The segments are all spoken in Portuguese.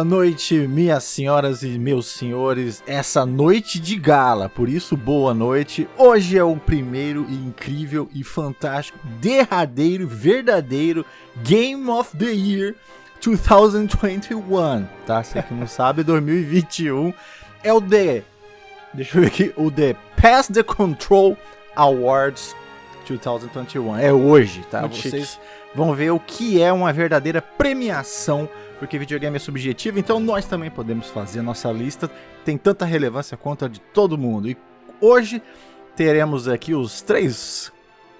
Boa noite, minhas senhoras e meus senhores. Essa noite de gala, por isso boa noite. Hoje é o primeiro e incrível e fantástico, derradeiro, verdadeiro Game of the Year 2021, tá? Você que não sabe, 2021 é o The Deixa eu ver aqui, o The Pass the Control Awards 2021. É hoje, tá? Muito Vocês chique. vão ver o que é uma verdadeira premiação, porque videogame é subjetivo, então nós também podemos fazer nossa lista. Tem tanta relevância quanto a de todo mundo. E hoje teremos aqui os três,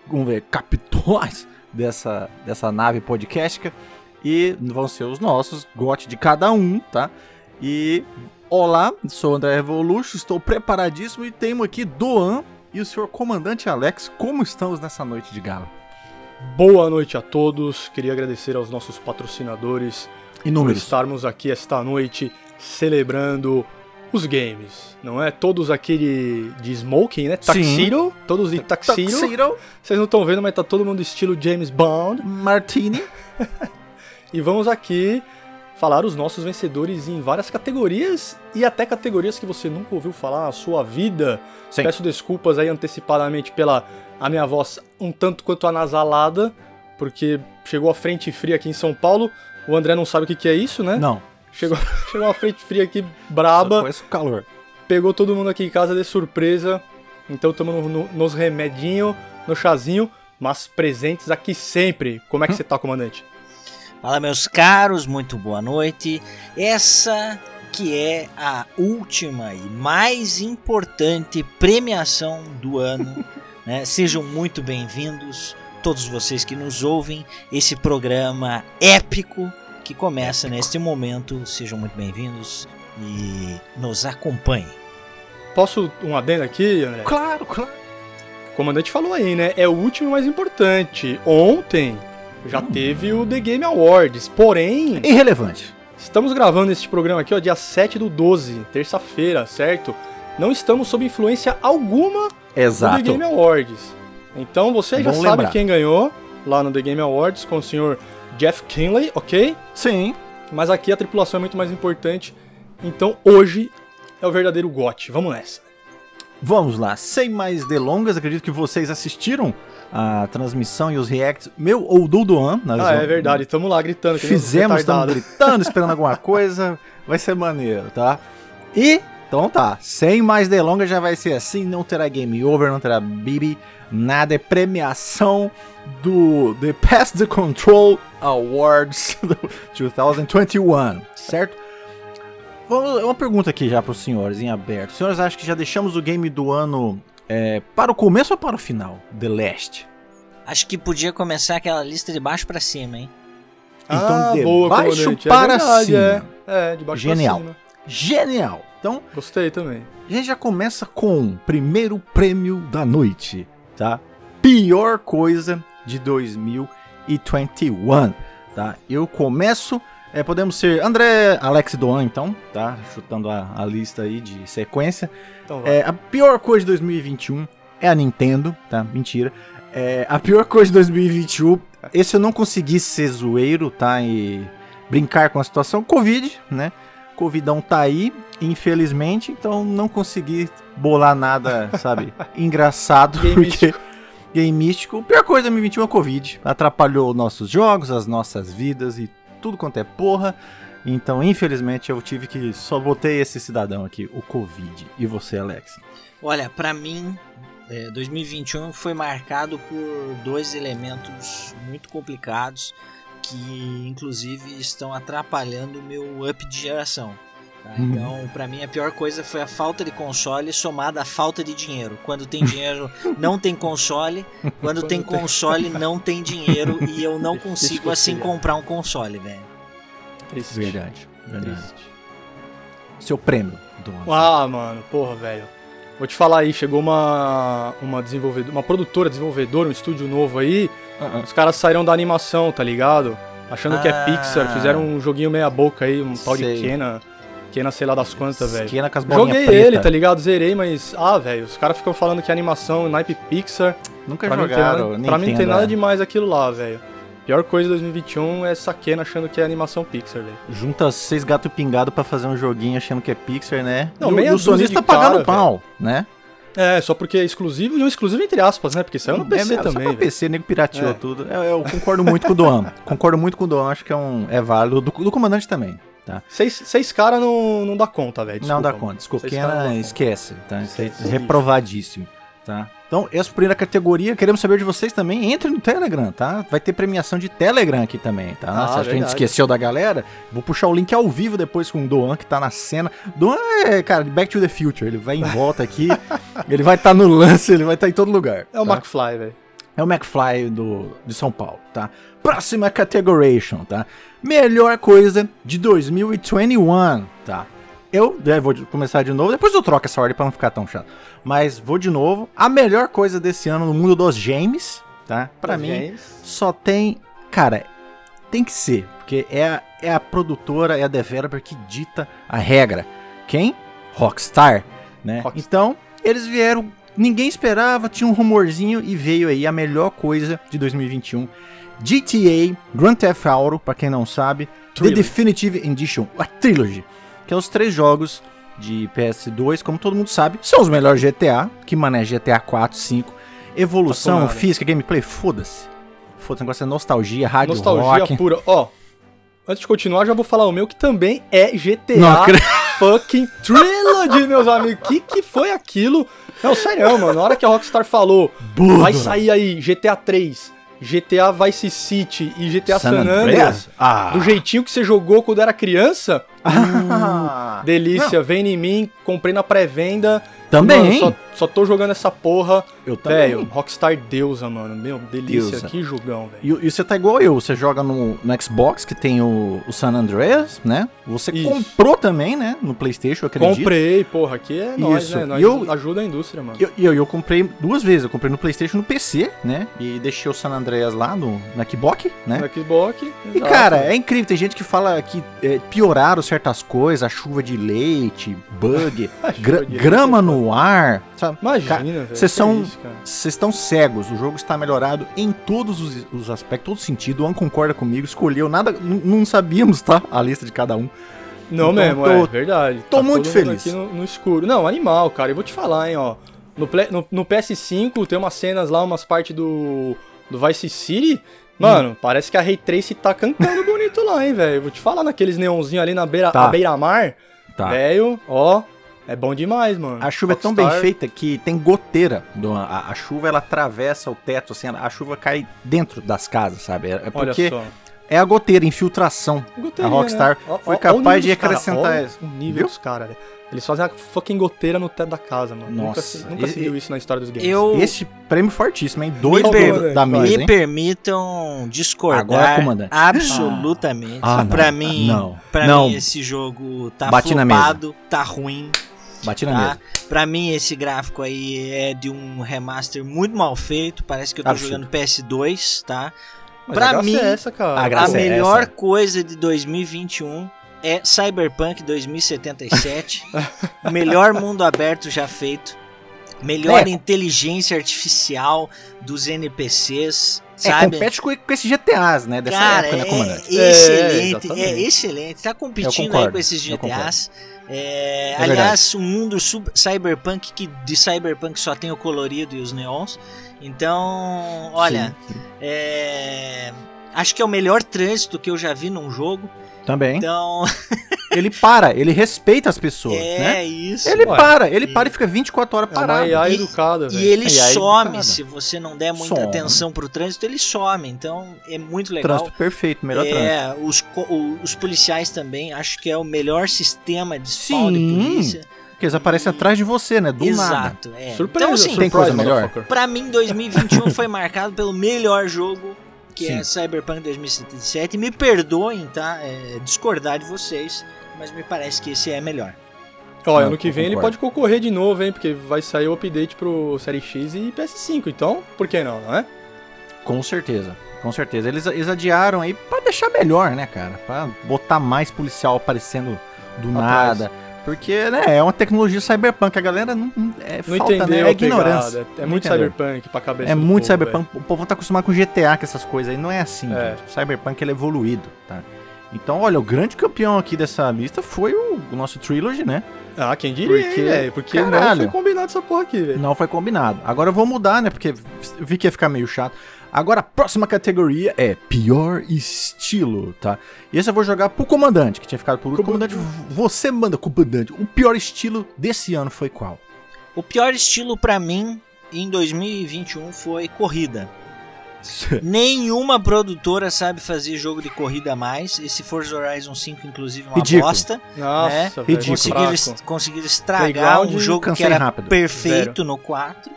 vamos ver, capitões dessa, dessa nave podcastica. E vão ser os nossos, gote de cada um, tá? E olá, sou o André Revolution, estou preparadíssimo e temos aqui Doan e o senhor comandante Alex. Como estamos nessa noite de gala? Boa noite a todos. Queria agradecer aos nossos patrocinadores por Inúmeros. estarmos aqui esta noite celebrando os games, não é? Todos aquele de smoking, né? Tuxedo, todos de tuxedo. Tuxedo, Vocês não estão vendo, mas tá todo mundo estilo James Bond. Martini. E vamos aqui falar os nossos vencedores em várias categorias e até categorias que você nunca ouviu falar na sua vida. Sim. Peço desculpas aí antecipadamente pela a minha voz um tanto quanto anasalada, porque chegou a frente fria aqui em São Paulo. O André não sabe o que, que é isso, né? Não, Chegou, chegou uma frente fria aqui só braba, conheço o calor. pegou todo mundo aqui em casa de surpresa. Então estamos no, no- nos remedinho, no chazinho, mas presentes aqui sempre. Como é que você tá, comandante? Fala, meus caros, muito boa noite. Essa que é a última e mais importante premiação do ano. né? Sejam muito bem-vindos, todos vocês que nos ouvem, esse programa épico que começa neste momento. Sejam muito bem-vindos e nos acompanhem. Posso um adendo aqui, André? Claro, claro. O comandante falou aí, né? É o último e mais importante. Ontem já teve o The Game Awards. Porém, Irrelevante. estamos gravando este programa aqui, ó, dia 7 do 12, terça-feira, certo? Não estamos sob influência alguma do The Exato. Game Awards. Então você É já bom sabe lembrar. quem ganhou lá no The Game Awards com o senhor Jeff Kinley, ok? Sim. Mas aqui a tripulação é muito mais importante. Então hoje é o verdadeiro GOT. Vamos nessa. Vamos lá, sem mais delongas, acredito que vocês assistiram a transmissão e os reacts meu ou do Doan. nós Ah, é verdade. Tamo lá gritando. Fizemos, estamos gritando, esperando alguma coisa. Vai ser maneiro, tá? E, então tá, sem mais delongas, já vai ser assim. Não terá game over, não terá bibi, nada. É premiação do The Pass the Control Awards 2021, certo? Vamos, uma pergunta aqui já para os senhores em aberto. Os senhores acham que já deixamos o game do ano é, para o começo ou para o final? The Last. Acho que podia começar aquela lista de baixo pra cima, hein? Então, de boa, baixo comandante. para é verdade, cima. É, é, de baixo Genial. pra cima. Genial! Então, Gostei também. A gente já começa com o primeiro prêmio da noite, tá? Pior coisa de 2021, tá? Eu começo, é, podemos ser André, Alex e Doan, então, tá? Chutando a, a lista aí de sequência. Então. É, a pior coisa de 2021 é a Nintendo, tá? Mentira. É, a pior coisa de 2021, esse eu não consegui ser zoeiro, tá? E brincar com a situação. Covid, né? Covidão tá aí, infelizmente, então não consegui bolar nada, sabe? Engraçado, Game porque. místico. Game místico. A pior coisa de 2021 é Covid. Atrapalhou nossos jogos, as nossas vidas e tudo quanto é porra. Então, infelizmente, eu tive que. Só botei esse cidadão aqui, o Covid. E você, Alex? Olha, pra mim, é, 2021 foi marcado por dois elementos muito complicados que, inclusive, estão atrapalhando o meu up de geração. tá? Uhum. Então, pra mim, a pior coisa foi a falta de console somada à falta de dinheiro. Quando tem dinheiro, não tem console. Quando tem tem- console, não tem dinheiro. E eu não consigo, assim, comprar um console, velho. Triste. Verdade. Verdade. Triste. Seu prêmio do ano. Ah, mano, porra, velho. Vou te falar aí, chegou uma uma desenvolvedora, uma produtora desenvolvedora, um estúdio novo aí. Ah, ah. Os caras saíram da animação, tá ligado? Achando que é Ah. Pixar, fizeram um joguinho meia boca aí, um tal de. Kena. Kena sei lá das quantas, velho. Esquina com as Joguei preta. ele, tá ligado? Zerei, mas. Ah, velho, os caras ficam falando que é animação, naipe Pixar. Nunca Pra mim, jogaram, nada, nem pra mim não tem nada demais aquilo lá, velho. Pior coisa de 2021 é Sakena achando que é animação Pixar, velho. Junta seis gatos pingados pra fazer um joguinho achando que é Pixar, né? Não, e o- sonista de pagando cara, pau, né? É, só porque é exclusivo, e um exclusivo entre aspas, né? Porque saiu no PC é, só também, pra velho. PC, nego pirateou É. tudo. Eu, eu concordo muito com o Doan. concordo muito com o Doan, acho que é, um, é válido. Do, do comandante também, tá? Seis, seis caras não, não dá conta, velho. não dá desculpa, conta. conta. esquece. Tá? Esquece. reprovadíssimo. Tá? Então, essa primeira categoria. Queremos saber de vocês também. Entre no Telegram, tá? Vai ter premiação de Telegram aqui também, tá? Ah, Se a gente esqueceu da galera, vou puxar o link ao vivo depois com o Doan, que tá na cena. Doan é, cara, Back to the Future. Ele vai em volta aqui, ele vai estar no lance, ele vai estar em todo lugar. É o tá? McFly, velho. É o McFly do, de São Paulo, tá? Próxima categoration, tá? Melhor coisa de 2021, tá? Eu né, vou começar de novo, depois eu troco essa ordem pra não ficar tão chato. Mas vou de novo. A melhor coisa desse ano no mundo dos games, tá? Pra Dos mim, só tem. Cara, tem que ser, porque é, a- é a produtora, é a developer que dita a regra. Quem? Rockstar, né? Rockstar. Então, eles vieram, ninguém esperava, tinha um rumorzinho e veio aí a melhor coisa de 2021. GTA, Grand Theft Auto, pra quem não sabe, Trilogy. The Definitive Edition, a Trilogy, que é os três jogos de PS2, como todo mundo sabe, são os melhores GTA, que mané GTA 4, 5, evolução, Tá física, gameplay, foda-se. Foda-se, negócio é nostalgia, rádio Nostalgia rock. pura. Ó, antes de continuar, já vou falar o meu, que também é GTA Não fucking Trilogy, meus amigos. Que que foi aquilo? Não, sério, mano. Na hora que a Rockstar falou, vai sair aí GTA 3, GTA Vice City e GTA San, Andreas, Ah. do jeitinho que você jogou quando era criança, Ah. delícia, vem em mim, comprei na pré-venda. Também. Mano, só, só tô jogando essa porra. Eu também. Velho, Rockstar deusa, mano. Meu, delícia. Deusa. Que jogão, velho. E, e você tá igual eu, você joga no, no Xbox, que tem o, o San Andreas, né? Você Isso. comprou também, né? No Playstation, eu acredito. Comprei, porra, aqui é nóis, Isso. né? Nós E eu- ajuda a indústria, mano. E eu, eu, eu comprei duas vezes. Eu comprei no Playstation no PC, né? E deixei o San Andreas lá no, na Xbox, né? No Xbox. E cara, é incrível. Tem gente que fala que é, pioraram certas coisas, a chuva de leite, bug, gra- de grama leite no ar, sabe? Imagina, vocês são-. Vocês estão cegos, o jogo está melhorado em todos os, os aspectos, todo sentido. O An concorda comigo, escolheu nada, não sabíamos, tá? A lista de cada um. Não Então, mesmo, tô- é verdade. tô muito todo mundo feliz. Aqui no, no escuro. Não, animal, cara. Eu vou te falar, hein, ó. No, Play- no- no PS5 tem umas cenas lá, umas partes do, do Vice City. Mano, parece que a Ray Trace tá cantando bonito lá, hein, velho. Vou te falar naqueles neonzinhos ali na beira, Tá. à beira-mar. Tá. Velho, ó. É bom demais, mano. A chuva é tão bem Rockstar- feita que tem goteira. do- A, a chuva ela atravessa o teto, assim, a chuva cai dentro das casas, sabe? É, é Olha porque só. é a goteira, infiltração. A Rockstar né? Foi ó, capaz de cara, acrescentar ó isso. O nível Viu? dos caras, velho. Eles fazem a fucking goteira no teto da casa, mano. Nunca, Nossa, se, nunca se viu isso na história dos games. Eu Esse prêmio fortíssimo, hein? Dois Me do- per- da me mesa, me hein? permitam Agora, discordar comandante. absolutamente. Ah, não. pra mim, Não. pra Não. mim esse jogo tá Bati flopado, tá ruim. Bati na Tá? mesa. Pra mim esse gráfico aí é de um remaster muito mal feito, parece que eu tô Absurdo. jogando PS2, tá? Mas pra a graça mim, é essa, cara. a A é melhor essa. coisa de 2021 é Cyberpunk 2077, o melhor mundo aberto já feito, melhor É. inteligência artificial dos NPCs, É, sabe? compete com, com esses GTAs, né? Dessa Cara, época, né, comandante? é excelente, É, é, excelente. Tá competindo Eu aí concordo, com esses concordo. GTAs. É, É aliás, um mundo sub- cyberpunk que de cyberpunk só tem o colorido e os neons. Então, olha, Sim, sim. é, acho que é o melhor trânsito que eu já vi num jogo. Também. Então, Ele para, ele respeita as pessoas, é né? isso. Ele Ué, para, ele e- para e fica 24 horas É uma parado. IA E- educada, E velho. ele E aí, some, educada. se você não der muita Some. atenção pro trânsito, ele some. Então, é muito legal. Trânsito perfeito, melhor trânsito. é, os, co- o- os policiais também, acho que é o melhor sistema de spawn de Sim. polícia. Porque eles aparecem atrás de você, né? Do nada. Exato, é. Surpresa, então, assim, Tem coisa melhor? pra mim, 2021 foi marcado pelo melhor jogo, que é Sim. Cyberpunk 2077. Me perdoem, tá? É, discordar de vocês, mas me parece que esse é melhor. Ó, Não, ano que vem ele pode concorrer de novo, hein? Porque vai sair o update pro Série X e PS5. Então, por que não, não é? Com certeza, com certeza. Eles, eles adiaram aí pra deixar melhor, né, cara? Pra botar mais policial aparecendo do Atrás. nada. Porque, né, é uma tecnologia cyberpunk, a galera não, não- é Não falta, né? É ignorância. pegada. É Não muito entendeu. cyberpunk pra cabeça É muito povo, cyberpunk. O povo tá acostumado com GTA, com essas coisas aí. Não é assim, É. gente. O cyberpunk ele é evoluído, tá? Então, olha, o grande campeão aqui dessa lista foi o, o nosso Trilogy, né? Ah, quem diria, Porque-? Porque não caralho. foi combinado essa porra aqui, velho. Não foi combinado. Agora eu vou mudar, né? Porque vi que ia ficar meio chato. Agora a próxima categoria é pior estilo, tá? E esse eu vou jogar pro comandante, que tinha ficado por último. Comandante, você manda, comandante. O pior estilo desse ano foi qual? O pior estilo pra mim em 2021 foi corrida. Nenhuma produtora sabe fazer jogo de corrida mais. Esse Forza Horizon 5, inclusive, é uma Ridículo. bosta. Nossa, né? Ridículo. Conseguiram, conseguiram estragar Playground, um jogo que era rápido. perfeito no 4.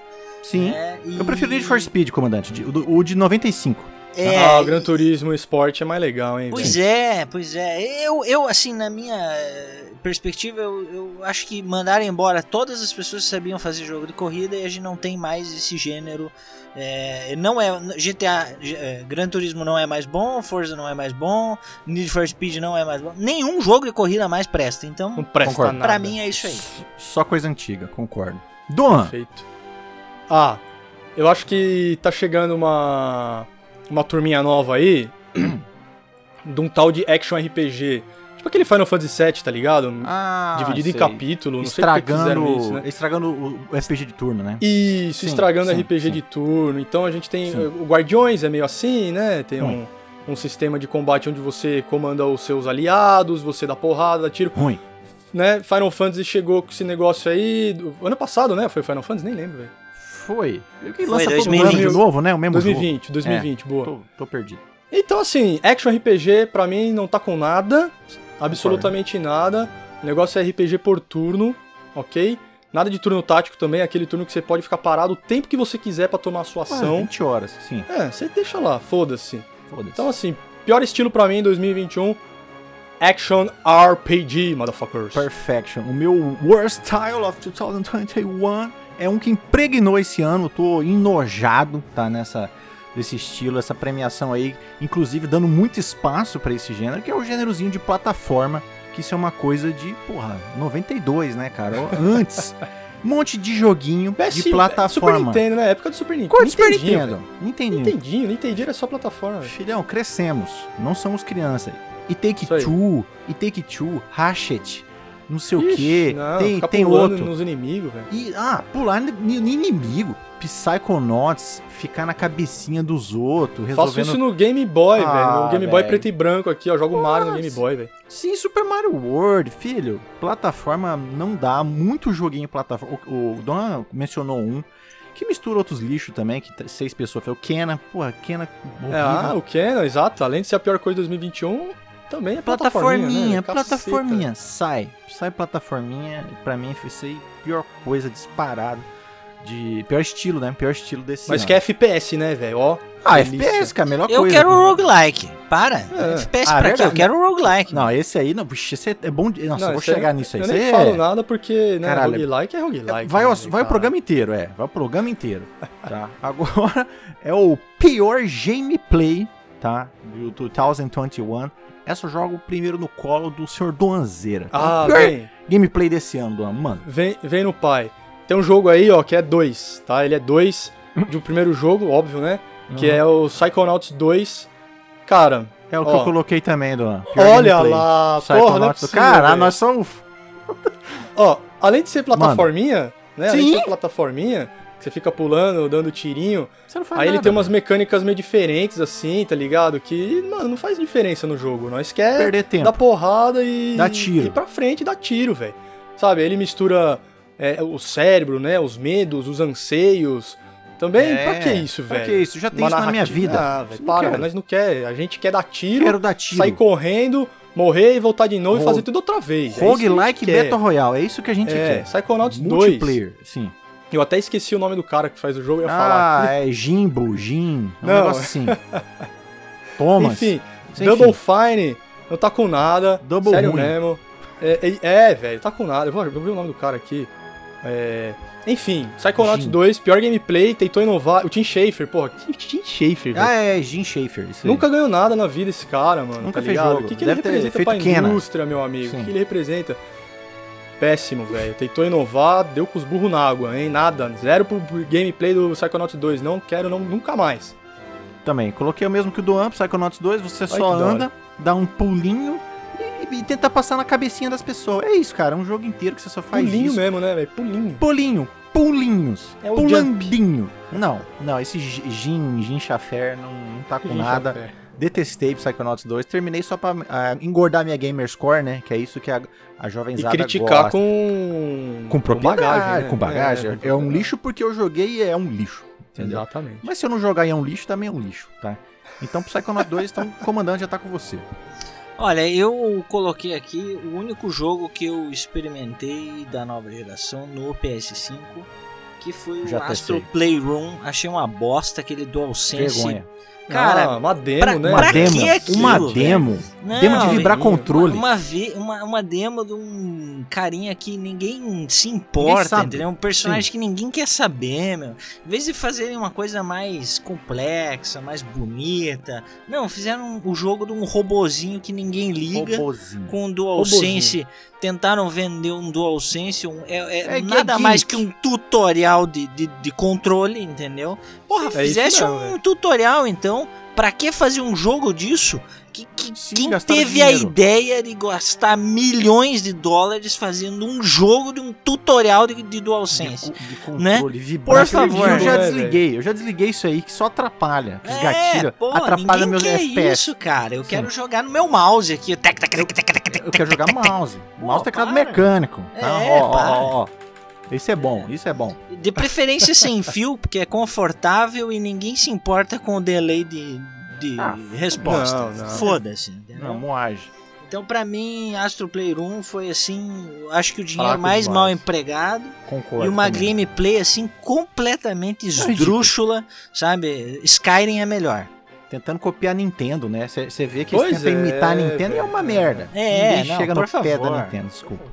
Sim. né? E- Eu prefiro o Need for Speed, comandante. de- O, de 95. É, ah, o e- Gran Turismo Sport é mais legal, hein, Pois é, pois é. Eu, eu assim, na minha eh, perspectiva, eu, eu acho que mandaram embora todas as pessoas que sabiam fazer jogo de corrida e a gente não tem mais esse gênero. É, não é GTA, eh, Gran Turismo não é mais bom, Forza não é mais bom, Need for Speed não é mais bom. Nenhum jogo de corrida mais presta. Não Então, presta Concordo. nada. pra mim é isso aí. Só coisa antiga, concordo. Doan, Perfeito. Ah, eu acho que tá chegando uma uma turminha nova aí de um tal de action RPG. Tipo aquele Final Fantasy VII, tá ligado? ah, Dividido em sei. capítulo, não sei Estragando, fizeram isso, né? estragando o, RPG de turno, né? Isso, Sim, estragando sim, RPG sim. de turno. Então a gente tem. Sim. O Guardiões é meio assim, né? Tem um, um sistema de combate onde você comanda os seus aliados, você dá porrada, dá tiro. Ruim. Né? Final Fantasy chegou com esse negócio aí. do- Ano passado, né? Foi Final Fantasy? Nem lembro, velho. Foi. Que Foi, lança todo 2020. ano de novo, né? O mesmo 2020, 2020, jogo. boa. Tô, tô perdido. Então, assim, action RPG pra mim não tá com nada, absolutamente nada. O negócio é RPG por turno, ok? Nada de turno tático também, aquele turno que você pode ficar parado o tempo que você quiser pra tomar a sua ação. 20 horas, sim. É, você deixa lá, foda-se. Foda-se. Então, assim, pior estilo pra mim em 2021, Action RPG, motherfuckers. Perfection. O meu Worst Style of 2021 é um que impregnou esse ano. Eu tô enojado, tá? Nessa, desse estilo, essa premiação aí. Inclusive dando muito espaço pra esse gênero, que é o gênerozinho de plataforma. Que isso é uma coisa de, porra, 92, né, cara? Antes. Um monte de joguinho PS, de Super plataforma. Nintendo, né? Época do Super Nintendo. Cor de Super Nintendinho, Nintendo. Nintendinho. Nintendinho, era só plataforma, velho. Filhão, crescemos. Não somos crianças. E Take. Two, e Take Two, Ratchet, não sei o Ixi, que. Não, Tem, tem outro. nos inimigos, velho. E, ah, pular no inimigo. Psychonauts, ficar na cabecinha dos outros, Faço resolvendo. isso no Game Boy, Ah, velho. No Game Boy preto e branco aqui, ó. Jogo Mario no Nossa. Game Boy, velho. Sim, Super Mario World, filho. Plataforma não dá, muito joguinho plataforma. O, o Don mencionou um. Que mistura outros lixos também, que seis pessoas. O Kena, porra, Kena. É, ah, o Canon, exato. Além de ser a pior coisa de 2021, também é plataforminha, Plataforminha, né? Plataforminha, sai. Sai plataforminha, pra mim foi isso aí, pior coisa disparado. De pior estilo, né? Pior estilo desse Mas ano. que é FPS, né, velho? Ó. Ah, delícia. FPS, cara, a melhor Eu coisa. quero um roguelike. Para. É. FPS Ah, pra quê? Eu quero um roguelike. Não, esse aí, não, puxa, esse é bom. de- Nossa, eu vou chegar nisso aí. Eu nem aí falo é- nada porque, né, Caralho, roguelike é roguelike. Vai, né, o, vai o programa inteiro, é. Vai o programa inteiro. Tá? Agora é o pior gameplay, tá? Do 2021. Essa eu jogo primeiro no colo do Sr. Doanzeira. Tá? Ah, vem, gameplay desse ano, Doan. Mano, vem, vem no pai. Tem um jogo aí, ó, que é dois, tá? Ele é dois de um primeiro jogo, óbvio, né? Que Uhum. é o Psychonauts 2. Cara, é o que ó. eu coloquei também. Pior olha gameplay. lá, porra, não é possível, Cara, nós somos. Ó, além de ser plataforminha, né? Além de Sim. ser plataforminha, que você fica pulando, dando tirinho. Você não faz Aí ele nada, tem umas mecânicas meio diferentes, assim, tá ligado? Que, mano, não faz diferença no jogo. Nós quer Perder tempo. dar porrada e. Dá tiro. Ir pra frente e dar tiro, velho. Sabe? Ele mistura é, o cérebro, né? Os medos, os anseios. Também, É, pra que isso, pra velho? que isso? Já tem Uma isso na minha vida. Ah, velho, Não para, quero. nós não quer. A gente quer dar tiro, Quero dar tiro. sair correndo, morrer e voltar de novo Rogue- e fazer tudo outra vez. É Roguelike quer. Battle Royale. É isso que a gente É, quer. Psychonauts 2. Multiplayer, sim. Eu até esqueci o nome do cara que faz o jogo, eu ia falar. Ah, é Jimbo, Jim. É um Não. negócio assim. Thomas. Enfim, Enfim. Double Fine não tá com nada. Double sério ruim. mesmo. É, é, é, velho, tá com nada. Eu vou, eu vou ver o nome do cara aqui. É, enfim, Psychonauts Jim. 2, pior gameplay, tentou inovar. O Tim Schafer, porra, que Tim Schafer, velho. Ah, é, Jim Schaefer. Isso aí. Nunca ganhou nada na vida esse cara, mano. Nunca tá fez ligado? jogo. O que, que ele Deve representa pra Kena. indústria, meu amigo? O que ele representa? Péssimo, velho. Tentou inovar, deu com os burros na água, hein? Nada. Zero pro gameplay do Psychonauts 2. Não quero não, nunca mais. Também, coloquei o mesmo que o do Amp, Psychonauts 2, você só anda, dá um pulinho e, e tenta passar na cabecinha das pessoas. É isso, cara, é um jogo inteiro que você só faz Pulinho isso. mesmo, né, velho? Pulinho. Pulinho, pulinhos, É o pulandinho. Não, não, esse Jin, Jin Chafer não, não tá com Gente, nada. fé. Detestei Psychonauts 2, terminei só pra ah, engordar minha gamer score, né? Que é isso que a, a E jovenzada criticar gosta. com... com propriedade, né? com bagagem. É, com É, um bagagem. lixo porque eu joguei e é um lixo, entendeu? Exatamente. Mas se eu não jogar e é um lixo, também é um lixo, tá? Então Psychonauts 2, então o comandante já tá com você. Olha, eu coloquei aqui o único jogo que eu experimentei da nova geração no PS5, que foi o Já Astro testei. Playroom. Achei uma bosta aquele DualSense. Vergonha. Cara, ah, uma demo, pra- né? Uma pra demo, que aquilo, uma demo. Não, demo de vibrar velho, controle. Uma, uma, uma demo de um carinha que ninguém se importa, sabe. entendeu? Um personagem que ninguém quer saber, meu. Em vez de fazerem uma coisa mais complexa, mais bonita, não, fizeram o jogo de um robozinho que ninguém liga. Robozinho. Com um DualSense, tentaram vender um DualSense, um, é, é É que nada é mais que um tutorial de, de, de controle, entendeu? Porra, É fizesse um velho. tutorial então, pra que fazer um jogo disso? Que, que- Sim, quem teve a dinheiro. ideia de gastar milhões de dólares fazendo um jogo de um tutorial de, de DualSense? De, de né? controle. Por Eu favor. já né, desliguei, eu já desliguei isso aí que só atrapalha. Que É, pô, atrapalham ninguém meus quer FPS. isso, cara. Eu Sim. quero jogar no meu mouse aqui. Tec, tec, tec, tec, tec, tec, Eu quero jogar mouse. Pô, mouse teclado para. mecânico. Tá? É, ó, ó, ó, ó. Isso é bom, isso é bom. De preferência sem fio, porque é confortável e ninguém se importa com o delay de, de Ah, resposta. Foda-se? Não, moagem. Então, pra mim, Astro Playroom foi assim, acho que o dinheiro Fraco mais demais. mal empregado Concordo. e uma também. gameplay assim completamente ridículo. esdrúxula, sabe? Skyrim é melhor. Tentando copiar a Nintendo, né? Você vê que Pois eles tentam é, imitar a Nintendo e é uma merda. É, Ninguém não, chega por no pé favor. da Nintendo, desculpa.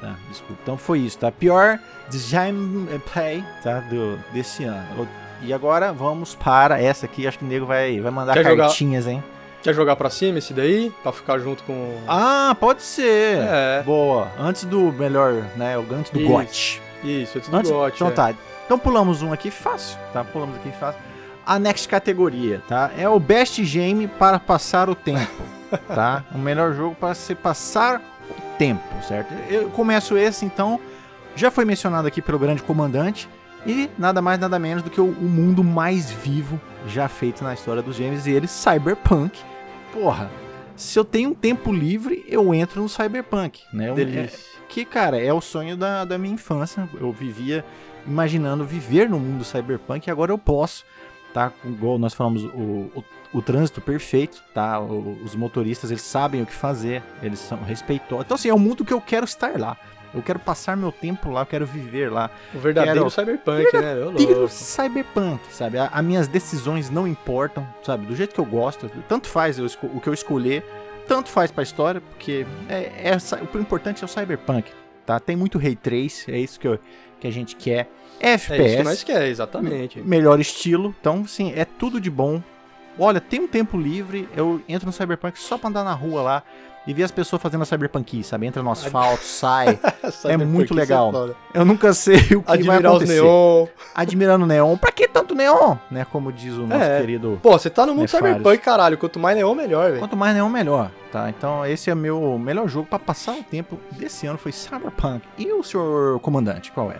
Tá, desculpa. Então foi isso, tá? Pior design play, tá? Do, desse ano. E agora vamos para essa aqui. Acho que o nego vai, vai mandar Quer jogar- cartinhas, hein? Quer jogar pra cima esse daí? Pra ficar junto com... Ah, pode ser. É. Boa. Antes do melhor, né? Antes do Isso. GOT. Isso, antes do Antes, GOT, então é. tá. Então pulamos um aqui fácil, tá? Pulamos aqui fácil. A next categoria, tá? É o best game para passar o tempo, tá? O melhor jogo para se passar tempo, certo? Eu começo esse, então. Já foi mencionado aqui pelo grande comandante. E nada mais, nada menos do que o, o mundo mais vivo já feito na história dos games. E ele, Cyberpunk. Porra, se eu tenho um tempo livre, eu entro no Cyberpunk, né? É- Delícia. que, cara, é o sonho da, da minha infância. Eu vivia imaginando viver no mundo cyberpunk e agora eu posso, tá? Igual nós falamos, o, o, o trânsito perfeito, tá? O- os motoristas, eles sabem o que fazer, eles são respeitosos. Então, assim, é um mundo que eu quero estar lá. Eu quero passar meu tempo lá, eu quero viver lá. O verdadeiro Quero- cyberpunk, né? Meu Digo louco. cyberpunk, sabe? As minhas decisões não importam, sabe? Do jeito que eu gosto, tanto faz eu o que eu escolher, tanto faz pra história, porque é, é o importante é o cyberpunk, tá? Tem muito ray trace, é isso que, eu- que a gente quer. É isso FPS, que nós quer, exatamente. melhor estilo, então, sim, é tudo de bom. Olha, tem um tempo livre, eu entro no cyberpunk só pra andar na rua lá e ver as pessoas fazendo a cyberpunk, sabe? Entra no asfalto, sai. Cyberpunk, muito é legal. Eu nunca sei o que vai Admirar os acontecer neon. admirando o neon. Pra que tanto neon? Né? Como diz o nosso É. querido. Pô, você tá no mundo Nefários. cyberpunk, caralho. Quanto mais neon, melhor, velho. Quanto mais neon, melhor. Tá? Então, esse é meu melhor jogo pra passar o tempo desse ano foi Cyberpunk. E o senhor comandante, qual é?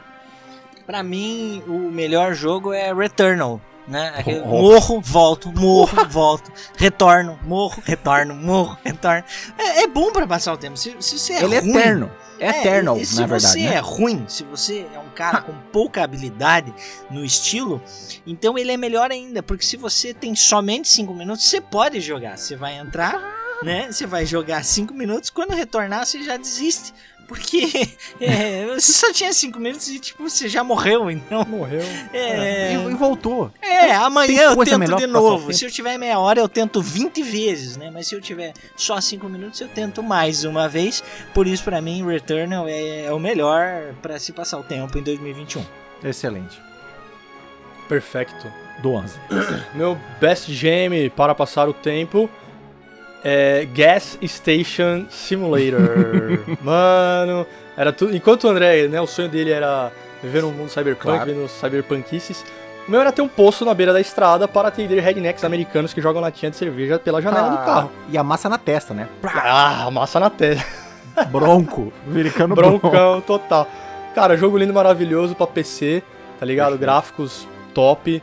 Pra mim, o melhor jogo é Returnal. Né? Aquele. Morro, volto, morro, volto, retorno, morro, retorno, morro, retorno. É, é bom pra passar o tempo. Se, se você é Ele é ruim, eterno. É eternal, e se na verdade. você né? é ruim, se você é um cara com pouca habilidade no estilo, então ele é melhor ainda, porque se você tem somente 5 minutos, você pode jogar. Você vai entrar, né? Você vai jogar 5 minutos, quando retornar, você já desiste. Porque é, você só tinha 5 minutos e tipo, você já morreu, então. Morreu. É, E, e voltou. é, amanhã eu tento de novo. Se eu tiver meia hora, eu tento 20 vezes, né? Mas se eu tiver só 5 minutos, eu tento mais uma vez. Por isso, pra mim, Returnal é, é o melhor pra se passar o tempo em 2021. Excelente. Perfecto. Do 11. Meu best game para passar o tempo É Gas Station Simulator. Mano, era tudo. Enquanto o André, né, o sonho dele era viver num mundo cyberpunk, Claro. vendo cyberpunkices. O meu era ter um poço na beira da estrada para atender rednecks americanos que jogam latinha de cerveja pela janela do carro. Ah, E a massa na testa, né? Ah, massa na testa. Bronco. Americano bronco. Broncão total. Cara, jogo lindo, maravilhoso pra PC, tá ligado? Gráficos top.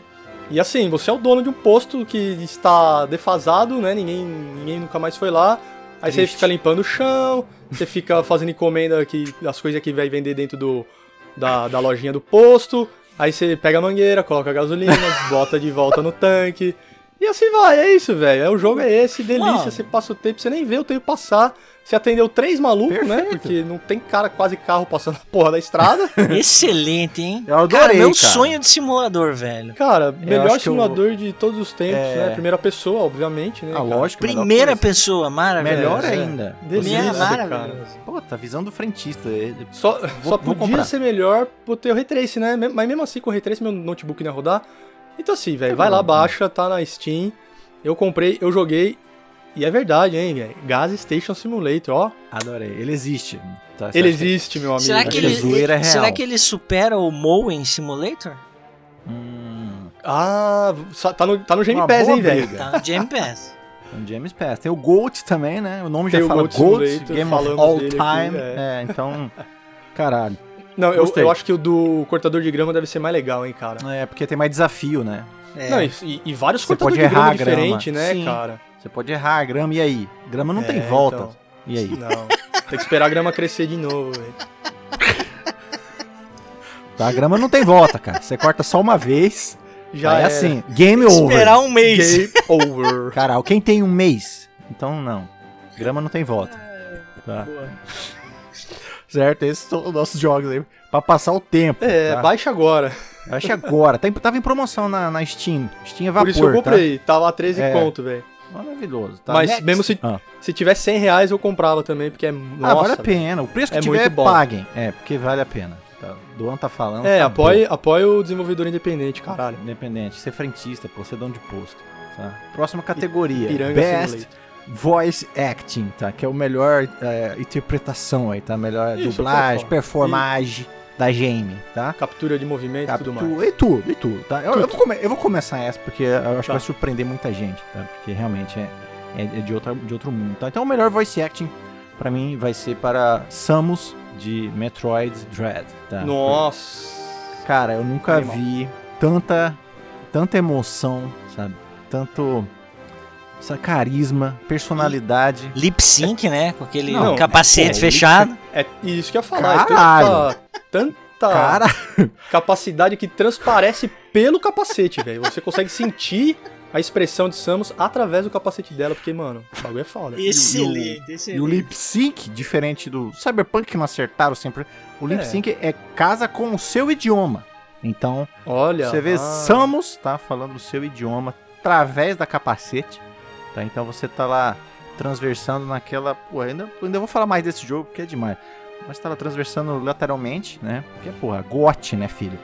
E assim, você é o dono de um posto que está defasado, né? Ninguém, ninguém nunca mais foi lá. Aí você Triste. fica limpando o chão, você fica fazendo encomenda que, das coisas que vai vender dentro do, da, da lojinha do posto. Aí você pega a mangueira, coloca a gasolina, bota de volta no tanque. E assim vai, é isso, velho. É, O jogo é esse, delícia. Mano. Você passa o tempo, você nem vê o tempo passar. Você atendeu três malucos, né? Perfeito. Porque não tem cara, quase carro passando a porra da estrada. Excelente, hein? Eu adorei, cara, meu cara. sonho de simulador, velho. Cara, melhor que eu- simulador de todos os tempos, É. né? Primeira pessoa, obviamente, né? Ah, cara? lógico. Primeira pessoa, maravilhoso. Melhor É, ainda. Delícia, Primeira, cara. maravilhoso. Pô, tá visão do frentista. é- Só, só podia comprar. ser melhor por ter o Ray Trace, né? Mas mesmo assim, com o Ray Trace, meu notebook não ia rodar. Então assim, velho, vai lá, baixa, tá na Steam. Eu comprei, eu joguei. E é verdade, hein, velho? Gas Station Simulator, ó. Adorei. Ele existe. Tá, você Ele existe, meu amigo. Será acho que, ele, zoeira é ele- será real. que ele supera o Mowing Simulator? Hum, Ah, tá no, tá no Game Pass, hein, velho? Tá no Game Pass. Tem o James Pass. Tem o Gold também, né? O nome Tem já o fala Gold, Simulator, Game of All dele aqui, Time. é. é, então... Caralho. Não, eu, eu acho que o do cortador de grama deve ser mais legal, hein, cara. É, porque tem mais desafio, né? É. Não, e, e- vários Você cortadores pode de grama. diferentes, né, Sim. cara? Você pode errar a grama, e aí? Grama não tem É, volta. então. E aí? Não. Tem que esperar a grama crescer de novo, velho. Tá, a grama não tem volta, cara. Você corta só uma vez. Já é assim, game over. Esperar um mês. Game over. Caralho, quem tem um mês? Então não. Grama não tem volta. Tá. Certo, esses são os nossos jogos aí. Pra passar o tempo. É, tá? baixa agora. Baixa agora. Tá tava em promoção na, na Steam. Steam é vapor, Por isso eu tá? comprei. Tava a 13 É. conto, velho. Maravilhoso. Tá? Mas Next. mesmo se, Ah. se tivesse 100 reais, eu comprava também, porque é. Ah, Nossa, vale a pena. O preço que É tiver, muito bom. paguem. É, porque vale a pena. Tá? Doan tá falando. É, tá apoie, apoie o desenvolvedor independente, caralho. Independente. Ser frentista, pô, ser dono de posto. Tá? Próxima categoria. Piranga Best Simulator. Voice Acting, tá? Que é o melhor é, interpretação aí, tá? Melhor Isso, dublagem, perform- performagem da game, tá? Captura de movimento e tudo mais. E tudo, e tudo, tá? Eu, eu vou come- eu vou começar essa porque eu acho que Tá. vai surpreender muita gente, tá? Porque realmente é, é- é de, outra, de outro mundo, tá? Então o melhor voice acting pra mim vai ser para Samus de Metroid Dread, tá? Nossa. Cara, eu nunca Animal. vi tanta, tanta emoção, sabe? Tanto essa carisma, personalidade. Lip sync, né? Com aquele Não, capacete é, fechado. É isso que eu ia falar. Caralho. É tanta, tanta Cara, capacidade que transparece pelo capacete, velho. Você consegue sentir a expressão de Samus através do capacete dela, porque, mano, o bagulho é foda. Excelente, e o excelente. lip sync, diferente do Cyberpunk que não acertaram sempre, o lip É. sync é casa com o seu idioma. Então, Olha. você vê ah, Samus, tá? Falando o seu idioma através da capacete, tá? Então você tá lá transversando naquela. Pô, ainda, ainda vou falar mais desse jogo porque é demais. Mas tá lá transversando lateralmente, né? Porque, porra, gote, né, filho?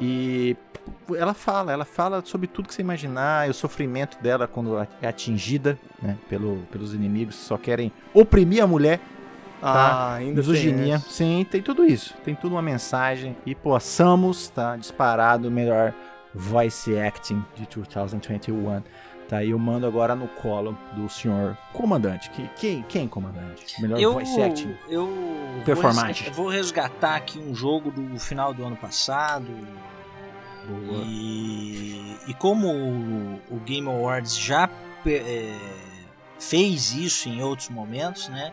E ela fala, ela fala sobre tudo que você imaginar, e o sofrimento dela quando é atingida, né? Pelo, pelos inimigos que só querem oprimir a mulher. Ah, ainda tem Misoginia. essa. Sim, tem tudo isso. Tem tudo uma mensagem. E, pô, Samus tá disparado melhor voice acting de 2021. Tá aí eu mando agora no colo do senhor comandante. Que, quem, quem comandante? Melhor Eu, voice acting. eu vou res- vou resgatar aqui um jogo do final do ano passado. Boa. E, e como o, o Game Awards já é, fez isso em outros momentos, né?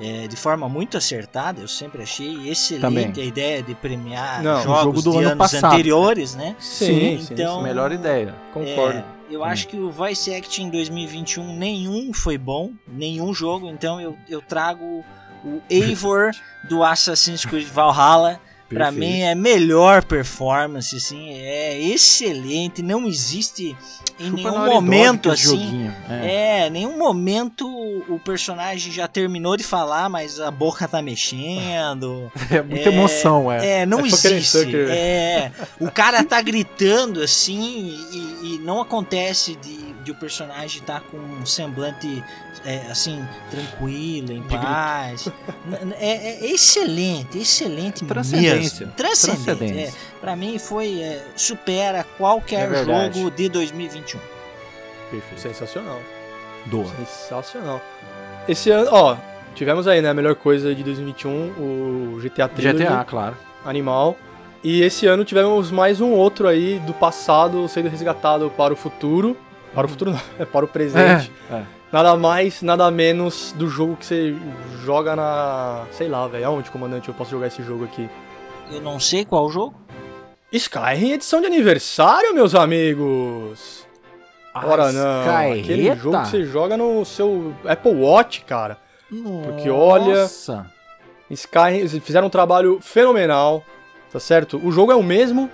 é, de forma muito acertada, eu sempre achei excelente Também. a ideia de premiar Não, jogos jogo do de ano anos passado. anteriores, né? Sim, sim, então- sim. Melhor ideia. Concordo. É, eu acho que o Voice Acting 2021 nenhum foi bom, nenhum jogo, então eu, eu trago o Eivor do Assassin's Creed Valhalla. Pra Perfeito. mim é melhor performance, assim, é excelente, não existe em Chupa nenhum momento assim. É. É, nenhum momento o, personagem já terminou de falar, mas a boca tá mexendo. É muita emoção, é. É, não É existe. Sucker. É, o cara tá gritando assim e, e não acontece de, de o personagem estar com um semblante é, assim, tranquilo, em paz. É, é excelente, excelente Transcendência. mesmo. Transcendente. Transcendência. É, pra mim foi, é, supera qualquer É jogo de 2021. Perfeito. Sensacional. Doa. Sensacional. Esse ano, ó, tivemos aí, né, a melhor coisa de 2021, o GTA Trilogy, GTA, claro. animal. E esse ano tivemos mais um outro aí do passado sendo resgatado para o futuro. Para o futuro não, é para o presente. É, é. Nada mais, nada menos do jogo que você joga na. Sei lá, velho. Aonde, comandante, eu posso jogar esse jogo aqui? Eu não sei qual jogo. Skyrim edição de aniversário, meus amigos! Ora não, aquele Skyrim? jogo que você joga no seu Apple Watch, cara. Porque olha- Nossa. Skyrim, fizeram um trabalho fenomenal, tá certo? O jogo é o mesmo,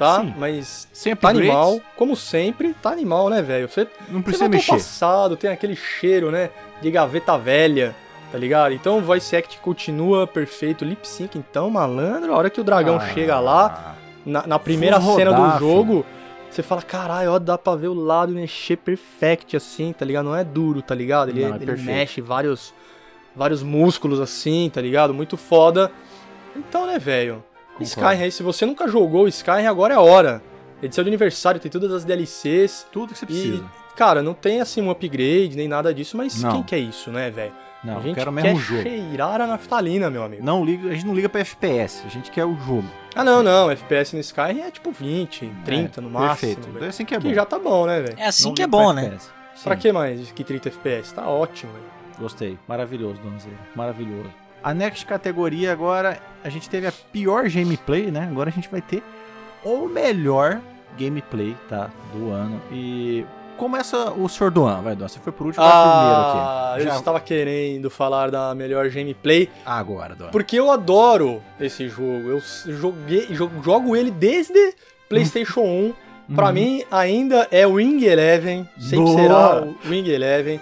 tá? Sim. Mas Sem tá upgrades, animal, como sempre, tá animal, né, velho? Você, Não você precisa pro mexer. passado, tem aquele cheiro, né, de gaveta velha, tá ligado? Então o voice act continua perfeito, lip sync então, malandro, a hora que o dragão Ah. chega lá, na, na primeira Vou cena rodar, do jogo, você fala, caralho, ó, dá pra ver o lado mexer perfect assim, tá ligado? Não é duro, tá ligado? Ele, Não, é ele mexe vários, vários músculos assim, tá ligado? Muito foda. Então, né, velho? Concordo. Skyrim aí, se você nunca jogou Skyrim, agora é a hora. Edição de aniversário, tem todas as DLCs. Tudo que você E, precisa. cara, não tem assim um upgrade nem nada disso, mas Não. quem quer isso, né, velho? Não, a eu gente quero o quer mesmo jogo. cheirar a naftalina, meu amigo. Não liga, a gente não liga pra FPS, a gente quer o jogo. Ah, não, não. FPS no Skyrim é tipo 20, 30 É, no máximo. Perfeito. velho. É assim que é bom. Que já tá bom, né, velho? É assim Não que é pra bom, né? FPS. Pra Sim, que mais que 30 FPS? Tá ótimo, velho. Gostei. Maravilhoso, Donzeiro. Maravilhoso. A next categoria agora, a gente teve a pior gameplay, né? Agora a gente vai ter o melhor gameplay, tá? Do ano. E começa o Sr. Duan, vai, Duan. Você foi por último, vai Ah, primeiro eu aqui. estava querendo falar da melhor gameplay, Agora, Duan. porque eu adoro esse jogo. Eu joguei, jo- jogo ele desde PlayStation 1. Pra Uhum. mim, ainda é Wing Eleven. Sempre Boa. será o Wing Eleven.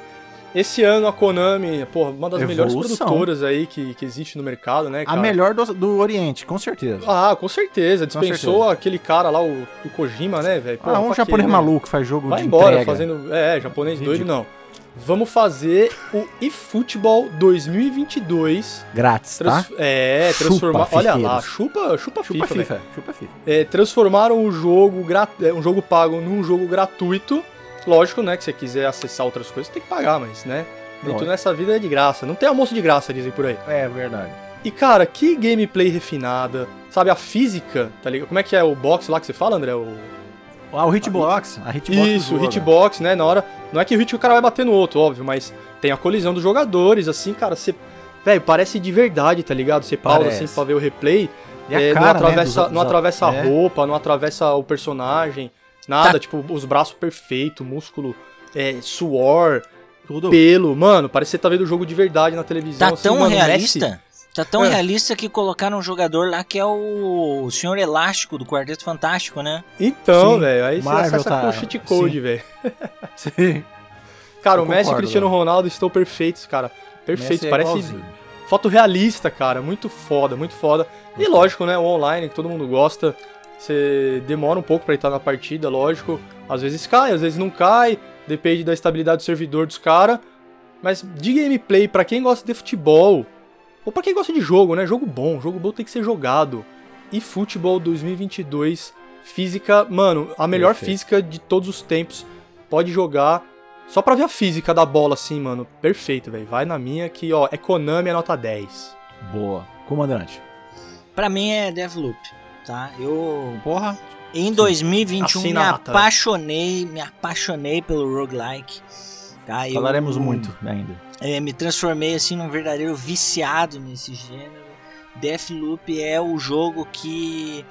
Esse ano a Konami, pô, uma das melhores Evolução. produtoras aí que, que existe no mercado, né, A cara? melhor do, do Oriente, com certeza. Ah, com certeza. Dispensou certeza. aquele cara lá, o, o Kojima, né, velho? Ah, um quê, japonês né? maluco que faz jogo Vai de embora entrega. fazendo. É, japonês doido Ridículo. não. Vamos fazer o eFootball 2022. Grátis, tá? É, Chupa, transformar. Olha lá, chupa, chupa, Chupa FIFA. FIFA. Chupa FIFA. É, transformaram o jogo, é, um jogo pago num jogo gratuito. Lógico, né, que você quiser acessar outras coisas, tem que pagar, mas, né? Nem tudo nessa vida é de graça. Não tem almoço de graça, dizem por aí. É verdade. E, cara, que gameplay refinada. Sabe, a física, tá ligado? Como é que é o box lá que você fala, André? O... Ah, o hitbox. A hitbox do Isso, o hitbox, né? Na hora. Não é que o hit o cara vai bater no outro, óbvio, mas tem a colisão dos jogadores, assim, cara, você. Velho, parece de verdade, tá ligado? Você pausa Parece. assim pra ver o replay. E a é, cara, não né, atravessa, dos- não dos- atravessa a é. roupa, não atravessa o personagem. Nada, Tá. tipo, os braços perfeitos, músculo, é, suor, Tudo. pelo. Mano, parece que você tá vendo o jogo de verdade na televisão. Tá assim, tão mano, Messi- realista. Tá tão É. realista que colocaram um jogador lá que é o Senhor Elástico do Quarteto Fantástico, né? Então, velho, aí você Marvel acessa tá- com o cheat code, sim. velho. Sim. Cara, Eu o Messi e o Cristiano velho. Ronaldo estão perfeitos, cara. Perfeitos, Messi é parece igualzinho. foto realista, cara. Muito foda, muito foda. E lógico, né, o online, que todo mundo gosta. Você demora um pouco pra entrar na partida, lógico. Às vezes cai, às vezes não cai. Depende da estabilidade do servidor dos caras. Mas de gameplay, pra quem gosta de futebol, ou pra quem gosta de jogo, né? Jogo bom, jogo bom tem que ser jogado. E futebol 2022, física, mano, a melhor Perfeito. física de todos os tempos. Pode jogar só pra ver a física da bola assim, mano. Perfeito, velho. Vai na minha que, ó, é Konami é nota 10. Boa. Comandante. Pra mim é Deathloop, tá? Eu Porra. em 2021 me Assina a ata. apaixonei, me apaixonei pelo roguelike. Tá? Eu, Falaremos muito ainda. é, me transformei assim num verdadeiro viciado nesse gênero. Deathloop é o jogo que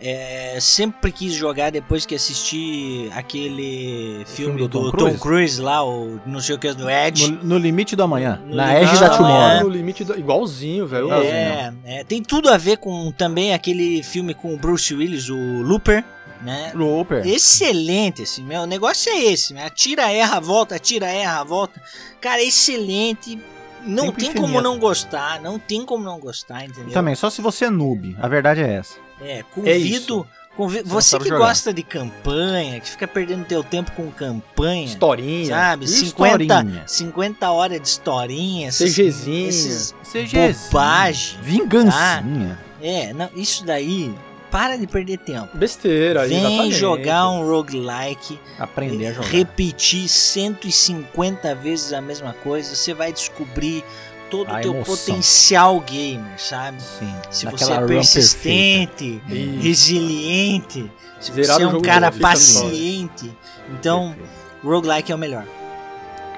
é, sempre quis jogar depois que assisti aquele filme, filme do do, Tom Tom Cruise? Cruise lá, o não sei o que do Edge. No, no limite do amanhã. No na Edge da. Tomorrow. no limite do... igualzinho, velho. É, é, tem tudo a ver com também aquele filme com o Bruce Willis, o Looper. né? Looper. Excelente, assim, meu o negócio é esse, né? Atira, erra, volta, atira, erra, volta. Cara, excelente. Não Tempo tem infinito. como não gostar, não tem como não gostar, entendeu? Também, só se você é noob. A verdade é essa. É, É convido. convi- Você não você que jogar. gosta de campanha, que fica perdendo teu tempo com campanha, Historinha. sabe? E 50, historinha? 50 horas de historinha, CGzinha. esses CG. bobagem. Vingancinha. É, não, isso daí, para de perder tempo. Besteira, Vem exatamente. jogar um roguelike, Aprender a jogar. repetir 150 vezes a mesma coisa, você vai descobrir todo A o teu emoção. potencial gamer, sabe? Sim. Se naquela você é persistente, resiliente, se Zerar você é um cara novo, paciente, então roguelike é o melhor.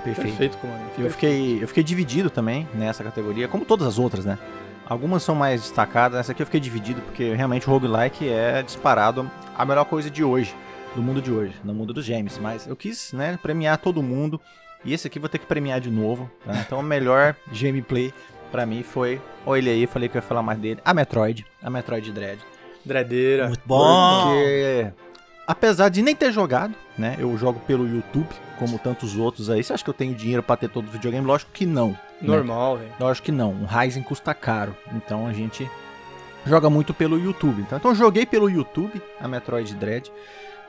Perfeito. Perfeito, comandante. Eu fiquei, eu fiquei dividido também nessa categoria, como todas as outras, né? Algumas são mais destacadas, essa aqui eu fiquei dividido porque realmente o roguelike é disparado a melhor coisa de hoje, do mundo de hoje, no mundo dos games. Mas eu quis, né, premiar todo mundo e esse aqui vou ter que premiar de novo, tá? Então o melhor gameplay pra mim foi, olha ele aí, falei que eu ia falar mais dele, a Metroid, a Metroid Dread. Dreadeira. Muito bom. Porque, apesar de nem ter jogado, né? Eu jogo pelo YouTube, como tantos outros aí. Você acha que eu tenho dinheiro pra ter todo o videogame? Lógico que não. né? Normal, velho. Lógico que não. Um Ryzen custa caro. Então a gente joga muito pelo YouTube. Então, então eu joguei pelo YouTube a Metroid Dread.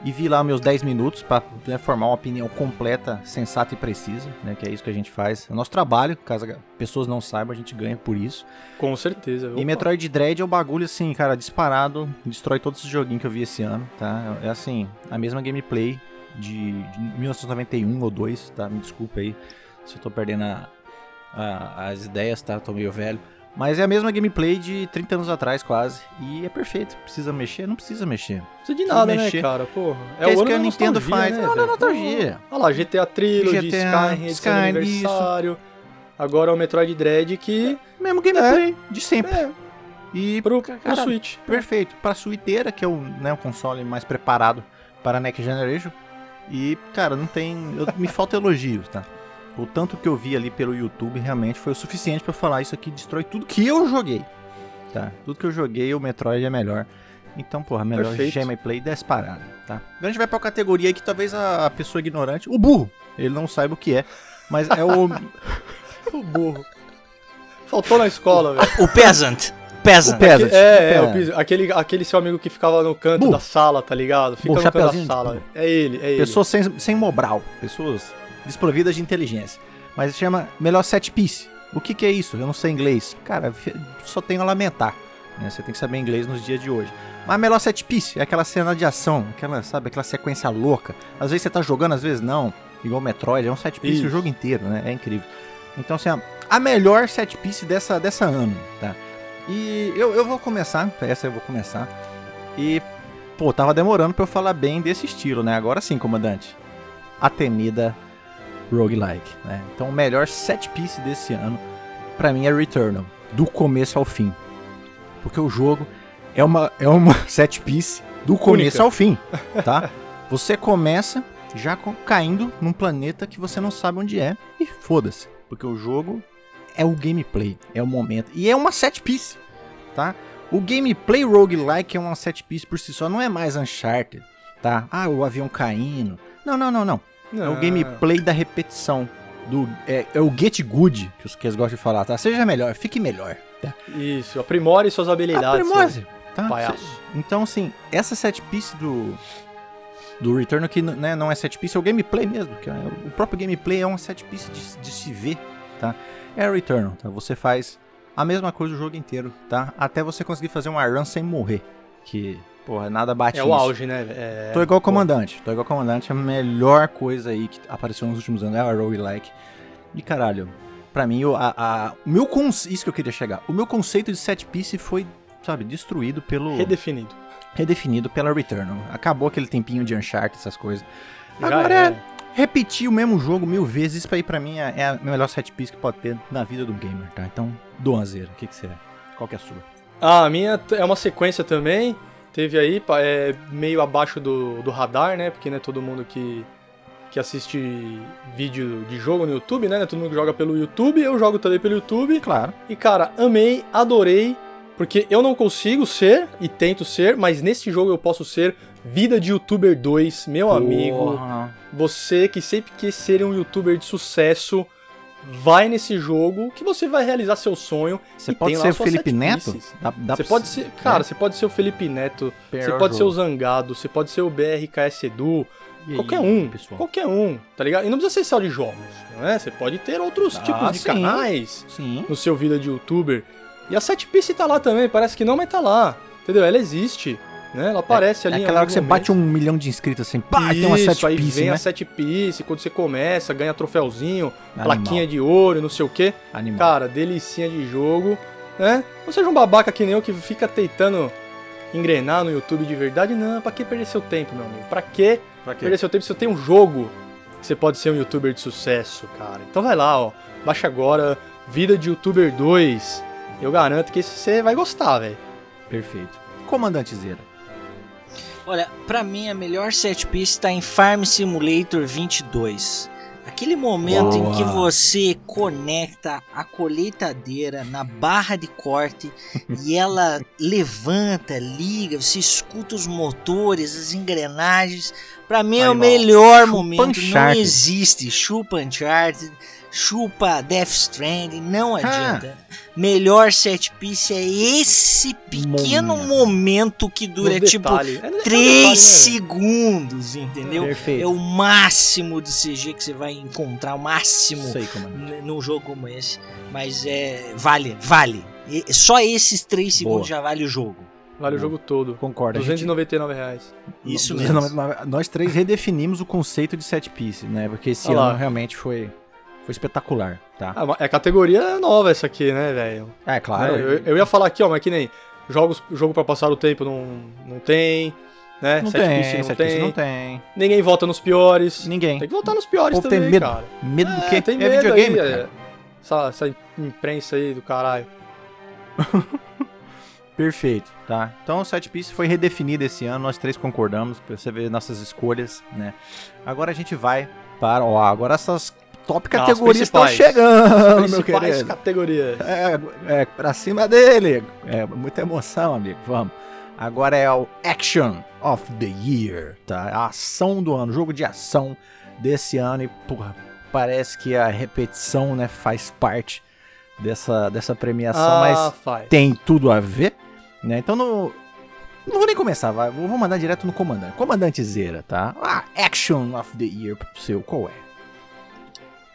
E vi lá meus 10 minutos pra né, formar uma opinião completa, sensata e precisa, né? Que é isso que a gente faz. É o nosso trabalho, caso as pessoas não saibam, a gente ganha por isso. Com certeza. E. Metroid Dread é o bagulho assim, cara, disparado, destrói todos esses joguinhos que eu vi esse ano, tá? É assim, a mesma gameplay de, de 1991 ou 2, tá? Me desculpa aí se eu tô perdendo a- a- as ideias, tá? Tô meio velho. Mas é a mesma gameplay de 30 anos atrás, quase. E é perfeito. Precisa mexer? Não precisa mexer. Não precisa de nada, né, mexer. cara? Porra. Que é isso ano que a Nintendo faz. Né, É o ano nostalgia. Olha lá, GTA Trilogy, GTA, Skyrim, Skyrim, isso. aniversário. Agora o Metroid Dread que... Mesmo gameplay de sempre. É, E pro, pro cara, Switch. Perfeito. Pra suiteira, que é o, né, o console mais preparado para a Next Generation. E, cara, não tem. eu- me falta elogios, tá? O tanto que eu vi ali pelo YouTube realmente foi o suficiente pra eu falar isso aqui destrói tudo que eu joguei. Tá? Tudo que eu joguei, o Metroid é melhor. Então, porra, melhor Perfeito. gameplay disparado, tá? Agora a gente vai pra categoria aí que talvez a, pessoa ignorante, o burro, ele não saiba o que é. Mas é o. O burro. Faltou na escola, velho. O peasant. Peasant. O peasant. É, é, Pera. o piso- aquele, aquele seu amigo que ficava no canto Burro. da sala, tá ligado? Fica Burro, no canto da sala. É ele, é ele. Pessoas sem, sem mobral, pessoas desprovidas de inteligência. Mas chama melhor set piece. O que, que é isso? Eu não sei inglês. Cara, só tenho a lamentar. né? Você tem que saber inglês nos dias de hoje. Mas melhor set piece é aquela cena de ação, aquela, sabe, aquela sequência louca. Às vezes você tá jogando, às vezes não. Igual Metroid, é um set piece Isso. o jogo inteiro, né? É incrível. Então, assim, a, a melhor set piece dessa, dessa ano, tá? E eu, eu vou começar, essa eu vou começar. E, pô, tava demorando pra eu falar bem desse estilo, né? Agora sim, comandante. A temida roguelike, né? Então, o melhor set piece desse ano, pra mim, é Returnal. Do começo ao fim. Porque o jogo é uma, é uma set piece do começo Única. ao fim, tá? Você começa já caindo num planeta que você não sabe onde é e foda-se. Porque o jogo é o gameplay, é o momento. E é uma set piece, tá? O gameplay roguelike é uma set piece por si só, não é mais Uncharted, tá? Ah, o avião caindo. Não, não, não, não. É o gameplay da repetição. Do, é, é o get good, que os que eles gostam de falar, tá? Seja melhor, fique melhor. Tá? Isso, aprimore suas habilidades. Aprimore, tá? palhaço. Então, assim, essa set piece do, do Return aqui né, não é set piece, é o gameplay mesmo. Que é, o próprio gameplay é uma set piece de, de se ver, tá? É o Return, tá? Você faz a mesma coisa o jogo inteiro, tá? Até você conseguir fazer uma run sem morrer. Que, porra, nada bate É o isso. auge, né? É, Tô igual comandante. Tô igual o comandante. A melhor coisa aí que apareceu nos últimos anos é a roguelike. E caralho, pra mim, a, a- o meu conce... isso que eu queria chegar. O meu conceito de set piece foi, sabe, destruído pelo. Redefinido. redefinido pela Returnal. Acabou aquele tempinho de Uncharted, essas coisas. Já Agora é repetir o mesmo jogo mil vezes. Isso aí pra mim é, é a melhor set piece que pode ter na vida do gamer, tá? Então, uma zero. O que, que você é? Qual que é a sua? Ah, a minha é uma sequência também. Teve aí, é meio abaixo do, do radar, né? Porque não é todo mundo que, que assiste vídeo de jogo no YouTube, né? Todo mundo que joga pelo YouTube. Eu jogo também pelo YouTube. Claro. E, cara, amei, adorei. Porque eu não consigo ser, e tento ser, mas nesse jogo eu posso ser Vida de Youtuber 2, meu amigo. Porra. Você que sempre quis ser um youtuber de sucesso, vai nesse jogo que você vai realizar seu sonho. Você e pode tem lá ser o Felipe Neto? Dá, dá Você pra pode ser- cara, né? você pode ser o Felipe Neto, Pior você pode ser o jogo. Zangado, você pode ser o BRKS Edu, E aí, qualquer um, pessoal? qualquer um, tá ligado? E não precisa ser só de jogos, não é? Você pode ter outros Ah, tipos de sim. canais Sim. no seu vida de youtuber. E a set piece tá lá também, parece que não, mas tá lá, entendeu? Ela existe, né? Ela aparece ali É aquela hora que você bate um milhão de inscritos assim, pá, tem uma Isso, set aí piece, vem né? a set piece, quando você começa, ganha troféuzinho, Animal. plaquinha de ouro, não sei o quê. Animal. Cara, delicinha de jogo, né? Não seja um babaca que nem eu que fica tentando engrenar no YouTube de verdade. Não, pra que perder seu tempo, meu amigo? Pra que perder seu tempo se você tem um jogo que você pode ser um youtuber de sucesso, cara? Então vai lá, ó. Baixa agora Vida de Youtuber 2. Eu garanto que esse você vai gostar, velho. Perfeito. Comandante Zera. Olha, pra mim a melhor set piece tá em Farm Simulator 22. Aquele momento em que Boa. você conecta a colheitadeira na barra de corte e ela levanta, liga, você escuta os motores, as engrenagens. Pra mim é o melhor Chupa momento. Não Uncharted. existe chupa Uncharted, chupa Death Stranding, não Ah. Melhor set piece é esse pequeno Momento. momento que dura Nos tipo detalhes. É- é 3 detalhe, né, segundos, entendeu? Perfeito. É o máximo de CG que você vai encontrar, o máximo Sei, comandante. n- num jogo como esse. Mas é. Vale, vale. E- só esses 3 segundos Boa. já vale o jogo. Vale o jogo todo. Concordo. a gente- 299 reais. Isso Nós- mesmo. nós- três redefinimos o conceito de set piece, né? Porque esse Olha lá. ano realmente foi, foi espetacular, tá? Mas é categoria nova essa aqui, né, velho? É, claro. Eu, eu ia falar aqui, ó, mas que nem jogos, jogo pra passar o tempo não, não tem, né? Não Set tem, piece não tem. não tem. Ninguém vota nos piores. Ninguém. Tem que votar nos piores povo tem também, medo. cara. Medo do É, quê? tem é medo videogame, aí, cara. é. Essa, essa imprensa aí do caralho. Perfeito, tá? Então o set piece foi redefinido esse ano, nós três concordamos, pra você ver nossas escolhas, né? Agora a gente vai para, ó, agora essas top As categorias estão chegando, meu querido. categorias. É, é, pra cima dele. É, muita emoção, amigo. Vamos. Agora é o Action of the Year, tá? A ação do ano, jogo de ação desse ano e, porra, parece que a repetição, né, faz parte dessa, dessa premiação, ah, mas faz. tem tudo a ver, né? Então no não vou nem começar, vai, vou vou mandar direto no comandante. Comandante Zera, tá? Ah, Action of the Year pro seu, qual é?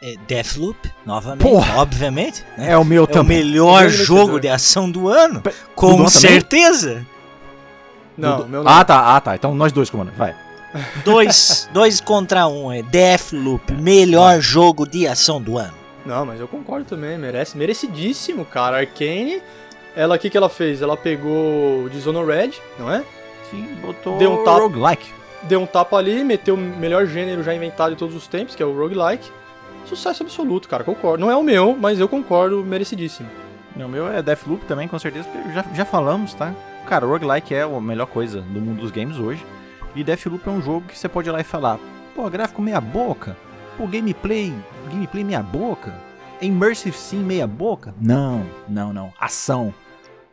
É Deathloop, novamente, Porra! obviamente. né? É o meu É o também. melhor Grande jogo de ação do ano, Pe- com também? certeza. Não, Do- meu não. Ah, tá, ah, tá. Então nós dois, comandante, vai. Dois, dois contra um, é Deathloop, melhor jogo de ação do ano. Não, mas eu concordo também, merece, merecidíssimo, cara. Arcane, ela o que que ela fez? Ela pegou o Dishonored, não é? Sim, botou Deu um tapa. roguelike. Deu um tapa ali, meteu o melhor gênero já inventado de todos os tempos, que é o roguelike. Sucesso absoluto, cara, concordo. Não é o meu, mas eu concordo, merecidíssimo. O meu é Deathloop também, com certeza, já, já falamos, tá? Cara, roguelike é a melhor coisa do mundo dos games hoje. E Deathloop é um jogo que você pode ir lá e falar, pô, gráfico meia boca, pô, gameplay, gameplay meia boca, immersive sim meia boca. Não, não, não. Ação.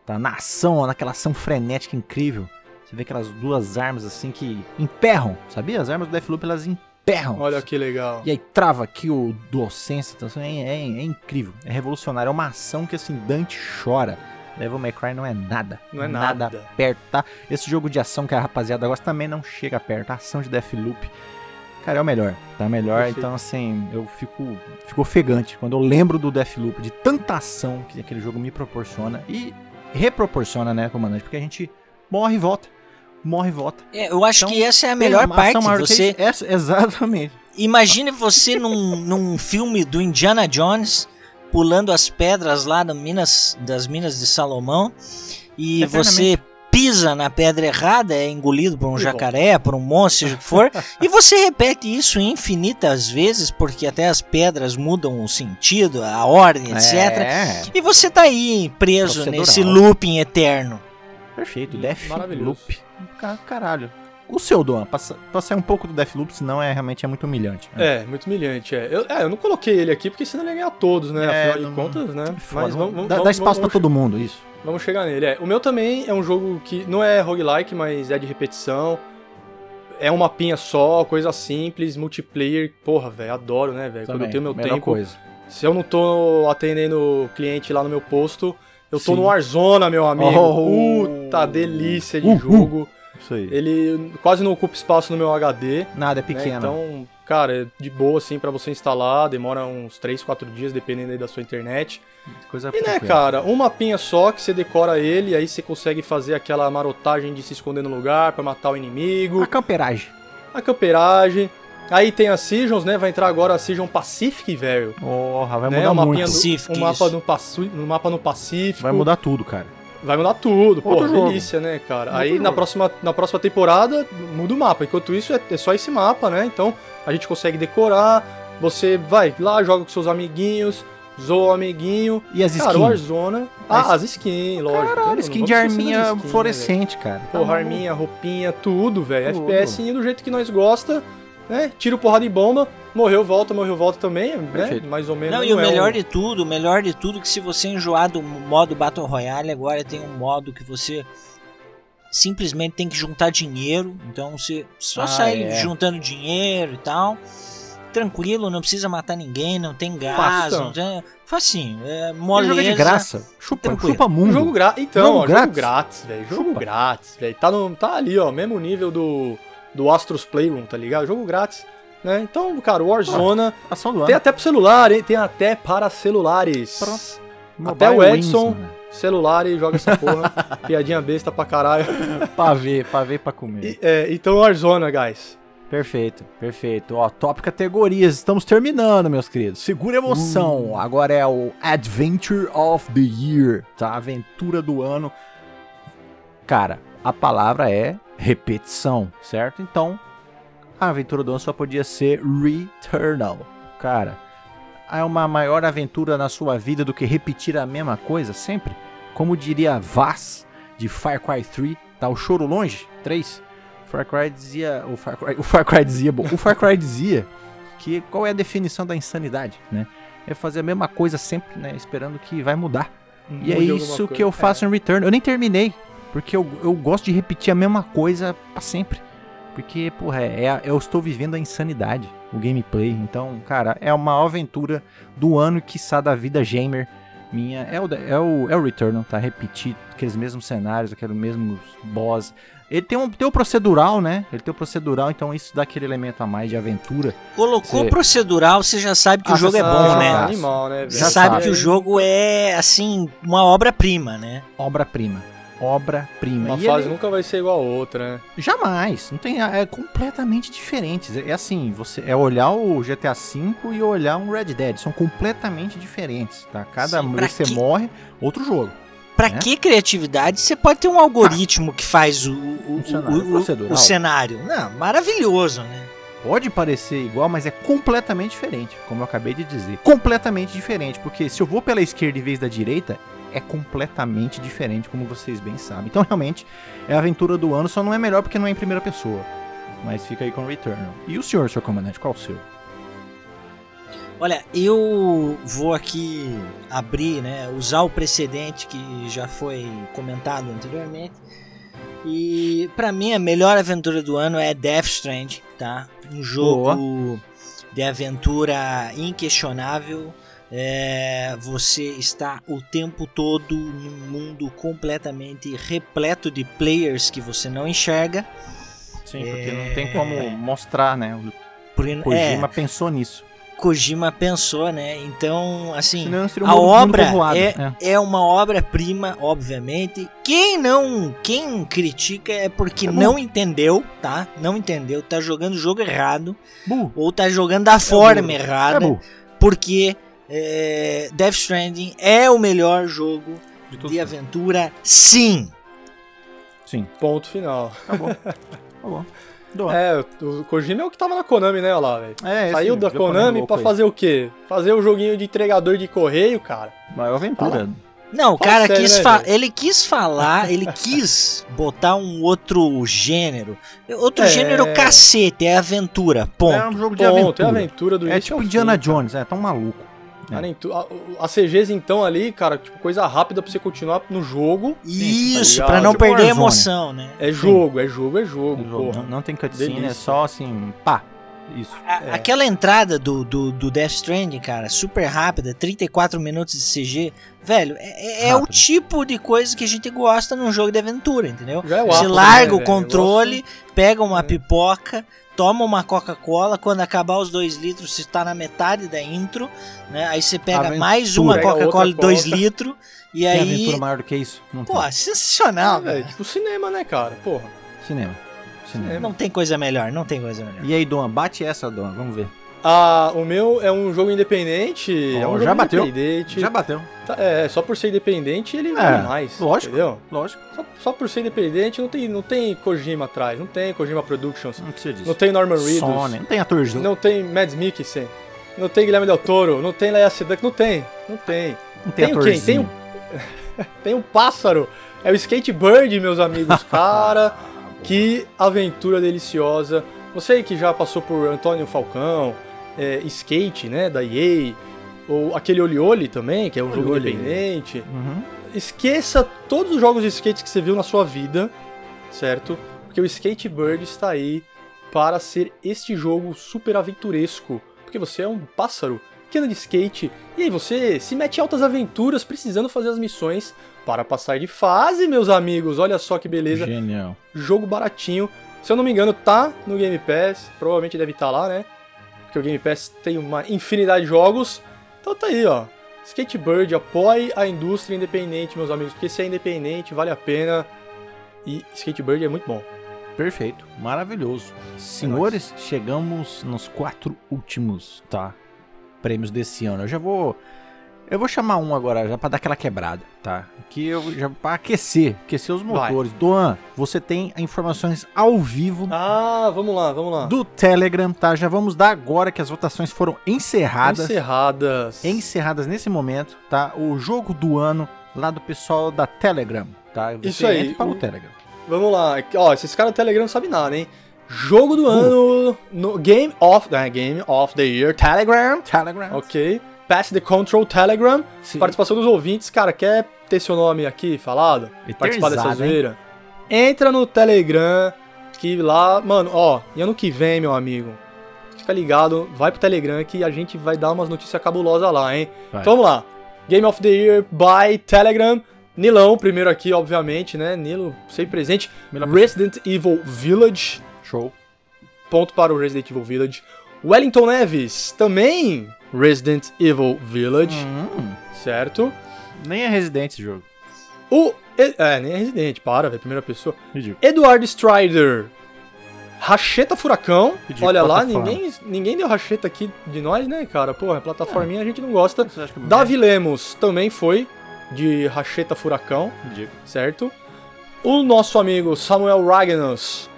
Tá na ação, naquela ação frenética incrível. Você vê aquelas duas armas assim que emperram, sabia? As armas do Deathloop elas emperram. Olha que legal. E aí trava aqui o DualSense, então assim, é, é, é incrível, é revolucionário, é uma ação que assim, Dante chora. Devil May Cry não é nada. Não é nada. perto, tá? Esse jogo de ação que a rapaziada gosta também não chega perto. A ação de Deathloop, cara, é o melhor, tá? Melhor, Perfeito. então assim, eu fico, fico ofegante quando eu lembro do Deathloop, de tanta ação que aquele jogo me proporciona e reproporciona, né, comandante? Porque a gente morre e volta, morre e volta. É, eu acho Então, que essa é a melhor parte. Você. Essa- exatamente. imagine você num, num filme do Indiana Jones pulando as pedras lá no minas, das minas de Salomão e você pisa na pedra errada, é engolido por um jacaré, por um monstro, seja o que for, e você repete isso infinitas vezes porque até as pedras mudam o sentido, a ordem, etc. É, E você tá aí preso Procedural. nesse looping eterno. Perfeito. Deathloop. Maravilhoso. Ca- Caralho. O seu, Dom, pra, sa- pra sair um pouco do Deathloop, senão é realmente é muito humilhante. né? É, muito humilhante, é. Eu, é, eu não coloquei ele aqui porque senão ele ia ganhar todos, né? É, Afinal não- de contas, né? Foda, Mas vamos, vamos, dá, dá vamos- espaço pra vamos- todo mundo, isso. Vamos chegar nele. É, o meu também é um jogo que não é roguelike, mas é de repetição. É uma mapinha só, coisa simples, multiplayer. Porra, velho, adoro, né, velho? Quando eu tenho meu tempo. coisa. Se eu não tô atendendo cliente lá no meu posto, eu tô Sim. no Warzone, meu amigo. Oh. Puta delícia de Uhul. jogo. Isso aí. Ele quase não ocupa espaço no meu HD. Nada, é né? pequeno. Então, cara, é de boa assim pra você instalar, demora uns 3, 4 dias, dependendo aí da sua internet. Coisa E né, cara, um mapinha só que você decora ele, aí você consegue fazer aquela marotagem de se esconder no lugar pra matar o inimigo, A camperagem. a camperagem. Aí tem as Seasons, né? Vai entrar agora a Season Pacific, velho. Porra, vai né? mudar um muito. do- Pacífico, um mapa no, um mapa no Pacífico. Vai mudar tudo, cara. Vai mudar tudo, pô, Outro jogo. delícia, né, cara? Outro Aí na próxima, na próxima temporada muda o mapa. Enquanto isso é, é só esse mapa, né? Então a gente consegue decorar. Você vai lá, joga com seus amiguinhos, zoa o amiguinho. E as Cara, o skins? Warzone. Ah, As- as skins, lógico. Caralho, skin de arminha skins, né, fluorescente, cara. velho? Tá Porra, maluco. arminha, roupinha, tudo, velho. FPS do jeito que nós gosta, né? Tiro, porrada e bomba. Morreu, volta, morreu, volta também, né? Mais ou menos. Não, e o é melhor um- de tudo, o melhor de tudo é que se você enjoar do modo Battle Royale, agora tem um modo que você simplesmente tem que juntar dinheiro. Então você só Ah, sai é. juntando dinheiro e tal. Tranquilo, não precisa matar ninguém, não tem gás, Faça. não tem. Facinho, é moleza. joga de graça. Chupa, Tranquilo. chupa mundo. Um jogo grátis. Então, Jogo ó, jogo grátis. grátis, velho. Jogo Chupa. grátis, velho. Tá, no- tá ali, ó, mesmo nível do, do Astros Playroom, tá ligado? Jogo grátis. Né? Então, cara, o Warzone Ação do ano. tem até pro celular, hein? Tem até para celulares. Até o Edson. Wins, mano. Celular e joga essa porra. Piadinha besta pra caralho. Pra ver, pra ver, pra comer. E, é, então, Warzone, guys. Perfeito, perfeito. Ó, top categorias. Estamos terminando, meus queridos. Segura emoção. Uh. Agora é o Adventure of the Year, tá? Aventura do ano. Cara, a palavra é repetição, certo? Então, a aventura do ano só podia ser Returnal. Cara, é uma maior aventura na sua vida do que repetir a mesma coisa sempre? Como diria Vaz de Far Cry 3, tá o choro longe? 3. Far Cry dizia, o Far Cry, o Far Cry dizia, bom, o Far Cry dizia que qual é a definição da insanidade, né? É fazer a mesma coisa sempre, né, esperando que vai mudar. E é isso que eu faço em Return. Eu nem terminei, porque eu, eu gosto de repetir a mesma coisa pra sempre. Porque, porra, é, é- eu estou vivendo a insanidade, o gameplay. Então, cara, é uma aventura do ano, quiçá da vida gamer minha. É o, é o, é o Returnal, tá? Repetir aqueles mesmos cenários, aqueles mesmos boss. Ele tem um, tem o procedural, né? Ele tem o procedural, então isso dá aquele elemento a mais de aventura. Colocou Você- procedural, você já sabe que Ah, o jogo é bom, já né? Animal, né? Você Já sabe sabe. que o jogo é, assim, uma obra-prima, né? Obra-prima. Obra-prima. Uma E fase ele- nunca vai ser igual a outra, né? Jamais. Não tem, é completamente diferentes. É assim, você é olhar o GTA V e olhar um Red Dead. São completamente diferentes, tá? Cada Sim, vez que você morre, outro jogo. Pra Né? que criatividade? Você pode ter um algoritmo que faz o, o, Um cenário o- o cenário. Não, maravilhoso, né? Pode parecer igual, mas é completamente diferente, como eu acabei de dizer. Completamente diferente, porque se eu vou pela esquerda em vez da direita, é completamente diferente, como vocês bem sabem. Então, realmente, é a aventura do ano, só não é melhor porque não é em primeira pessoa. Mas fica aí com o Returnal. E o senhor, senhor comandante, qual o seu? Olha, eu vou aqui abrir, né, usar o precedente que já foi comentado anteriormente. E pra mim a melhor aventura do ano é Death Strand, tá? Um jogo de aventura inquestionável. É, você está o tempo todo num mundo completamente repleto de players que você não enxerga. Sim, porque não tem como mostrar, né? O Por, é, Kojima pensou nisso. Kojima pensou, né? Então, assim, um a obra é, né? é uma obra-prima, obviamente. Quem não, quem critica é porque É não entendeu, tá? Não entendeu, tá jogando o jogo errado Bu, ou tá jogando da forma burro. errada, é bu. porque é, Death Stranding é o melhor jogo De de aventura, sim. Sim, Ponto final. acabou. acabou. Doa. É, o Kojima é o que tava na Konami, né, olha lá, velho. É, Saiu da Konami pra aí. fazer o quê? Fazer o joguinho de entregador de correio, cara. Maior aventura. Não, o cara sério, quis né, ele quis falar, ele quis botar um outro gênero. Outro É. gênero cacete, é aventura, ponto. É um jogo de Ponto, é aventura. a aventura do É tipo Indiana fim, Jones, é tão maluco. Ah, nem tu- a- As CGs, então, ali, cara, tipo, coisa rápida pra você continuar no jogo. Isso, tá pra não Tipo perder a emoção, né? É jogo, é jogo, é jogo, O jogo porra. não, não tem cutscene, é Delícia. só assim, pá. Isso. A- É. Aquela entrada do, do, do Death Stranding, cara, super rápida, 34 minutos de CG, velho, é, é- é o tipo de coisa que a gente gosta num jogo de aventura, entendeu? Já é o Você ápice, larga né, o velho? controle, pega uma É. pipoca, toma uma Coca-Cola, quando acabar os dois litros, você tá na metade da intro, né? Aí você pega Aventura. mais uma Coca-Cola de outra 2 Coca. litros, e Tem aí. aventura maior do que isso? Não Pô, tem. sensacional, Ah, velho, velho. tipo cinema, né, cara? Porra. Cinema. Cinema. Não tem coisa melhor, não tem coisa melhor. E aí, Dom, bate essa, Dom, vamos ver. Ah, o meu é um jogo independente. é Ó, um já jogo bateu. independente. Já bateu. Tá- é, só por ser independente ele vale mais. lógico. Entendeu? Lógico. Só, só por ser independente não tem, não tem Kojima atrás, não tem Kojima Productions, Não precisa disso. não tem Norman Reedus, Sony, não tem atorzinho. não tem Mads Mikkelsen, não tem Guilherme Del Toro, não tem Leia Seduc, não tem, não tem. Não tem tem quem? Tem Tem um pássaro, é o Skatebird, meus amigos, cara, que aventura deliciosa. Você aí que já passou por Antônio Falcão, é, Skate, né, da EA, ou aquele Oli Oli também, que é um jogo Oli Oli. independente. Uhum. Esqueça todos os jogos de skate que você viu na sua vida, certo? Porque o Skatebird está aí para ser este jogo super aventuresco. Porque você é um pássaro que anda de skate e aí você se mete em altas aventuras precisando fazer as missões para passar de fase, meus amigos. Olha só que beleza. Genial. Jogo baratinho. Se eu não me engano, tá no Game Pass. Provavelmente deve estar lá, né? Porque o Game Pass tem uma infinidade de jogos. Então tá aí, ó. Skatebird, apoie a indústria independente, meus amigos. Porque se é independente, vale a pena. E Skatebird é muito bom. Perfeito. Maravilhoso. Senhores, chegamos nos quatro últimos, tá? Prêmios desse ano. Eu já vou. Eu vou chamar um agora, já pra dar aquela quebrada, tá? Que eu já pra aquecer, aquecer os Vai. motores. Doan, você tem informações ao vivo Ah, vamos lá, vamos lá. do Telegram, tá? Já vamos dar agora que as votações foram encerradas. Encerradas. encerradas nesse momento, tá? O jogo do ano lá do pessoal da Telegram, tá? Você Isso aí, para o, o- Telegram. Vamos lá. Ó, esses caras do Telegram não sabem nada, hein? Jogo do ano no Game of, é, Game of the Year Telegram. Telegram. Ok. Pass the Control Telegram. Sim. Participação dos ouvintes, cara, quer ter seu nome aqui falado? Participar dessa Eternizado, hein? zoeira? Entra no Telegram, que lá, mano, ó, e ano que vem, meu amigo, fica ligado, vai pro Telegram que a gente vai dar umas notícias cabulosas lá, hein? Vai. Então vamos lá. Game of the Year by Telegram. Nilão, primeiro aqui, obviamente, né? Nilo, sempre presente. Melhor Resident Evil Village. Show. Ponto para o Resident Evil Village. Wellington Neves, também Resident Evil Village, Hum, certo? nem é residente esse jogo. O. É, nem é Resident, para, velho, primeira pessoa. Ridículo. Eduardo Strider, Racheta Furacão. Ridículo, Olha lá, ninguém, ninguém deu racheta aqui de nós, né, cara? Porra, plataforminha a gente não gosta. É Davi Lemos também foi de Racheta Furacão, Ridículo. certo? O nosso amigo Samuel Ragnos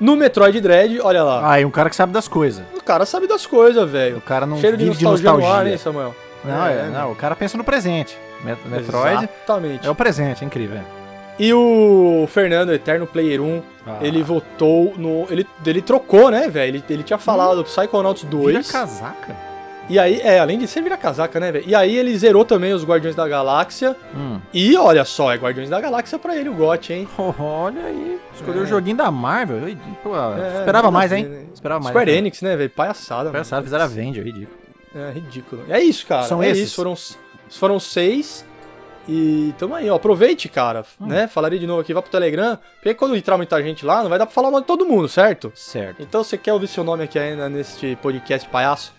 no Metroid Dread, olha lá. Ah, e um cara que sabe das coisas. O cara sabe das coisas, O velho. cara não Cheiro de vive de nostalgia, nostalgia. no ar, hein, Samuel? Não, é, É, não, o cara pensa no presente. Met- Metroid Exatamente. é o presente, é incrível. E o Fernando, Eterno Player 1, Ah. ele votou no. Ele, ele trocou, né, velho? Ele, ele tinha falado do Psychonauts 2. Vira casaca. E aí, é, além de ser vira casaca, né, velho? E aí ele zerou também os Guardiões da Galáxia. Hum. E olha só, é Guardiões da Galáxia pra ele o GOT, hein? Olha aí. Escolheu É. o joguinho da Marvel. Pô, É, esperava mais, a hein? ver, né? Esperava mais. Square né? Enix, né, velho? Palhaçada, mano. Engraçado, fizeram a venda, ridículo. É ridículo. É isso, cara. São é esses? isso. Foram, foram seis. E tamo aí, ó. Aproveite, cara. Hum. Né? Falarei de novo aqui, vai pro Telegram. Porque quando entrar muita gente lá, não vai dar pra falar o nome de todo mundo, certo? Certo. Então, você quer ouvir seu nome aqui ainda neste podcast palhaço?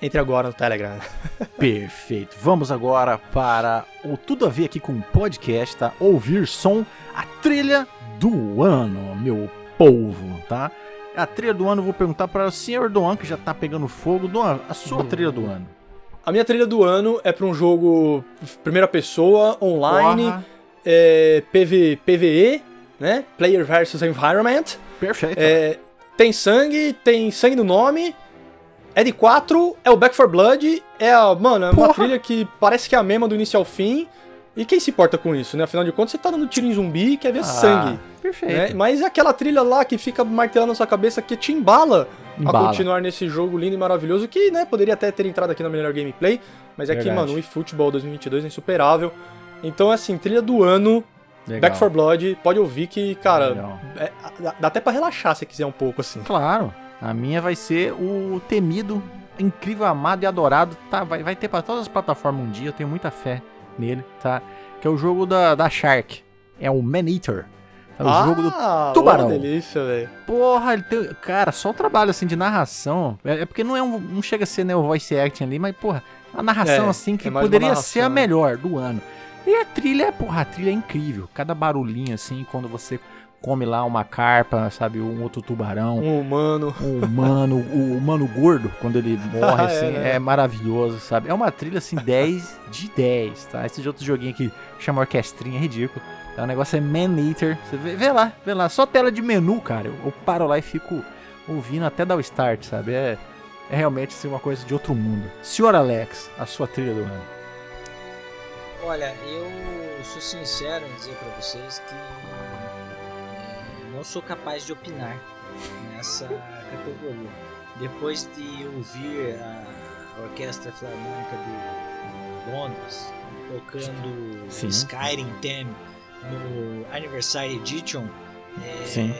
Entre agora no Telegram. Perfeito. Vamos agora para o Tudo a Ver aqui com o podcast, tá? Ouvir som, a trilha do ano, meu povo, tá? A trilha do ano, eu vou perguntar para o senhor Doan, que já tá pegando fogo. Doan, a sua Hum. trilha do ano. A minha trilha do ano é pra um jogo primeira pessoa, online, é, PV, PVE, né? Player versus Environment. Perfeito. É, tem sangue, tem sangue no nome. É de 4, é o Back for Blood. É a, mano, é uma Porra. trilha que parece que é a mesma do início ao fim. E quem se importa com isso, né? Afinal de contas, você tá dando tiro em zumbi e quer ver Ah, sangue. Perfeito. né? Mas é aquela trilha lá que fica martelando na sua cabeça que te embala, a Embala. continuar nesse jogo lindo e maravilhoso que, né, poderia até ter entrado aqui na melhor gameplay, mas é que, Verdade. mano, o eFootball 2022 é insuperável. Então, assim, trilha do ano, Legal. Back 4 Blood, pode ouvir que, cara, é- dá- dá até pra relaxar se quiser um pouco, assim. Claro. A minha vai ser o temido, incrível, amado e adorado. Tá, vai, vai ter pra todas as plataformas um dia. Eu tenho muita fé nele, tá? Que é o jogo da, da Shark. É o Man Eater. É o jogo do Ah, tubarão. ô, delícia, velho. Porra, ele tem. Cara, só o trabalho assim de narração. É, é porque não é um. Não chega a ser né, o voice acting ali, mas, porra, a narração É, assim que é poderia narração, ser a né? melhor do ano. E a trilha, porra, a trilha é incrível. Cada barulhinho assim, quando você come lá uma carpa, sabe, um outro tubarão. Um humano. O humano, o humano gordo, quando ele morre, É, assim, né? é maravilhoso, sabe? É uma trilha, assim, 10 de 10, tá? Esse outro joguinho aqui, chama orquestrinha, é ridículo. Tá? O negócio é Man Eater. Você vê, vê lá, vê lá. Só tela de menu, cara. Eu, eu paro lá e fico ouvindo até dar o start, sabe? É, é realmente, assim, uma coisa de outro mundo. Senhor Alex, a sua trilha do ano. Olha, eu sou sincero em dizer pra vocês que não sou capaz de opinar nessa categoria. Depois de ouvir a Orquestra Filarmônica de Londres tocando Sim. Skyrim Theme no Anniversary Edition, eh, Sim.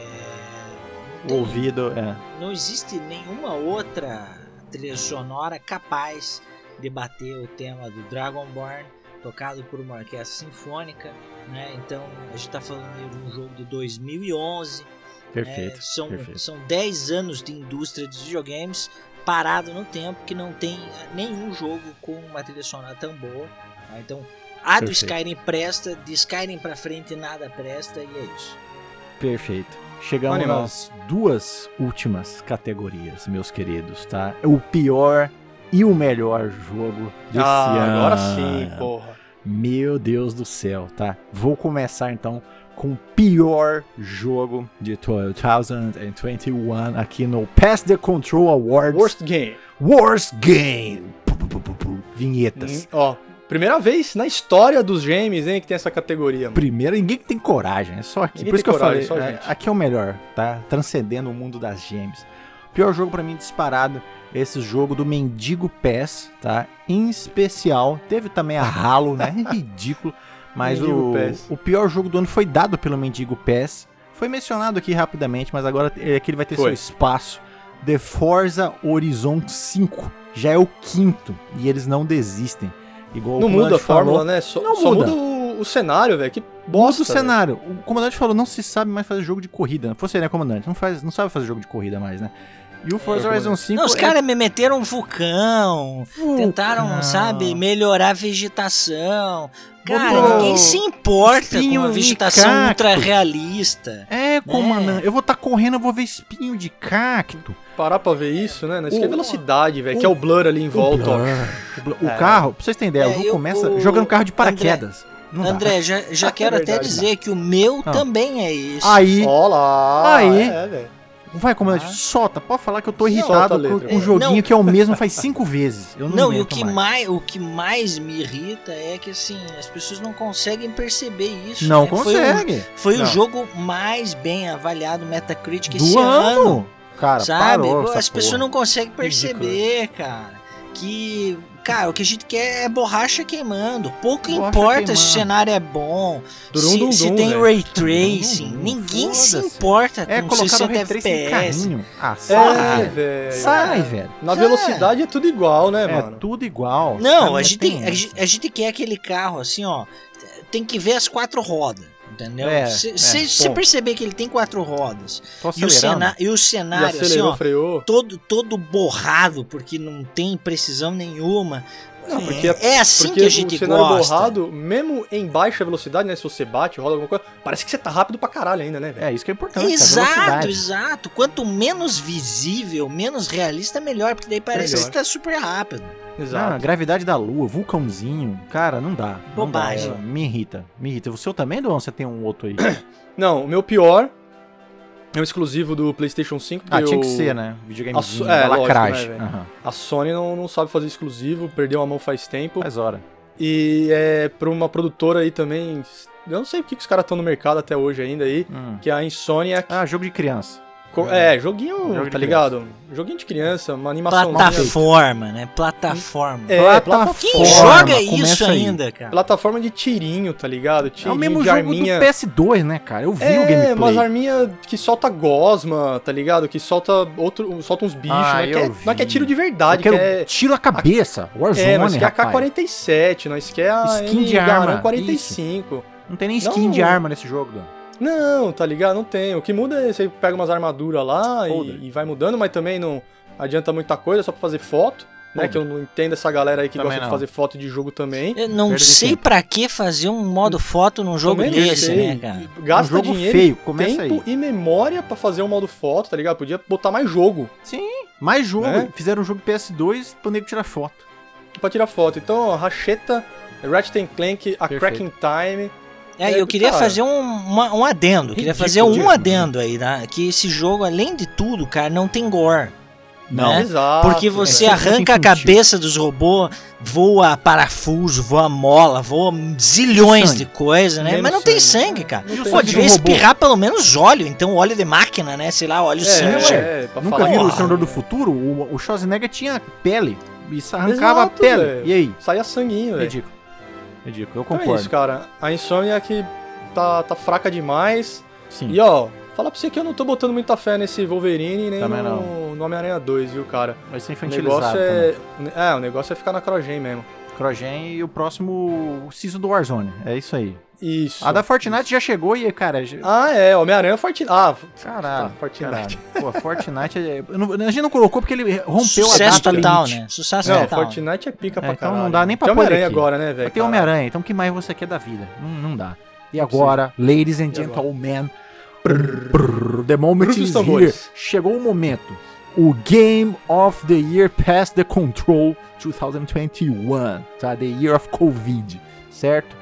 O ouvido, é. não existe nenhuma outra trilha sonora capaz de bater o tema do Dragonborn, tocado por uma orquestra sinfônica, né? Então a gente está falando de um jogo de 2011, Perfeito. é, são perfeito. são 10 anos de indústria de videogames parado no tempo que não tem nenhum jogo com uma trilha sonora tão boa. né? Então a do Perfeito. Skyrim presta, de Skyrim pra frente nada presta e é isso. Perfeito. Chegamos Animal. nas duas últimas categorias, meus queridos, tá? O pior e o melhor jogo desse ah, ano. agora sim, porra. Meu Deus do céu, tá? Vou começar então com o pior jogo de 2021 aqui no Pass the Control Awards Worst game. Worst Game. Vinhetas. Hum, ó, primeira vez na história dos games, hein, que tem essa categoria, mano. Primeiro, ninguém que tem coragem, é só aqui. Ninguém Por isso que tem eu coragem, falei, só é, gente. aqui é o melhor, tá? Transcendendo o mundo das games. Pior jogo pra mim disparado, esse jogo do Mendigo Pass, tá? Em especial, teve também a Halo, né? Ridículo. Mas o, o pior jogo do ano foi dado pelo Mendigo Pass. Foi mencionado aqui rapidamente, mas agora é que ele vai ter Foi. seu espaço. The Forza Horizon 5. Já é o quinto. E eles não desistem. Igual Não o muda a fórmula, falou, né? Só, Não só muda. muda o, o cenário, velho. Que Muda bosta. o cenário. O comandante falou, não se sabe mais fazer jogo de corrida. Você, né, comandante? Não, faz, não sabe fazer jogo de corrida mais, né? E o Forza É, Horizon 5 Não, os é caras me meteram um vulcão, vulcão. Tentaram, sabe, melhorar a vegetação. Cara, Botou ninguém se importa espinho com a em vegetação ultra realista. É, comandante. Eu vou estar correndo, eu vou ver espinho de cacto. Parar pra ver isso, né? Isso aqui é O- velocidade, velho. Que é o blur ali em volta, o, ó. blur, o, blur- o É. carro, pra vocês terem ideia, É, o jogo eu- começa o- jogando carro de paraquedas. Não dá. André, já, já quero até Verdade, dizer que o meu Ah. também é isso. Aí, Ó lá. Aí. É, velho. Vai, comandante, Ah. solta. Pode falar que eu tô irritado com um É, joguinho não. que é o mesmo faz cinco vezes. Eu não, Não, e o que, mais. mais, o que mais me irrita é que assim, as pessoas não conseguem perceber isso. Não né? Foi o- consegue. Foi o jogo mais bem avaliado Metacritic Do esse ano. ano. Cara, sabe? parou Pô, essa As pessoas porra. não conseguem perceber, cara. Que, cara, o que a gente quer é borracha queimando. Pouco Borracha importa se queimando. o cenário é bom, Durum, se, dum, se dum, tem ray tracing. dum, Ninguém se importa É, com colocaram o 60 Ray Tracing em FPS. Ah, É, sai. velho. sai, velho. Na É. velocidade é tudo igual, né, É mano? tudo igual. Não, a gente, tem a, gente, a gente quer aquele carro assim, ó. Tem que ver as quatro rodas. Entendeu? É, Se é, se ponto. perceber que ele tem quatro rodas e o, cena, e o E cenário, assim, acelerou, ó, freou. todo, todo borrado, porque não tem precisão nenhuma. Não, É, porque, é assim porque que a gente o cenário gosta. borrado, mesmo em baixa velocidade, né? Se você bate, roda alguma coisa, parece que você tá rápido pra caralho ainda, né, velho? É isso que é importante. Exato, exato. Quanto menos visível, menos realista, melhor, porque daí parece Melhor. que tá super rápido. Ah, Exato. gravidade da lua, vulcãozinho. Cara, não dá. não Bobagem. dá, é, me irrita. Me irrita. O seu também, Luan? Você tem um outro aí? Não, o meu pior é um exclusivo do PlayStation 5. ah, tinha que eu- ser, né? Videogame A su- é, lacragem. né? Aham, A Sony não, não sabe fazer exclusivo, perdeu a mão faz tempo. Faz hora. E é pra uma produtora aí também Eu não sei porque que os caras estão no mercado até hoje ainda aí, Hum. que é a Insomniac. Ah, jogo de criança. Co- É, joguinho, Jogo de tá ligado? Joguinho de criança, uma animação. Plataforma, né? Plataforma. É, Plataforma. Quem Forma, joga começa isso aí. ainda, cara? Plataforma de tirinho, tá ligado? É Tirinho o mesmo de jogo arminha. do PS2, né, cara? Eu vi o É, gameplay. umas arminhas que solta gosma, tá ligado? Que solta outro, solta uns bichos. Ah, não, é que é, não é que é tiro de verdade, quero que é. tiro a cabeça. Warzone, É, nós quer a rapaz. K-47, nós quer a Skin de arma, Garand 45. Não tem nem skin Não. de arma nesse jogo, Dan. Não, tá ligado? Não tem. O que muda é você pega umas armaduras lá e, e vai mudando, mas também não adianta muita coisa, só pra fazer foto. Né, que eu não entendo essa galera aí que Também gosta não. de fazer foto de jogo também. Eu não sei pra que fazer um modo foto num jogo Também não desse, sei. né, cara? Gasta Um jogo dinheiro, feio, começa tempo aí. e memória pra fazer um modo foto, tá ligado? Podia botar mais jogo Mais jogo. Né? Fizeram um jogo PS2 pro nego tirar foto. pra tirar foto. Então, a Racheta, Ratchet Clank, a Perfeito. Cracking Time. É, É, eu queria cara, fazer um, uma- um adendo, queria fazer um ridículo. adendo aí, né? Que esse jogo, além de tudo, cara, não tem gore. Não. né? Exato. Porque você é arranca a cabeça dos robôs, voa parafuso, voa mola, voa zilhões Sangue. de coisas, né? Menos Mas não tem sangue. sangue, cara. Não Pô, sangue devia espirrar pelo menos óleo, então óleo de máquina, né? Sei lá, óleo É, cinza. é, pra Nunca viram o. Senador do Futuro? O, o Schwarzenegger tinha pele. Isso arrancava Exato, a pele. velho. E aí? Saia sanguinho, velho. Ridículo. Ridículo, eu Então é concordo. isso, cara. A Insomniac tá, tá fraca demais. Sim. E ó, falar pra você que eu não tô botando muita fé nesse Wolverine nem Também no, no Homem-Aranha 2, viu, cara? Vai ser O infantilizado negócio também. é. É, o negócio é ficar na Crogen mesmo. Crogen e o próximo season do Warzone. É isso aí. Isso. A da Fortnite já chegou e, cara... já- Ah, é, Homem-Aranha Fortnite. Ah, Caralho, tá, Fortnite. caralho. Pô, Fortnite... é- a gente não colocou porque ele rompeu Sucesso a data total, limite. né? Sucesso Não, total. Fortnite é pica É, pra então caralho. não dá nem pra Tem Homem-Aranha agora, né, velho? Tem? Homem-Aranha, então o que mais você quer da vida? Não, não dá. E agora, ladies and gentlemen, brrr, the moment is here. Chegou o momento. O Game of the Year Past the Control 2021, tá? The Year of Covid, certo?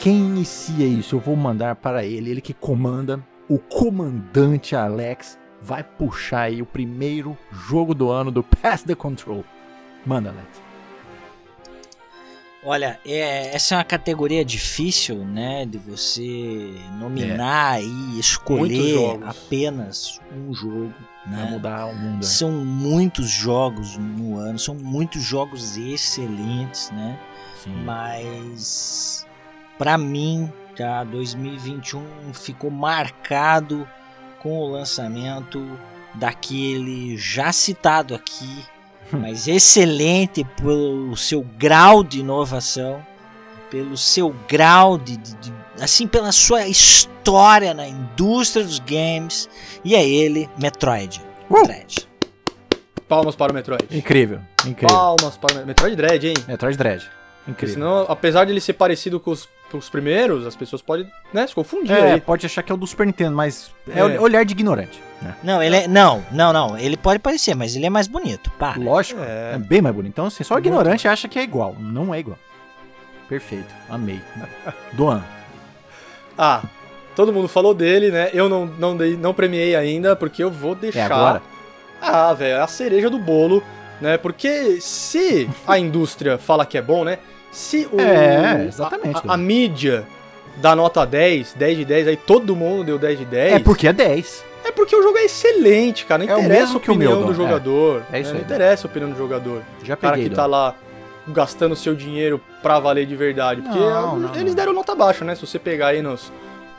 Quem inicia isso? Eu vou mandar para ele, ele que comanda, o comandante Alex vai puxar aí o primeiro jogo do ano do Past the Control. Manda, Alex. Olha, é, essa é uma categoria difícil, né? De você nominar e Muitos escolher apenas um jogo, Vai né? mudar o mundo. né? São muitos jogos no ano, são muitos jogos excelentes, né? Sim. Mas pra mim, tá, 2021 ficou marcado com o lançamento daquele já citado aqui, mas excelente pelo seu grau de inovação, pelo seu grau de, de- de- assim pela sua história na indústria dos games, e é ele, Metroid. Uh! Metroid. Palmas para o Metroid. Incrível, incrível. Palmas para o Metroid. Dread, hein? Metroid Dread. Incrível. senão, apesar de ele ser parecido com os, os primeiros, as pessoas podem né, se confundir É, aí. pode achar que é o do Super Nintendo, mas é, É. olhar de ignorante. Né? Não, ele é, não, não, não, ele pode parecer, mas ele é mais bonito, para. Lógico, é. É. bem mais bonito. Então, assim, só o Muito ignorante acha que é igual. Não é igual. Perfeito, amei. Doan. Ah, todo mundo falou dele, né? Eu não, não, dei, não premiei ainda, porque eu vou É deixar. agora. Ah, velho, é a cereja do bolo, né? Porque se a indústria fala que é bom, né? Se o. É, exatamente, A, a- a mídia dá nota 10, 10 de 10, aí todo mundo deu 10 de 10. É porque é 10. É porque o jogo é excelente, cara. Não É interessa a que o meu, opinião do é. jogador. É isso né? aí, Não interessa a opinião do jogador. Já O cara peguei. que tá lá gastando seu dinheiro pra valer de verdade. Porque Não, não, eles deram nota baixa, né? Se você pegar aí nos,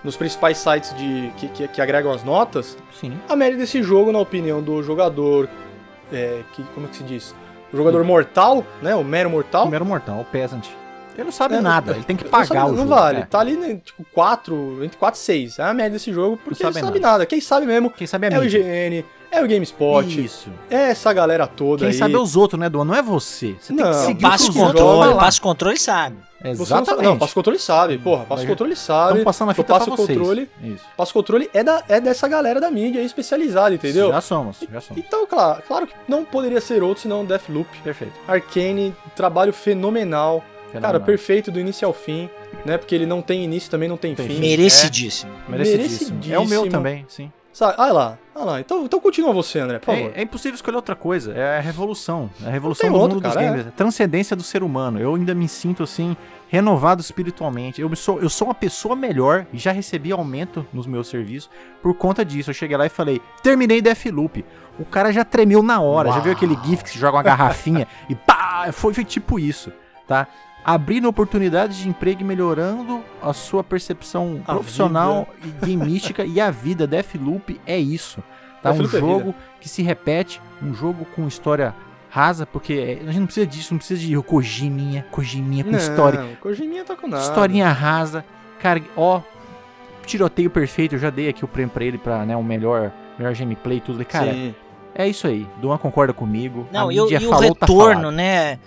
nos principais sites de, que, que, que agregam as notas, Sim. a média desse jogo, na opinião do jogador, é, que, como é que se diz? O jogador mortal, né? O mero mortal. Primeiro mortal, o Peasant. Ele não sabe É, nada, ele tem que não pagar sabe- o Não jogo. vale. é. Tá ali, né, tipo, 4, entre 4 e 6. É a média desse jogo, porque Não não sabe sabe nada. Quem sabe mesmo Quem sabe é é o. IGN, é o GameSpot, Isso. é essa galera toda Quem aí. sabe é os outros, né, Doan? Não é você. Você tem Não, que seguir Passa o que os controle, passa o controle sabe. Você não Exatamente. sabe. Não, passa o controle sabe. Porra, passa o controle sabe. Estamos passando a fita passo pra vocês. controle. Isso. Passa o controle é, da, é dessa galera da mídia aí especializada, entendeu? Já somos, já somos. Então, claro, claro que não poderia ser outro senão Deathloop. Perfeito. Arcane, trabalho fenomenal. Cara, Fenomenal. perfeito do início ao fim, né? Porque ele não tem início, também não tem Tem fim. fim. Merecidíssimo. Merecidíssimo. É o meu merecidíssimo. também, sim. Sabe? Ah lá, ah lá. Então, então continua você, André, por favor. É, é impossível escolher outra coisa. É a revolução. É a revolução do outro, mundo dos cara, games. A transcendência do ser humano. Eu ainda me sinto assim, renovado espiritualmente. Eu sou, eu sou uma pessoa melhor e já recebi aumento nos meus serviços por conta disso. Eu cheguei lá e falei, terminei Deathloop. O cara já tremeu na hora. Já Uau. viu aquele GIF que se joga uma garrafinha e pá! Foi, foi tipo isso, tá? Abrindo oportunidades de emprego e melhorando a sua percepção A profissional e gameística e a vida. Deathloop é isso. Tá? Um é jogo que se repete, um jogo com história rasa, porque é, a gente não precisa disso, não precisa de Kojiminha, Kojiminha com história. Não, Kojiminha tá com nada. Historinha rasa. Cara, ó, tiroteio perfeito, eu já dei aqui o prêmio pra ele pra, né, o melhor, melhor gameplay e tudo. Cara, Sim. é isso aí. Duan concorda comigo. Não, a e, o- mídia e o falou, tá retorno, falado. né?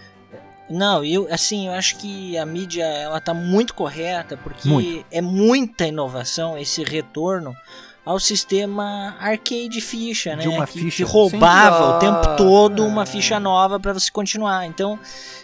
Não, eu assim, eu acho que a mídia ela tá muito correta porque Muito. é muita inovação esse retorno ao sistema arcade ficha, né? De uma que, ficha, que roubava sim. o tempo Ah, todo é. uma ficha nova para você continuar. Então,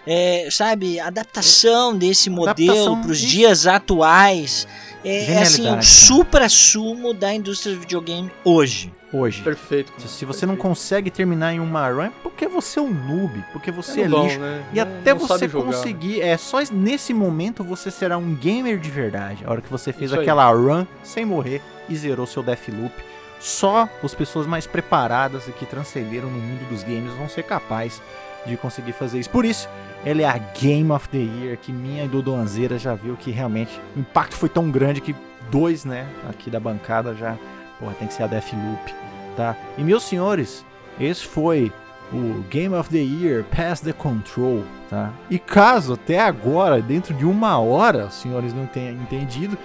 é, sabe, a adaptação desse modelo para os isso. dias atuais é, é assim, o supra-sumo da indústria do videogame hoje. Hoje. Perfeito. Se, se você não consegue terminar em uma run, é porque você é um noob, porque você é, bom, lixo. né? E Não- até não você jogar. conseguir, é só nesse momento você será um gamer de verdade. A hora que você fez Isso aí. aquela run sem morrer e zerou seu Deathloop. Só as pessoas mais preparadas e que transcenderam no mundo dos games vão ser capazes de conseguir fazer isso. Por isso, ela é a Game of the Year, que minha e do Donzeira já viu que realmente o impacto foi tão grande que dois, né, aqui da bancada já, porra, tem que ser a Deathloop, tá? E meus senhores, esse foi o Game of the Year Pass the Control, tá? E caso até agora, dentro de uma hora, os senhores não tenham entendido,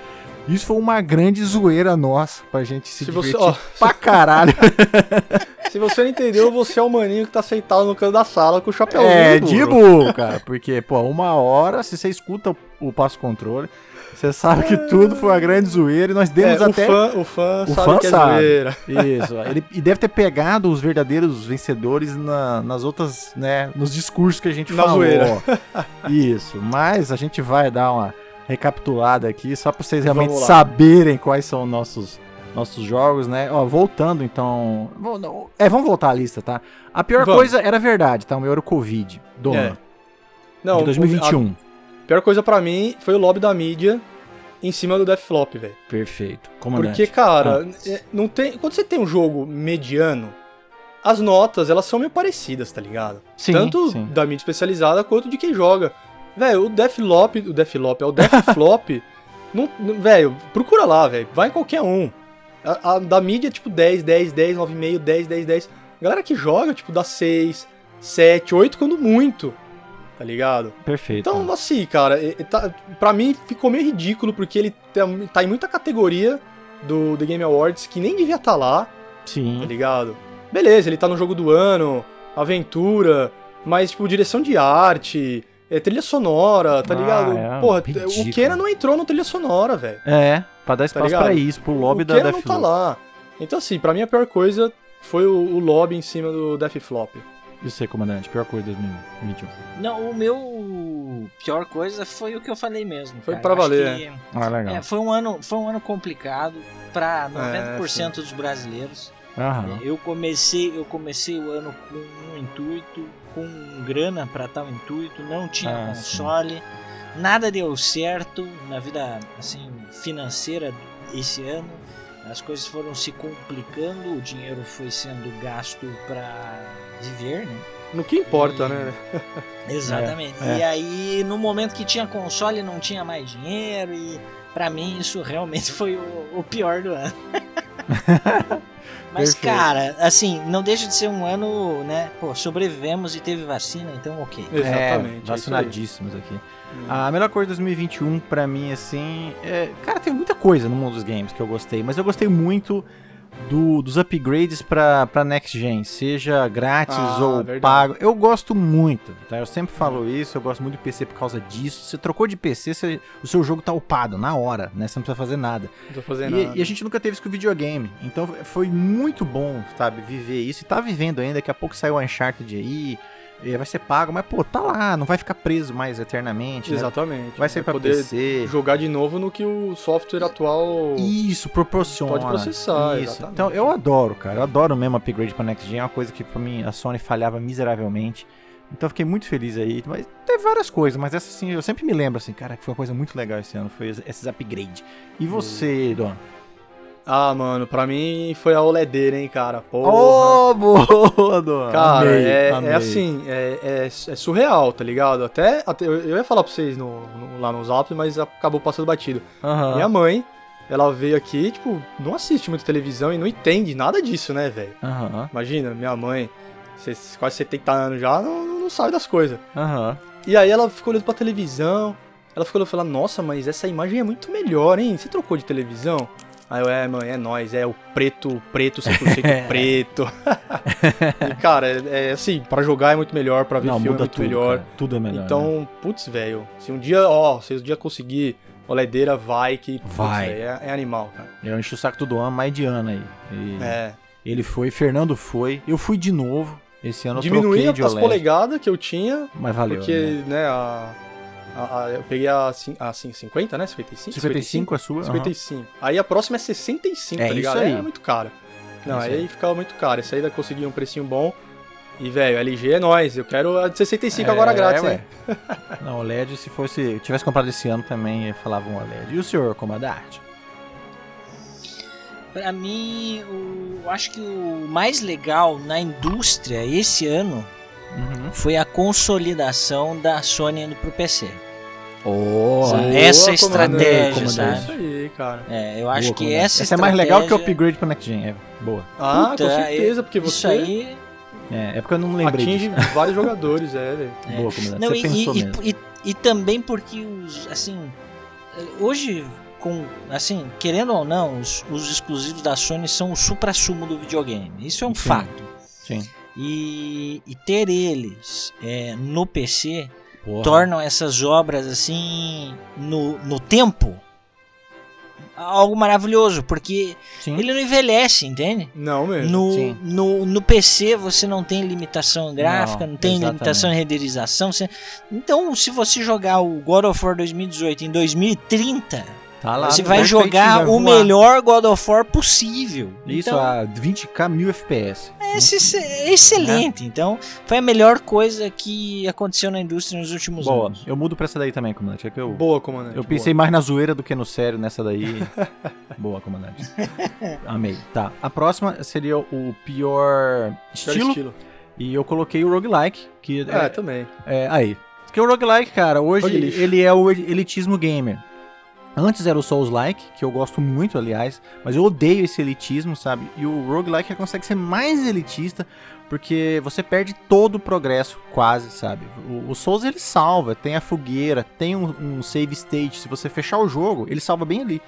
isso foi uma grande zoeira nossa pra gente se, Se você- divertir ó. pra caralho. Se você não entendeu, você é o maninho que tá sentado no canto da sala com o chapéuzinho. é, de boa, cara, porque, pô, uma hora, se você escuta o, o passo controle, você sabe que tudo foi uma grande zoeira e nós É, demos o, até... fã, o fã o sabe fã que é sabe. zoeira. Isso, ele, e deve ter pegado os verdadeiros vencedores na- nas outras, né, nos discursos que a gente Na falou. zoeira. Isso, mas a gente vai dar uma recapitulada aqui, só pra vocês realmente saberem quais são nossos nossos jogos, né? Ó, voltando então, é, vamos voltar à lista, tá? A pior Vamos. coisa era verdade, tá? O meu era o Covid, do É. Não, de 2021. A pior coisa pra mim foi o lobby da mídia em cima do Deathflop, velho. Perfeito. Comandante. Porque, cara, é, não tem, quando você tem um jogo mediano, as notas, elas são meio parecidas, tá ligado? Sim, Tanto sim. da mídia especializada quanto de quem joga. Velho, o Deathloop, o Deathloop, é o Deathflop, velho, procura lá, velho, vai em qualquer um. A, a da mídia, tipo, 10, 10, 10, 9,5, 10, 10, 10. Galera que joga, tipo, dá 6, 7, 8, quando muito, tá ligado? Perfeito. Então, assim, cara, tá, pra mim ficou meio ridículo, porque ele tá, tá em muita categoria do The Game Awards que nem devia estar lá, tá sim. ligado? Beleza, ele tá no jogo do ano, aventura, mas, tipo, direção de arte, é, trilha sonora, tá Ah, ligado? é, Porra, ridículo. o Kena não entrou no trilha sonora, velho. É, pra dar espaço ligado? pra isso, pro lobby o da Kena não tá lá. Então, assim, pra mim a pior coisa foi o, o lobby em cima do Deathflop. E você, comandante, pior coisa de 2021. Não, o meu pior coisa foi o que eu falei mesmo. Foi Acho valer, que- Ah, legal. É, foi um ano, foi um ano complicado para É, 90% dos brasileiros. Aham. Eu comecei, eu comecei o ano com um intuito, com grana para tal intuito, não tinha Ah, sim. console, nada deu certo na vida assim financeira esse ano. As coisas foram se complicando, o dinheiro foi sendo gasto para viver, né? No que importa, E- né? Exatamente. É, é. E aí, no momento que tinha console, não tinha mais dinheiro e pra mim isso realmente foi o, o pior do ano. Mas, Perfeito. cara, assim, não deixa de ser um ano, né? Pô, sobrevivemos e teve vacina, então ok. Exatamente. É, é isso aí. vacinadíssimos aqui. Hum. A melhor coisa de 2021 pra mim, assim, é... Cara, tem muita coisa no mundo dos games que eu gostei, mas eu gostei muito do- dos upgrades pra, pra Next Gen, seja grátis Ah, ou verdade. pago. Eu gosto muito, tá? Eu sempre falo isso, eu gosto muito de PC por causa disso. Você trocou de PC, você- o seu jogo tá upado na hora, né? Você não precisa fazer nada. Não fazendo E, nada. e a gente nunca teve isso com videogame. Então foi muito bom, sabe, viver isso. E tá vivendo ainda. Daqui a pouco saiu o Uncharted aí. E vai ser pago, mas pô, tá lá, não vai ficar preso mais eternamente. né? Exatamente. Vai sair pra poder PC. jogar de novo no que o software atual. Isso, proporciona. Pode processar, Isso. exatamente. Então eu adoro, cara. Eu adoro mesmo upgrade pra Next Gen. É uma coisa que pra mim a Sony falhava miseravelmente. Então eu fiquei muito feliz aí. Mas teve várias coisas, mas essa assim, eu sempre me lembro assim, cara, que foi uma coisa muito legal esse ano. Foi es- esses upgrades. E você, Hum. Dona? Ah, mano, pra mim foi a OLEDeira, hein, cara. Porra. Oh, boa! Cara, Amei, é, amei. é assim, é, é, é surreal, tá ligado? Até, até- eu, ia falar pra vocês no, no- lá nos Alpes, mas acabou passando batido. Aham. Minha mãe, ela veio aqui, tipo, não assiste muito televisão e não entende nada disso, né, velho? Aham. Imagina, minha mãe, se- quase 70 anos já, não, não sabe das coisas. Aham. E aí ela ficou olhando pra televisão, ela ficou olhando e falou, nossa, mas essa imagem é muito melhor, hein? Você trocou de televisão? Aí eu, é, mãe, é nóis, é o preto, preto, 100% preto. e, cara, é, é assim, pra jogar é muito melhor, pra ver Não, filme é muito tudo, melhor. cara. Tudo é melhor. né? Então, putz, velho, se um dia, ó, se um dia conseguir OLEDeira, vai que, putz, Vai. velho, é, é animal, cara. Eu enchi o saco do Duan mais de ano aí. E É, Ele foi, Fernando foi, eu fui de novo. Esse ano eu diminuí troquei de as OLED. polegadas que eu tinha, Mas valeu. porque, né? né, a, a- a- eu peguei a, cin- a cin- 50, né, 55? 55 a sua? aham. 55. Aí a próxima é 65, É tá isso ligado? aí. É muito caro. Não, Isso aí aí. ficava muito caro. Esse aí ainda consegui um precinho bom. E, velho, LG é nóis. Eu quero a de 65 agora É, grátis, ué. hein? Não, OLED, se fosse. Tivesse comprado esse ano também, falava um OLED. E o senhor, comandante? Pra mim, o, eu acho que o mais legal na indústria esse ano Uhum. foi a consolidação da Sony indo pro PC. Oh? Essa Boa, estratégia, comandante. É sabe? isso aí, cara. É, eu acho Boa, que comandante. essa Essa é mais legal que o estratégia- upgrade pra Next Gen. É boa. Ah, Puta, com certeza, porque Isso você aí. É, é porque eu não lembrei atinge disso. vários jogadores, é, velho. É. Boa, comandante. Não, Você e, pensou e- mesmo. e- e também porque os. Assim. Hoje, com. Assim, querendo ou não, os, os exclusivos da Sony são o supra-sumo do videogame. Isso é um Sim. fato. Sim. E, e ter eles é, no PC Porra. tornam essas obras assim no, no tempo algo maravilhoso, porque Sim. ele não envelhece, entende? Não mesmo. No, Sim. no, no PC você não tem limitação gráfica, Não, não, tem exatamente. limitação de renderização. você- Então, se você jogar o God of War 2018 em 2030, Tá lá, você no vai jogar vai o voar. melhor God of War possível. Isso, então, a 20k 1000 FPS. é, ex- é excelente. Então, foi a melhor coisa que aconteceu na indústria nos últimos Boa, anos. eu mudo pra essa daí também, comandante. É que eu, Boa, comandante. eu boa. pensei mais na zoeira do que no sério nessa daí. Boa, comandante. Amei. Tá, a próxima seria o pior estilo. estilo. E eu coloquei o roguelike, que É, é, também. é aí. Porque o roguelike, cara, hoje ele é o elitismo gamer. Antes era o Souls-like, que eu gosto muito, aliás, mas eu odeio esse elitismo, sabe? E o roguelike consegue ser mais elitista, porque você perde todo o progresso, quase, sabe? O, o Souls ele salva, tem a fogueira, tem um, um save state. Se você fechar o jogo, ele salva bem ali.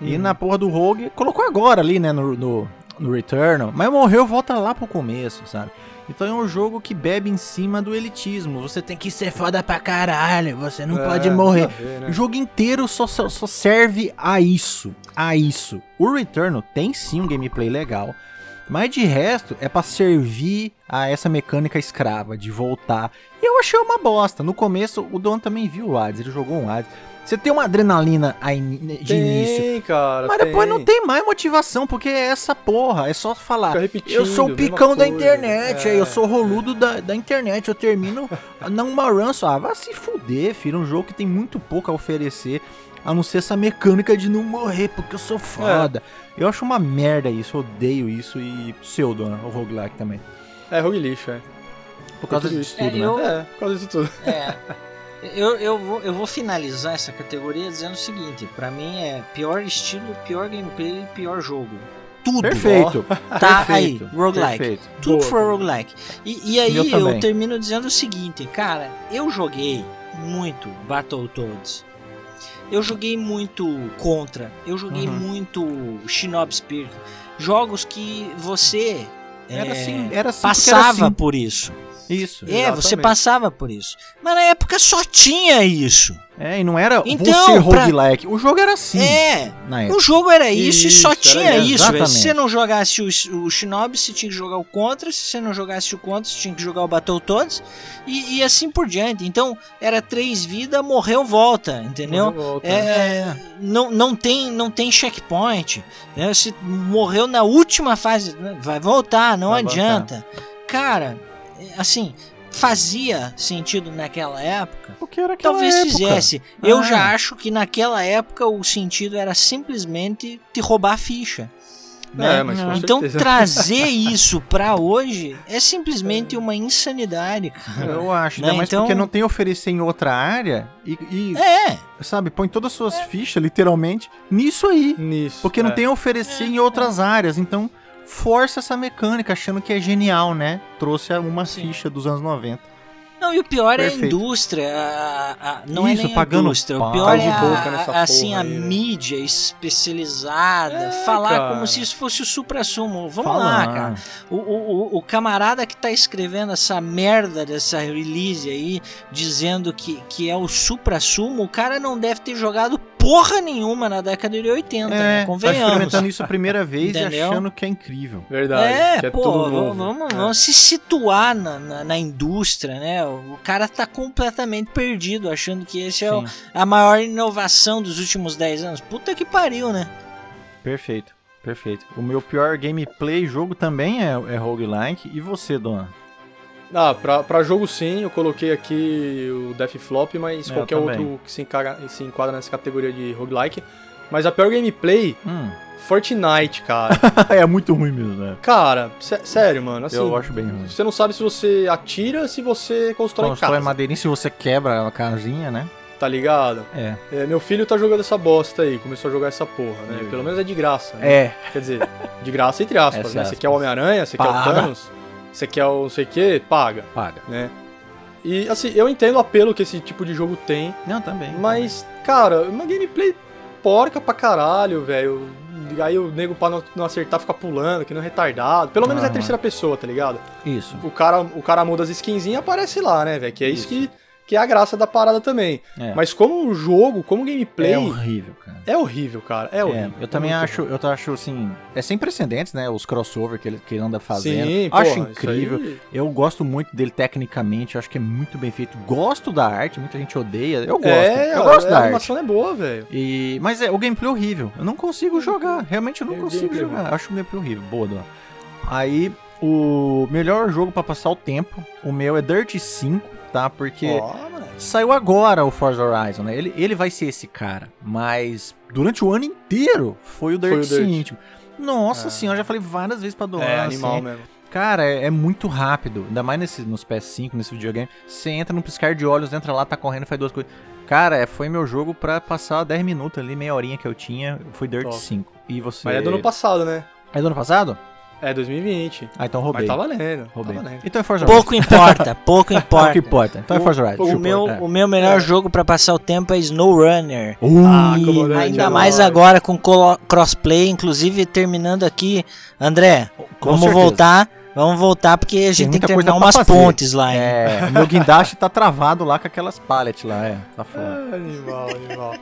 E Uhum. na porra do Rogue, colocou agora ali, né, no, no, no Returnal, mas morreu, volta lá pro começo, sabe? Então é um jogo que bebe em cima do elitismo. Você tem que ser foda pra caralho, você não É, pode morrer. ver, né? O jogo inteiro só, só, só serve a isso. A isso. O Returnal tem sim um gameplay legal. Mas de resto é pra servir a essa mecânica escrava de voltar. E eu achei uma bosta. No começo, o Don também viu o Hades, ele jogou um Hades. Você tem uma adrenalina aí de tem, início. cara. Mas depois não tem mais motivação, porque é essa porra. É só falar. Eu sou o picão da internet, É. aí eu sou o roludo da, da internet, eu termino numa run só. Ah, vai se fuder, filho. Um jogo que tem muito pouco a oferecer, a não ser essa mecânica de não morrer, porque eu sou foda. Eu acho uma merda isso, eu odeio isso e pseudo, né, o roguelike também. É, rogue lixo, é. Por causa disso isso. tudo, É, né? É, por causa disso tudo. É. Eu, eu, vou, eu vou finalizar essa categoria dizendo o seguinte: pra mim é pior estilo, pior gameplay, pior jogo. Tudo. Perfeito. Tá perfeito, aí, roguelike. Perfeito. Tudo Boa, boa. roguelike. E, e aí Eu eu, também. termino dizendo o seguinte, cara, eu joguei muito Battletoads. Eu joguei muito Contra. Eu joguei Uhum. muito Shinobi Spirit. Jogos que você Era é, assim, era assim porque era passava assim. por isso. Isso. É, você Exatamente. passava por isso. Mas na época só tinha isso. É, e não era Então, você pra- roguelike. O jogo era assim. É, Na época. o jogo era isso, e só Isso, tinha isso. isso. velho. Se Exatamente. você não jogasse o, o Shinobi, você tinha que jogar o Contra. Se você não jogasse o Contra, você tinha que jogar o Battletoads. E, e assim por diante. Então, era três vidas, morreu, volta, entendeu? Volta. É, não, não, tem, não tem checkpoint. Né? Se morreu na última fase, vai voltar, não Vai adianta. Cara, é, assim, fazia sentido naquela época. Porque era aquela Talvez época. fizesse. Eu Ah. já acho que naquela época o sentido era simplesmente te roubar a ficha. né? É, mas com então certeza. trazer isso pra hoje é simplesmente uma insanidade, cara. Eu acho, Né, mais então- porque não tem oferecer em outra área e, e, É, sabe, põe todas as suas fichas, literalmente, nisso aí. Nisso. Porque não é. tem a oferecer em outras áreas, então força essa mecânica, achando que é genial, né? Trouxe uma Sim. ficha dos anos 90. Não, e o pior é a Perfeito. indústria. a- a- não Isso, é nem a pagando indústria. pau. O pior é a, assim, a aí, né? mídia especializada. É, falar cara. como se isso fosse o supra-sumo. Vamos lá, Falando. cara. O, o, o- o camarada que tá escrevendo essa merda dessa release aí, dizendo que, que é o supra-sumo, o cara não deve ter jogado porra nenhuma na década de 80, né? É, tá Convenhamos. experimentando isso a primeira vez e Entendeu? achando que é incrível. Verdade. É, que é pô, tudo v- novo. vamos, É. vamos se situar na, na, na indústria, né? O cara tá completamente perdido, achando que esse é o- Sim, a maior inovação dos últimos 10 anos. Puta que pariu, né? perfeito, perfeito. O meu pior gameplay jogo também é, é roguelike. E você, dona? Ah, pra, pra jogo sim, eu coloquei aqui o Death Flop, mas É, qualquer também. outro que se, encaga, se enquadra nessa categoria de roguelike. Mas a pior gameplay, Hum. Fortnite, cara. é muito ruim mesmo, né? cara, sé- sério, mano. Assim, Eu acho bem ruim. Você não sabe se você atira, se você constrói, Constrói casa, madeirinha se você quebra a casinha, né? tá ligado? É. É, meu filho tá jogando essa bosta aí, começou a jogar essa porra, né? Meu Pelo menos é de graça, né? É. Quer dizer, de graça entre aspas, né? é Você aspas. quer o Homem-Aranha, você quer o. Thanos, você quer o não sei o que, paga, Paga. né? E assim, eu entendo o apelo que esse tipo de jogo tem, Não, também. mas, cara, uma gameplay porca pra caralho, velho. Aí o nego pra não, acertar fica pulando, que não é retardado. Pelo menos é Aham. terceira pessoa, tá ligado? Isso. O cara, o cara muda as skinzinhas e aparece lá, né, velho? Que é isso, Isso. que, que é a graça da parada também. É. Mas como um jogo, como gameplay, É horrível, cara. é horrível, cara. É horrível. É, eu também muito acho, eu acho assim, é sem precedentes, né? Os crossover que ele, que ele anda fazendo. Sim, acho porra, incrível. aí- Eu gosto muito dele tecnicamente, eu acho que é muito bem feito. Gosto da arte, muita gente odeia. Eu gosto. É, eu gosto a da arte. animação é boa, velho. E, mas é, o gameplay é horrível. Eu não consigo jogar. Realmente eu não É, consigo jogar. Acho o gameplay horrível. Boa, Dona. Aí, o melhor jogo pra passar o tempo, o meu é Dirt 5, tá? Porque saiu agora o Forza Horizon, né? Ele, ele vai ser esse cara. Mas durante o ano inteiro foi o Dirt, Foi o Dirt. 5. Nossa É. senhora, já falei várias vezes pra Dona. É assim, animal mesmo. Cara, é, é muito rápido. Ainda mais nesse, nos PS5, nesse videogame. Você entra num piscar de olhos, entra lá, tá correndo, faz duas coisas. Cara, é, foi meu jogo pra passar 10 minutos ali, meia horinha que eu tinha. Foi Dirt Top. 5. E você. Mas é do ano passado, né? É do ano passado? É 2020. Ah, então roubei. Mas tá valendo. roubei. Tá valendo. Então é Forza Horizon. Pouco importa, pouco Pouco importa. importa. Então é Forza Horizon. O meu, é. o meu melhor É. jogo pra passar o tempo é SnowRunner. Uh, Ah, comandante, ainda é mais agora com crossplay, inclusive terminando aqui. André, com vamos certeza. voltar. Vamos voltar porque a gente tem, muita que terminar umas fazer. pontes lá, hein? É, o meu guindaste tá travado lá com aquelas pallets lá, é. Tá foda. Ah, animal, animal.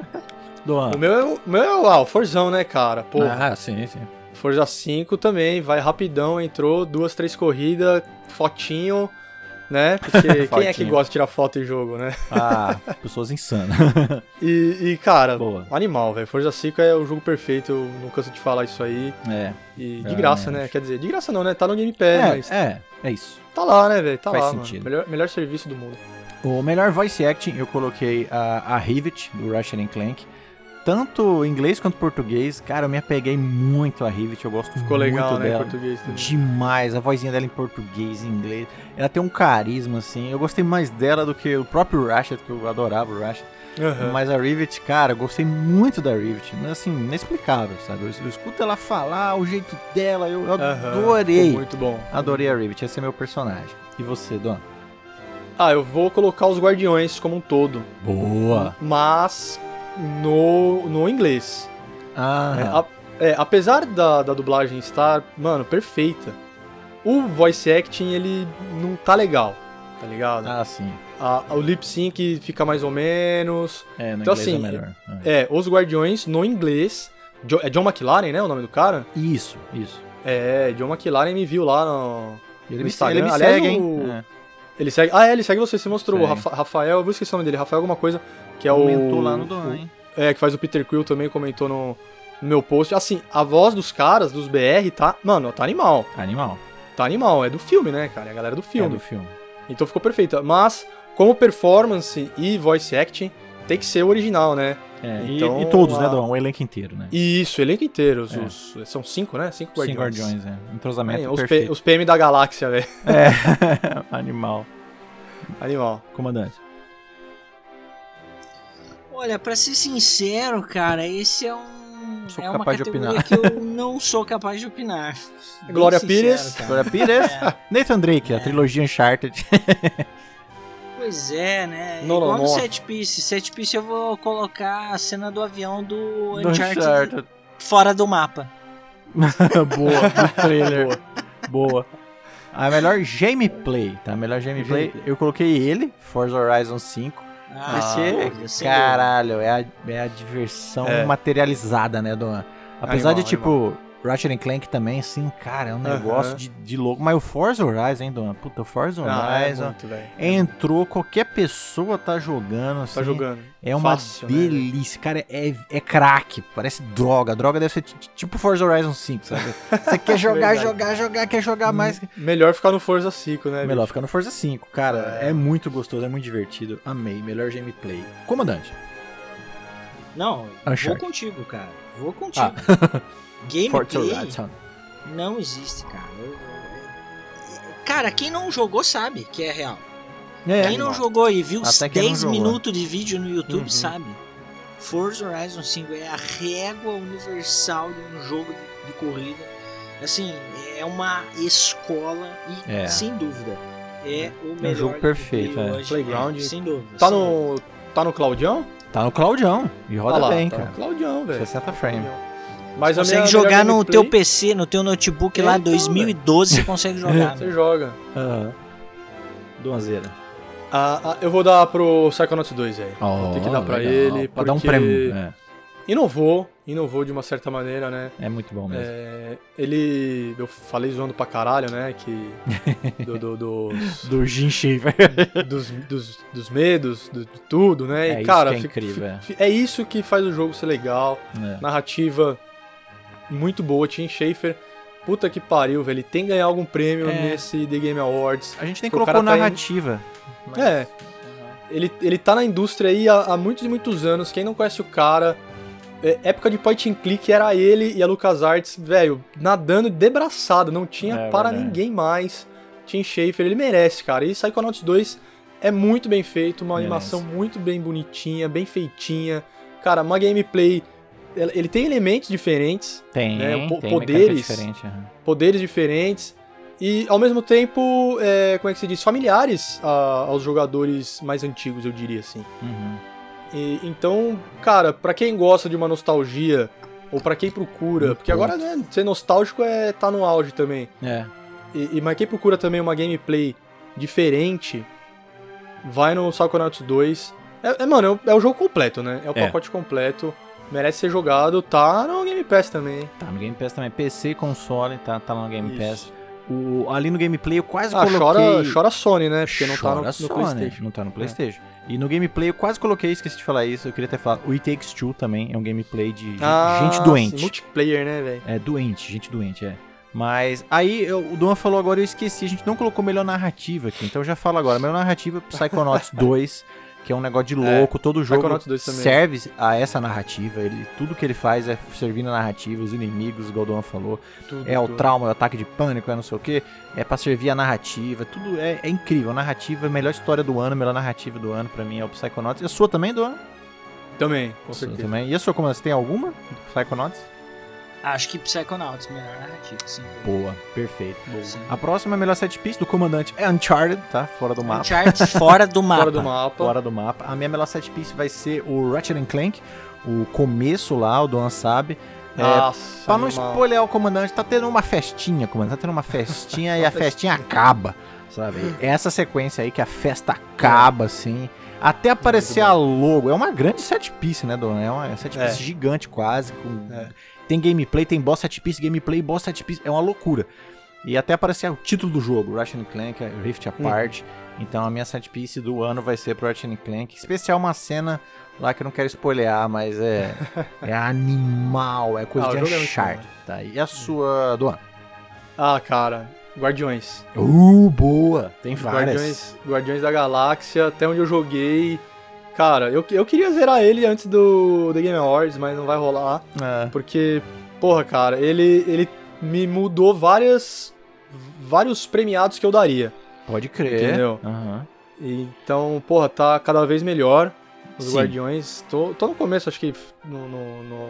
Doan. o meu é meu é o, ah, o Forzão, né, cara? Pô, Ah, sim, sim. Forza 5 também, vai rapidão, entrou, duas, três corridas, fotinho, né? Porque quem é que gosta de tirar foto em jogo, né? Ah, pessoas insanas. E, e, cara, Boa. animal, velho. Forza 5 é o jogo perfeito, eu não canso de falar isso aí. É. E de Realmente. graça, né? Quer dizer, de graça não, né? Tá no Game Pass, É, mas é, é isso. tá lá, né, velho? Tá Faz lá, sentido. mano. Melhor, melhor serviço do mundo. O melhor voice acting eu coloquei a, a Rivet, do Ratchet and Clank. Tanto inglês quanto português. Cara, eu me apeguei muito a Rivet, eu gosto Ficou muito legal, né, em dela. português também. Demais, a vozinha dela em português e inglês. Ela tem um carisma, assim. Eu gostei mais dela do que o próprio Ratchet, que eu adorava o Ratchet. Aham. Mas a Rivet, cara, eu gostei muito da Rivet. Assim, inexplicável, sabe? Eu, eu escuto ela falar, o jeito dela, eu, eu Aham, adorei. ficou muito bom. Adorei a Rivet, esse é meu personagem. E você, Dona? Ah, eu vou colocar os Guardiões como um todo. Boa! Mas no, no inglês. É, Ah, a- é, apesar da, da dublagem estar, mano, perfeita. o voice acting, ele não tá legal, tá ligado? Ah, sim. A- o lip sync fica mais ou menos. É, no Então, inglês assim, é melhor. É. É, Os Guardiões no inglês. Jo- é John McLaren, né? O nome do cara? Isso, isso. É, John McLaren me viu lá no. Ele No me, Instagram, ele me aliás, segue, hein? o- É. Ele segue. Ah, é, ele segue você, você mostrou. O. Rafa- Rafael, eu vou esquecer o nome dele, Rafael alguma coisa. Que é Comentou o. lá no Doan, hein? É, que faz o Peter Quill também, comentou no, no meu post. Assim, a voz dos caras, dos BR, tá. Mano, tá animal. Animal. Tá animal. É do filme, né, cara? É a galera do É filme. do filme. Então ficou perfeita. Mas, como performance e voice acting, tem que ser original, né? É, e- Então, e, todos, né, a- Dom? O elenco inteiro, né? Isso, elenco inteiro. Os, É. os- são cinco, né? Cinco guardiões. Guardiões, é. Entrosamento É, os, P- os PM da galáxia, velho. É, animal. Animal. Comandante. Olha, pra ser sincero, cara, esse é um. Sou é uma capaz de categoria que eu não sou capaz de opinar. Glória Pires. Glória Pires. É. Nathan Drake, a trilogia Uncharted. Pois é, né? Não, Igual no set piece. Set piece eu vou colocar a cena do avião do Do Uncharted, Uncharted. fora do mapa. Boa, do trailer. Boa. A melhor gameplay, tá? A melhor gameplay, Gameplay. eu coloquei ele, Forza Horizon 5. Ah, sem caralho, é a, é a diversão É. materializada, né, Dom? Apesar Animal, de, tipo, Ratchet Clank também, assim, cara, é um negócio de, de louco. Mas o Forza Horizon, hein, Dom? Puta, o Forza Ah, é Horizon muito, velho. entrou, qualquer pessoa tá jogando, assim. Tá jogando. É uma Fácil, né, delícia, cara, é, é craque, parece droga. Droga deve ser ti- tipo Forza Horizon 5, sabe? Você quer jogar, jogar, jogar, quer jogar mais. Melhor ficar no Forza 5, né? Melhor bicho? ficar no Forza 5, cara, é. É. muito gostoso, é muito divertido. Amei, melhor gameplay. Comandante. Não, Uncharted. vou contigo, cara. Vou contigo. Ah. Gameplay não existe, cara. Cara, quem não jogou sabe que é real. É, Quem não jogou e viu não 10 jogou. minutos de vídeo no YouTube Uhum. sabe. Forza Horizon 5 é a régua universal de um jogo de, de corrida. Assim, é uma escola e, É. sem dúvida, é o melhor jogo perfeito, é. hoje. Playground. É, sem dúvida. Tá sem dúvida. no. Tá no Claudião? Tá no Claudião e roda Ah lá, bem, tá cara. no Claudião, velho. 60 frames. Mas a Consegue minha jogar no teu gameplay, PC, no teu notebook É, lá, então, 2012, você consegue jogar. Você joga. Aham. Donzeira. Ah, ah, eu vou dar pro Psychonauts 2, velho. Ó, vou ter que dar pra legal. ele. Pra dar um porque prêmio. É, Inovou, inovou de uma certa maneira, né? é muito bom mesmo. É, ele. Eu falei zoando pra caralho, né? Que. Do, do- dos, Do Shaver. dos, dos, dos medos, do- de tudo, né? É e, isso cara, que é fica- incrível, é. é isso que faz o jogo ser legal. É. Narrativa muito boa. Tim Schafer, puta que pariu, velho. Ele tem que ganhar algum prêmio É. nesse The Game Awards. A gente nem colocou tá em- narrativa. É. Ele, ele tá na indústria aí há, há muitos e muitos anos. Quem não conhece o cara. é, época de point and click era ele e a LucasArts, velho, nadando de braçada. Não tinha É para verdade. ninguém mais. Tim Schafer, ele merece, cara. E Psychonauts 2 é muito bem feito, uma Merece. animação muito bem bonitinha, bem feitinha. Cara, uma gameplay. Ele tem elementos diferentes, Tem, É, po- tem poderes. diferente. aham. poderes diferentes e ao mesmo tempo, é, como é que se diz, familiares a- aos jogadores mais antigos, eu diria assim. Uhum. E, então, cara, pra quem gosta de uma nostalgia ou pra quem procura, Um porque agora né, ser nostálgico é tá no auge também. É. E, e mas quem procura também uma gameplay diferente, vai no Psychonauts 2. É, é, mano, é o, é o jogo completo, né? É o É. pacote completo. Merece ser jogado, tá no Game Pass também. Tá no Game Pass também. PC e console, tá, tá lá no Game Isso. Pass. O, ali no gameplay eu quase Ah, coloquei. chora, chora Sony, né? Porque não tá no, Chora no Sony, PlayStation. Não tá no PlayStation. E no gameplay eu quase coloquei, esqueci de falar isso. Eu queria até falar. O It Takes Two também é um gameplay de Ah, gente sim, doente. multiplayer, né, velho? É, doente, gente doente, é. Mas aí eu- o Duan falou agora, eu esqueci, a gente não colocou melhor narrativa aqui, então eu já falo agora. Melhor narrativa Psychonauts 2, que é um negócio de louco, todo jogo Psychonauts 2 também. serve a essa narrativa, ele, tudo que ele faz é servir na narrativa, os inimigos, igual o Duan falou, Tudo, é o tudo. trauma, é o ataque de pânico, é não sei o que, é pra servir a narrativa, tudo é, é incrível, a narrativa, a melhor história do ano, a melhor narrativa do ano pra mim é o Psychonauts. E a sua também, Duan? Também, com A certeza. também. E a sua, como você tem alguma? Psychonauts? Acho que Psychonauts, melhor narrativa, sim. Boa, perfeito. Sim. A próxima melhor set piece do comandante é Uncharted, tá? Fora do mapa. Uncharted fora do mapa. Fora do mapa. Fora do mapa. A minha melhor set piece vai ser o Ratchet and Clank, o começo lá, o Doan sabe. Nossa, Pra não animal. spoiler o comandante, tá tendo uma festinha, comandante. Tá tendo uma festinha e a festinha acaba. Sabe? É Essa sequência aí que a festa acaba, assim. Até aparecer a logo. É uma grande set piece, né, Dona? É uma set piece É. gigante, quase. com- É. Tem gameplay, tem boss set piece, gameplay, boss set piece. É uma loucura. E até aparecer o título do jogo, Ratchet Clank, Rift Apart. Então a minha set piece do ano vai ser pro Ratchet Clank. Especial uma cena lá que eu não quero spoilear, mas é, é animal, é coisa Ah, de jogo é Uncharted. tá? E a sua do ano? Ah, cara, Guardiões. Uh, boa! Tem várias. Guardiões, Guardiões da Galáxia, até onde eu joguei. Cara, eu, eu queria zerar ele antes do The Game Awards, mas não vai rolar. É. Porque, porra, cara, ele, ele me mudou várias. vários premiados que eu daria. Pode crer. Entendeu? Aham. Então, porra, tá cada vez melhor. Os Sim. Guardiões. Tô, tô no começo, acho que no, no, no,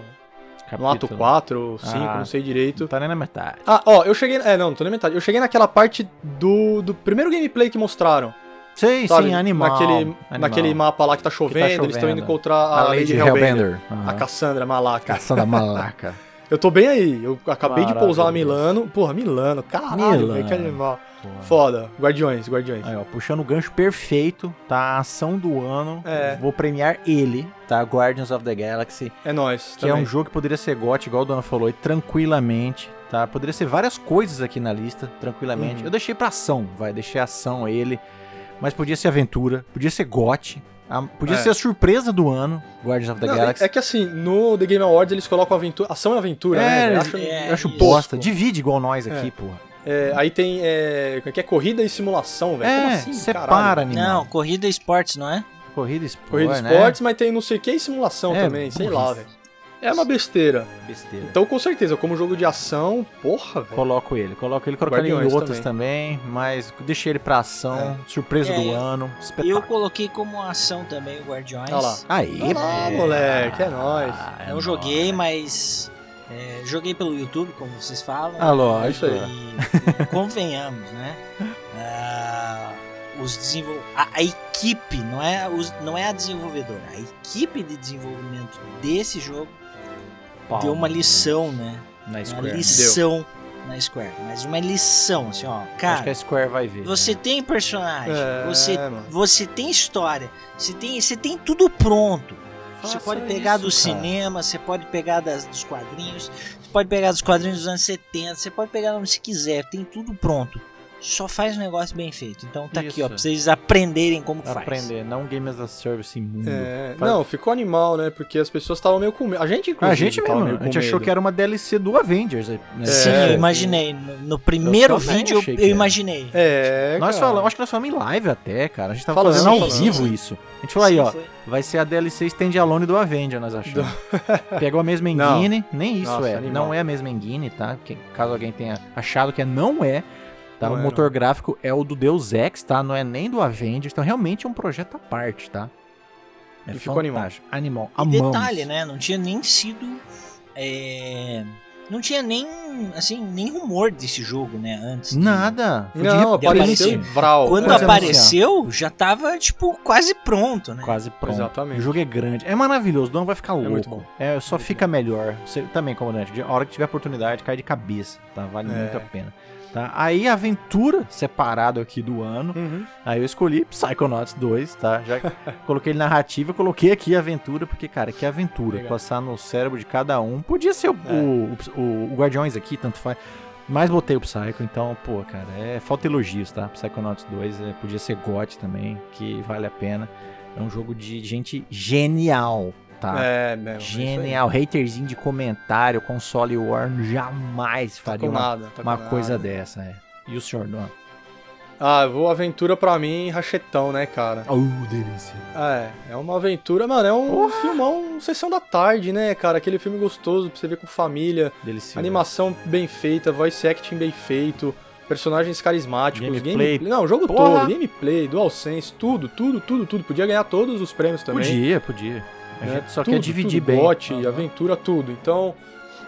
no ato Capítulo. 4, 5, Ah. não sei direito. Tá nem na metade. Ah, ó, eu cheguei. É, não, não tô na metade. Eu cheguei naquela parte do, do primeiro gameplay que mostraram. Sim, sabe? sim, animal. Naquele, animal. naquele mapa lá que tá chovendo, eles estão chovendo. indo encontrar A a, Lady Lady Hellbender. Hellbender. A Aham. Cassandra Malaca. Caçada malaca. Eu tô bem aí. Eu acabei de pousar a. Milano. Porra, Milano. Caralho, Milano. velho, que animal. Porra. Foda. Guardiões, Guardiões. Aí, ó, puxando o gancho perfeito, tá? A ação do ano. É. Vou premiar ele, tá? Guardians of the Galaxy. É nóis. Que é um jogo que poderia ser GOT, igual o Dona falou, e tranquilamente, tá? Poderia ser várias coisas aqui na lista, tranquilamente. Uhum. Eu deixei pra ação, vai, deixei ação a ele. Mas podia ser aventura, podia ser GOT, a- podia É. ser a surpresa do ano, Guardians of the Não, Galaxy. é que assim, no The Game Awards eles colocam aventura, ação e aventura, né? É, velho? eu acho, é, eu acho isso. bosta. Divide igual nós aqui, porra. É, aí tem, é, como é que é? Corrida e simulação, velho. Como É, assim, separa, animal. Não, corrida e esportes, não é? Corrida esporte, Corrida e né? esportes, mas tem não sei o que e simulação É, também, sei lá, velho. É uma besteira. Besteira. Então, com certeza, como jogo de ação, porra, velho. Coloco ele, coloco ele, coloco ele em outras também. mas deixei ele pra ação, surpresa É, do eu- ano, Eu espetáculo. coloquei como ação também o Guardiões. Olha lá. Aí, Olha lá, moleque, é nóis. Ah, é Não joguei, mas é, joguei pelo YouTube, como vocês falam. Ah, lógico. isso aí. E convenhamos, né? Ah, os desenvol... a, a equipe, não é, os, não é a desenvolvedora, a equipe de desenvolvimento desse jogo Palma. deu uma lição, né? na Uma Square. lição na Square. Mas uma lição, assim, ó. Acho que Cara, a Square vai ver. você tem personagem, É, você, mano. você tem história, você tem, você tem tudo pronto. Você pode pegar do isso, cara. cinema, você pode pegar das, dos quadrinhos, você pode pegar dos quadrinhos dos anos 70, você pode pegar onde você quiser, tem tudo pronto. Só faz um negócio bem feito. Então tá aqui, Isso. ó, pra vocês aprenderem como faz. Aprender, não game as a service imundo. É, Faz- não, ficou animal, né? Porque as pessoas estavam meio com medo. A gente, inclusive, A gente mesmo, meio a gente achou que era uma DLC do Avengers. Né? Sim, É. eu imaginei. No, no primeiro Eu vídeo eu, imaginei. É, Nós cara. falamos, acho que nós falamos em live até, cara. A gente tava Falamos, fazendo ao vivo isso. A gente falou aí, Sim, ó, foi. vai ser a DLC Standalone do Avenger, nós achamos. Pegou a mesma Não. engine, nem isso Nossa, é. animal. Não é a mesma engine, tá? Que, caso alguém tenha achado que é, não é. Tá? Não o é, motor gráfico é o do Deus Ex, tá? Não é nem do Avengers. Então realmente é um projeto à parte, tá? É E ficou animal. fantástico. Animal. E Amamos. detalhe, né? Não tinha nem sido. é, Não tinha nem. Assim, nem rumor desse jogo, né? Antes. de- Nada. Foi de Não, repente. apareceu vral. Quando de apareceu, já tava, tipo, quase pronto, né? Quase pronto. Exatamente. O jogo é grande. É maravilhoso. Não vai ficar louco. muito bom. É, só Muito fica melhor. Você também, comandante. A hora que tiver oportunidade, cai de cabeça. Tá? Vale É. muito a pena. Tá? Aí, aventura separado aqui do ano. Uhum. Aí eu escolhi Psychonauts 2, tá? Já coloquei ele narrativa, coloquei aqui aventura, porque, cara, que aventura. Legal. Passar no cérebro de cada um. Podia ser o, É. o, o- o Guardiões aqui, tanto faz. Mas botei o Psycho, então, pô, cara, é falta elogios, tá? Psychonauts 2 é, podia ser GOT também, que vale a pena. É um jogo de gente genial, tá? É, mesmo. é. Genial, haterzinho de comentário, console war jamais Tá faria uma, nada. Tá uma coisa nada. dessa, é. E o senhor, Don? Ah, vou aventura pra mim, rachetão, né, cara? Oh, delícia. É, é uma aventura, mano, é um filmão sessão da tarde, né, cara? Aquele filme gostoso pra você ver com família, Delicioso. animação bem feita, voice acting bem feito, personagens carismáticos, Gameplay. gameplay. Não, jogo Porra. todo, gameplay, DualSense, tudo, tudo, tudo, tudo. Podia ganhar todos os prêmios também. Podia, podia. A né? só Tudo, quer dividir tudo, bem. Bote, Aham. aventura, tudo. Então,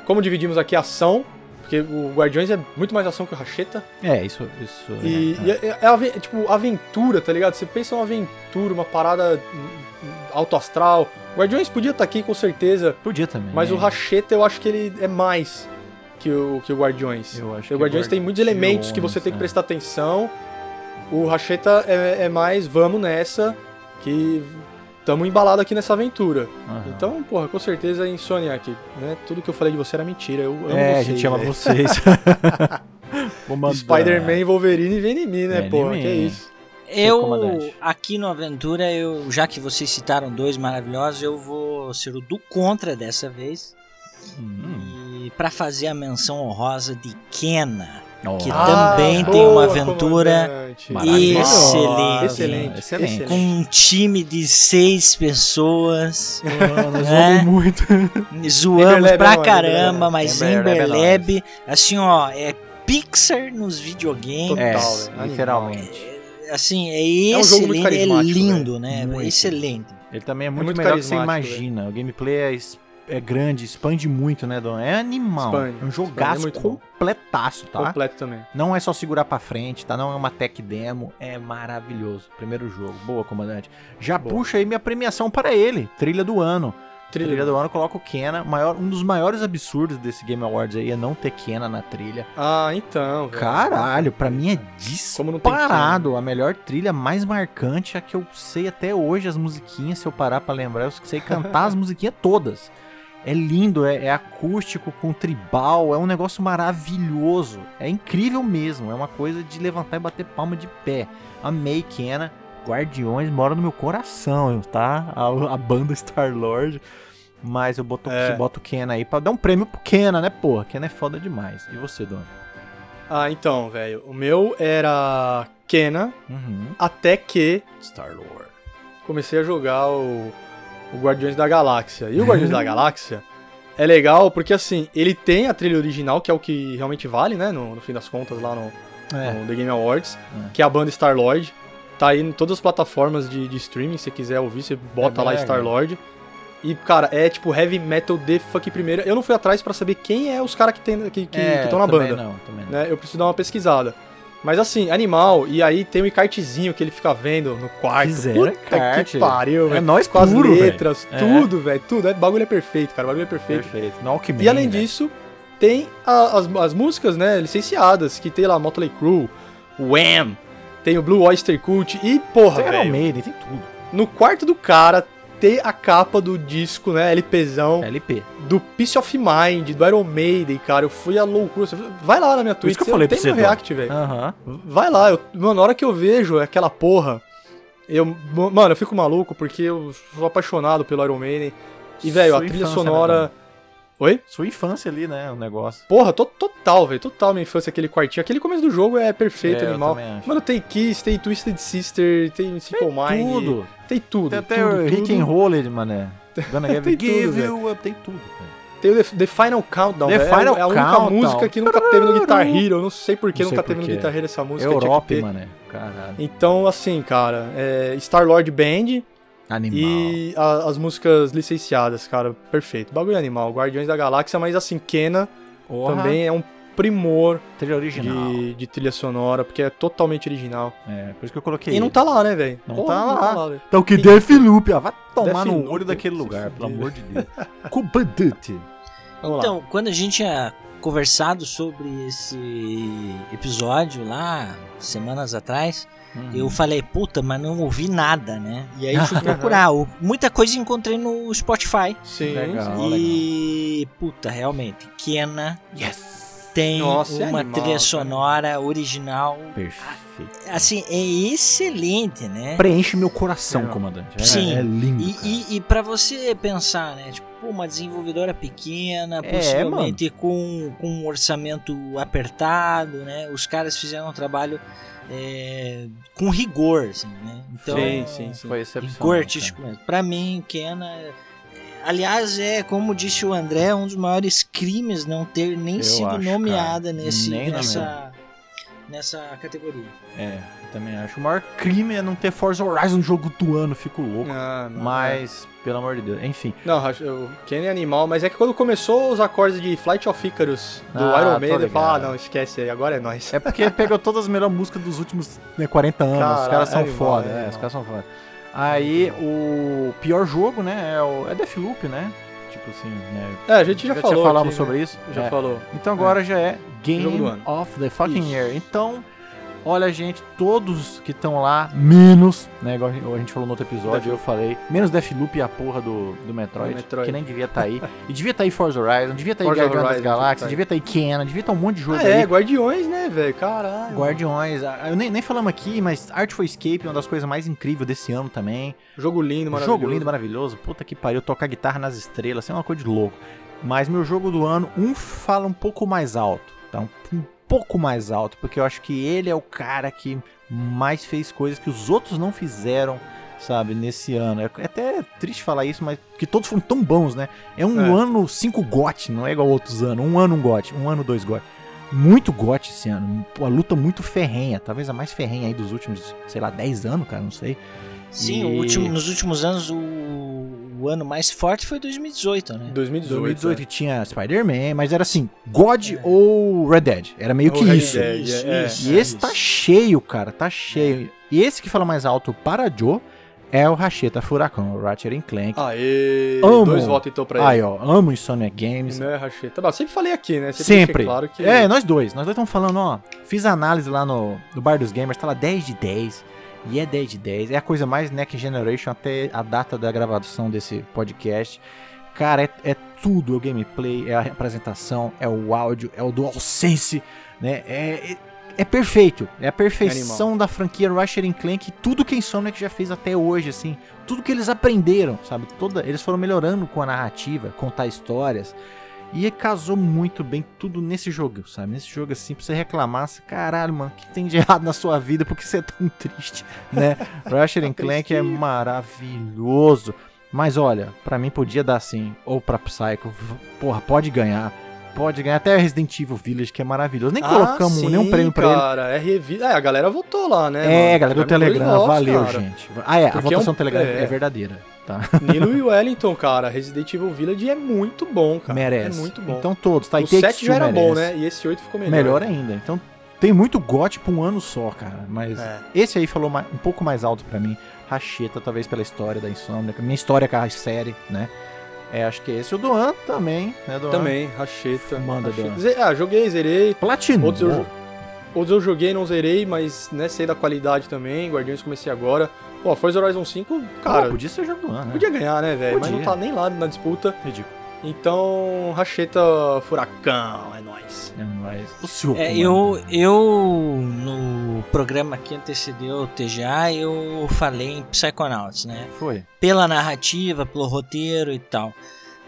como dividimos aqui ação, Porque o Guardiões é muito mais ação que o Racheta. É, isso. isso E, é, e é, é ave- tipo aventura, tá ligado? Você pensa uma aventura, uma parada hum, alto astral. O Guardiões podia estar aqui com certeza, Podia também. mas o né? Racheta eu acho que ele é mais que o, que o Guardiões. Eu acho que o Guardiões tem muitos elementos que você tem que prestar atenção. O Racheta é, é mais vamos nessa, que tamo embalado aqui nessa aventura. é. Aham. Então, porra, com certeza Insomniac, né? Tudo que eu falei de você era mentira. Eu amo É, a vocês, gente ama vocês. Spider-Man, Wolverine vem em mim, né, Vem em porra? mim. Que isso. Eu, aqui no Aventura, eu, já que vocês citaram dois maravilhosos, eu vou ser o do contra dessa vez. Hum. E para fazer a menção honrosa de Kena, Ó. que também tem uma aventura excelente. Excelente. Excelente. com um time de seis pessoas. Ah, nós É. vamos muito. Zoamos Emberlab pra é caramba, mas Emberlab é assim, ó, é Pixar nos videogames. Total, É, velho. Animal. literalmente. Assim, é É um jogo muito excelente, é lindo, né? Muito. É excelente. Ele também é muito, muito melhor que você carismático, imagina. O gameplay é, é grande, expande muito, né, Dom? É animal. Expande, é um expande, jogaço é completaço, tá? Completo também. Não é só segurar pra frente, tá? Não é uma tech demo, é maravilhoso. Primeiro jogo. Boa, comandante. Já Boa. puxa aí minha premiação para ele. Trilha do ano. Trilha, Trilha. do ano, coloca o Kena. Maior, um dos maiores absurdos desse Game Awards aí é não ter Kena na trilha. Ah, então, velho. Caralho, pra mim é disparado. A melhor trilha mais marcante, a que eu sei até hoje as musiquinhas, se eu parar pra lembrar, eu sei cantar as musiquinhas todas. É lindo, é, é acústico com tribal, é um negócio maravilhoso. É incrível mesmo, é uma coisa de levantar e bater palma de pé. Amei Kena. Guardiões mora no meu coração, tá? A, a banda Star-Lord. Mas eu boto, É. boto Kena aí pra dar um prêmio pro Kena, né, porra? Kena é foda demais. E você, Dona? Ah, então, velho. O meu era Kena, Uhum. até que Star-Lord. comecei a jogar o, o Guardiões da Galáxia. E o Guardiões da Galáxia é legal porque, assim, ele tem a trilha original, que é o que realmente vale, né? No, no fim das contas, lá no, É. no The Game Awards, É. que é a banda Star-Lord. Tá aí em todas as plataformas de, de streaming, se você quiser ouvir, você bota É lá. Star-Lord. E, cara, é tipo heavy metal de fuck primeira. Eu não fui atrás pra saber quem é os caras que estão que, que, É, que na banda Não, não. né? Eu preciso dar uma pesquisada. Mas assim, animal, e aí tem um encartezinho que ele fica vendo no quarto. Fizeram Puta encarte. que pariu, É velho. nós Com as puro, letras, É. tudo, velho, tudo. É, o bagulho é perfeito, cara, o bagulho é perfeito. Perfeito. No Alckmin, E além disso, tem a- as, as músicas, né, licenciadas, que tem lá Motley Crue, Wham, tem o Blue Oyster Cult e, porra, Tem velho, Maiden, tem tudo. no quarto do cara ter a capa do disco, né, LPzão, LP. do Peace of Mind, do Iron Maiden, cara, eu fui a loucura. Vai lá na minha Twitch, isso que eu falei tem pra você, Dom. react, velho. Aham. Vai lá, eu, mano, na hora que eu vejo aquela porra, eu, mano, eu fico maluco porque eu sou apaixonado pelo Iron Maiden. E, velho, a trilha sonora. né, Oi? Sua infância ali, né? O negócio. Porra, to- total, velho. Total minha infância, aquele quartinho. Aquele começo do jogo é perfeito, É, animal. Mano, tem Kiss, tem Twisted Sister, tem Simple Mind. Tudo. Tem tudo. Tem até tudo, o Rick tudo. and Roller, mané. Gonna give, Tem tudo, give you up. Tem tudo, cara. Tem o The, The Final Countdown, The. É- Final é a única Countdown. música que nunca teve no Guitar Hero. Eu não sei por que nunca teve no. Guitar Hero essa música. tinha que Europe, mané. Caralho. Então, assim, cara, é Star-Lord Band Animal. e a- as músicas licenciadas, cara, perfeito. Bagulho animal, Guardiões da Galáxia, mas assim, Kena também é um primor Trilha original. de, de trilha sonora, porque é totalmente original. É, por isso que eu coloquei. E não ele. tá lá, né, velho? Não Porra, tá lá. velho. Então que Deathloop, ó. Vai tomar no Deathloop, olho daquele lugar, pelo amor de Deus. Comandante. Lá. Então, quando a gente conversado sobre esse episódio lá, semanas atrás, Hum. eu falei, puta, mas não ouvi nada, né? E aí fui procurar. Muita coisa encontrei no Spotify. Sim, Legal. E, puta, realmente, Kena Yes. tem Nossa, é uma animal, trilha cara. sonora original. Perfeito. Assim, é excelente, né? Preenche meu coração, Legal. comandante. É, Sim. É lindo. E, cara. e, e para você pensar, né? Tipo, pô, uma desenvolvedora pequena, É, possivelmente com, com um orçamento apertado, né? Os caras fizeram um trabalho é, com rigor, assim, né? Então, Sim, sim, sim. Foi excepcional. rigor artístico mesmo. Pra mim, Kena. é- Aliás, é, como disse o André, um dos maiores crimes não ter nem Eu sido acho, nomeada cara. nesse, Nem nessa, nessa categoria. É, eu também acho. O maior crime é não ter Forza Horizon no jogo do ano, fico louco. Ah, não, Mas, pelo amor de Deus, enfim. Não, o Kenny é animal, mas é que quando começou os acordes de Flight of Icarus do Ah, Iron Maiden, eu falo, ah, não, esquece aí, agora é nóis. É porque pegou todas as melhores músicas dos últimos né, 40 anos. os Caralho, caras são animal, foda, é é, os caras são foda. Aí o pior jogo, né, é o é Deathloop, né? Tipo assim, né? É, a gente já, tinha falou falamos aqui, sobre né? isso. Já É. falou. Então agora já é Game of the fucking Isso. Year. Então, olha, gente, todos que estão lá, menos, né, igual a gente- falou no outro episódio, Deathloop. eu falei, menos Deathloop e a porra do, do Metroid, Metroid. que nem devia estar aí. e devia estar aí Forza Horizon, devia estar aí Forza Guardiões das Galáxias, tá aí. devia estar aí Kena, devia estar um monte de jogo Ah, aí. é, Guardiões, né, velho? Caralho. Guardiões, eu nem, nem falamos aqui, mas Artful Escape é uma das coisas mais incríveis desse ano também. Jogo lindo, maravilhoso. Jogo lindo, maravilhoso. Puta que pariu, tocar guitarra nas estrelas, isso é uma coisa de louco. Mas meu jogo do ano, um fala um pouco mais alto, tá? Um, um pouco mais alto, porque eu acho que ele é o cara que mais fez coisas que os outros não fizeram, sabe, nesse ano. É até triste falar isso, mas que todos foram tão bons, né? É um É. ano 5 GOT, não é igual outros anos. Um ano um GOT, um ano dois GOT. Muito GOT esse ano, uma luta muito ferrenha, talvez a mais ferrenha aí dos últimos, sei lá, 10 anos, cara, não sei. Sim, E- o último, nos últimos anos o, o ano mais forte foi 2018, né? 2018. 2018 tinha Spider-Man, mas era assim, God ou Red Dead. Era meio que isso. Dead, Isso, é, isso. E esse tá cheio, cara, tá cheio. E esse que fala mais alto para Joe é o Racheta Furacão, o Ratchet Clank. Aê, Amo. dois votos então pra ele. Aí, ó, amo Insomniac Games. Não é Racheta. Bom, sempre falei aqui, né? Sempre. deixei Claro que... É, nós dois. Nós dois estamos falando, ó. Fiz a análise lá no, no Bar dos Gamers, tá lá 10 de 10. E é 10 de 10. É a coisa mais Next Generation até a data da gravação desse podcast. Cara, é, é tudo. É o gameplay, é a apresentação, é o áudio, é o DualSense, né? É, é, é perfeito. É a perfeição da franquia Ratchet Clank. Tudo que a Insomniac já fez até hoje, assim. Tudo que eles aprenderam, sabe? Toda, eles foram melhorando com a narrativa, contar histórias. E casou muito bem tudo nesse jogo, sabe? Nesse jogo assim, pra você reclamar, assim, caralho, mano, o que tem de errado na sua vida? Por que você é tão triste, né? Ratchet Clank é maravilhoso. Mas olha, pra mim podia dar sim, ou pra Psycho, porra, pode ganhar. Pode ganhar até Resident Evil Village, que é maravilhoso. Nem colocamos ah, nenhum sim, prêmio pra ele. cara, É, é, a galera votou lá, né? É, mano? galera do Telegram, votos, valeu, cara. gente. Ah, é, a Porque é votação um- do Telegram é, é. verdadeira, tá? Nilo e Wellington, cara, Resident Evil Village é muito bom, cara. merece. É muito bom. Então todos, tá? E o Take 7 já era bom, merece. né? E esse 8 ficou melhor. Melhor ainda. Então tem muito gote pra um ano só, cara. Mas É. esse aí falou um pouco mais alto pra mim. Racheta, talvez pela história da Insomnia. Minha história com a série, né? É, acho que esse. O Doan também, né, Doan? Também, Racheta. Manda, Racheta. Duan. Ze- Ah, joguei, zerei. Platinou. Outros eu, outros eu joguei, não zerei, mas né, sei da qualidade também. Guardiões comecei agora. Pô, Forza Horizon 5, Cara, podia ser jogo do ano, né? podia ganhar, né, velho? Mas não tá nem lá na disputa. Ridículo. Então, Racheta Furacão, é nóis. É, mas... O senhor. É, eu, eu, no programa que antecedeu o TGA, eu falei em Psychonauts, né? Foi. Pela narrativa, pelo roteiro e tal.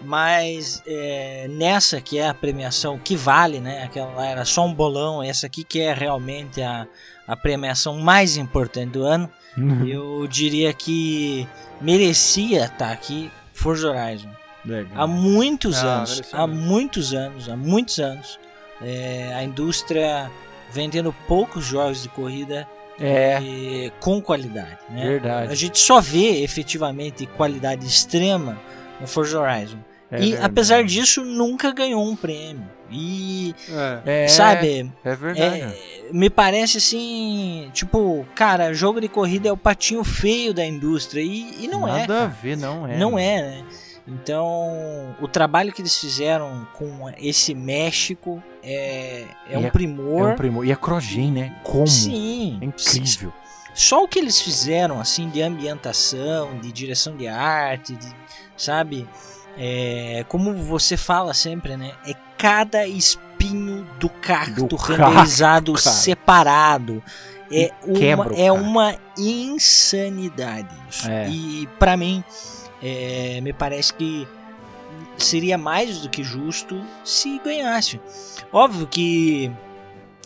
Mas é, nessa que é a premiação que vale, né? Aquela lá era só um bolão, essa aqui que é realmente a, a premiação mais importante do ano. Eu diria que merecia estar aqui Forza Horizon. Legal. Há muitos Ah, anos, há muitos anos, há muitos anos, é, a indústria vendendo poucos jogos de corrida É, e com qualidade. Né? verdade. A gente só vê efetivamente qualidade extrema no Forza Horizon. É e verdade. apesar disso, nunca ganhou um prêmio. E, É. É, sabe, É verdade. é, me parece assim, tipo, cara, jogo de corrida é o patinho feio da indústria. E, e não é. Nada a ver, não é. Não é, né? Então, o trabalho que eles fizeram com esse México é, é E um é- primor. É um primor. E a Crogen, né? Como? Sim. É incrível. Só o que eles fizeram, assim, de ambientação, de direção de arte, de- sabe? É, como você fala sempre, né? É cada espinho do cacto Do renderizado cacto, separado. É quebra uma, o é uma insanidade isso. É. E pra mim, é, me parece que seria mais do que justo se ganhasse. Óbvio que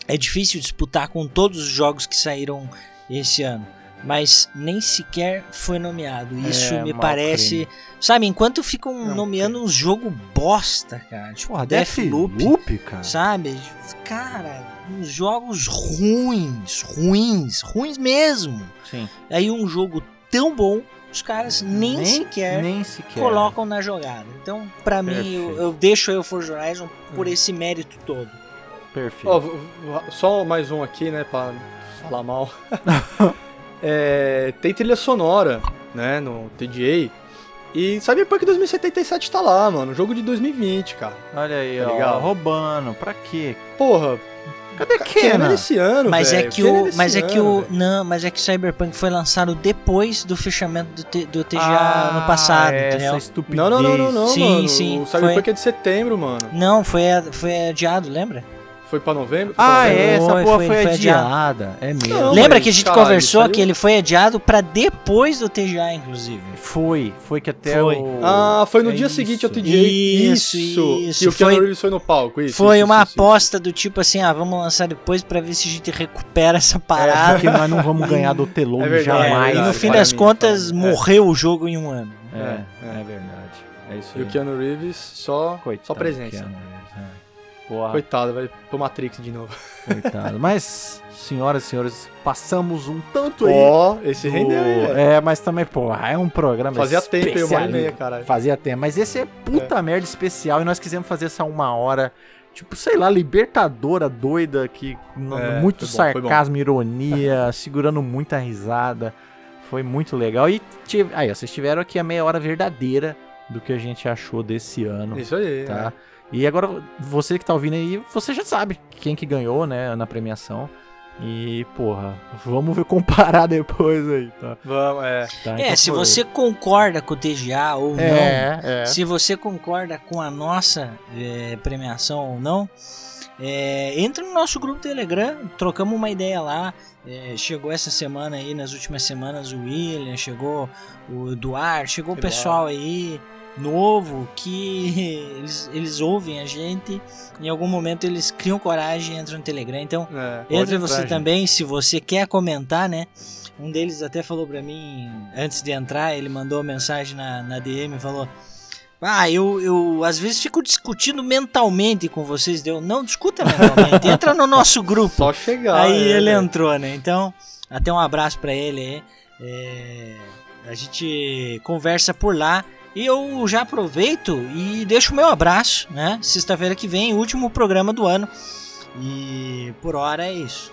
é difícil disputar com todos os jogos que saíram esse ano. mas nem sequer foi nomeado. Isso É, me parece. Sabe, enquanto ficam Não, nomeando uns jogo bosta, cara. Tipo, Porra, Deathloop. Deathloop, cara. Sabe? Cara, uns jogos ruins, ruins, ruins mesmo. Sim. Aí um jogo tão bom, os caras nem, sequer nem sequer. colocam na jogada. Então, pra mim, eu, eu deixo aí o Forza Horizon por Hum. esse mérito todo. Perfeito. V- só mais um aqui, né, pra falar mal. É, tem trilha sonora, né, no TGA. E Cyberpunk 2077 tá lá, mano. Jogo de 2020, cara. Olha aí, Tá ó. Roubando. Pra quê? Porra, Cadê Kenan Kenan? desse ano, Mas é que o, mas é que ano, o, velho. não, mas é que Cyberpunk foi lançado depois do fechamento do, T- do TGA Ah, no passado, essa entendeu? estupidez. Não, não, não, não, não, Sim, mano. sim, o Cyberpunk foi. é de setembro, mano. Não, foi foi adiado, lembra? Foi pra novembro? Foi pra Ah, novembro? é, essa porra foi- foi, foi adiada. É mesmo. Não, Lembra mas, que a gente caralho, conversou saiu- que ele foi adiado pra depois do TGA, inclusive. Foi, foi que até Foi. o... Ah, foi no É dia isso. seguinte ao TJ. Isso, Isso, isso. E o Keanu Foi- Reeves foi no palco, isso. foi isso, uma isso, isso. aposta do tipo assim, ah, vamos lançar depois pra ver se a gente recupera essa parada. que nós não vamos ganhar do Telone É verdade, É, jamais. e no verdade, fim das mim, contas. É. morreu o jogo em um ano. É, É, é, é. verdade. É isso E aí. o Keanu Reeves só, Coitado só presença. É. Porra, Coitado, vai pro Matrix de novo. coitado. Mas, senhoras e senhores, passamos um tanto aí. Ó, esse do- rendeu, velho. É, mas também, porra, é um programa Fazia tempo, aí, uma hora e meia, caralho. Fazia tempo, mas esse é puta merda especial e nós quisemos fazer essa uma hora, tipo, sei lá, libertadora doida que É, muito bom, sarcasmo, ironia, segurando muita risada. Foi muito legal. E tive, aí, ó, vocês tiveram aqui a meia hora verdadeira do que a gente achou desse ano. Isso aí, Tá? né? E agora, você que tá ouvindo aí, você já sabe quem que ganhou, né, na premiação. E, porra, vamos ver comparar depois aí, tá? Vamos, é. Tá, É, então se foi. você concorda com o TGA ou não, É, é. se você concorda com a nossa é, premiação ou não, é, entra no nosso grupo Telegram, trocamos uma ideia lá. É, chegou essa semana aí, nas últimas semanas, o William, chegou o Eduardo, chegou o Eduardo. pessoal aí novo que eles, eles ouvem a gente. Em algum momento eles criam coragem e entram no Telegram. Então, é. Pode Entre entrar, você gente. também, se você quer comentar, né? Um deles até falou pra mim, antes de entrar, ele mandou uma mensagem na, na DM e falou: Ah, eu, eu às vezes fico discutindo mentalmente com vocês. Deu, não discuta mentalmente, entra no nosso grupo. Só chegar. Aí é, ele velho. entrou, né? Então, até um abraço pra ele aí. É, a gente conversa por lá. E eu já aproveito e deixo o meu abraço, né? Sexta-feira que vem, último programa do ano. E por hora é isso.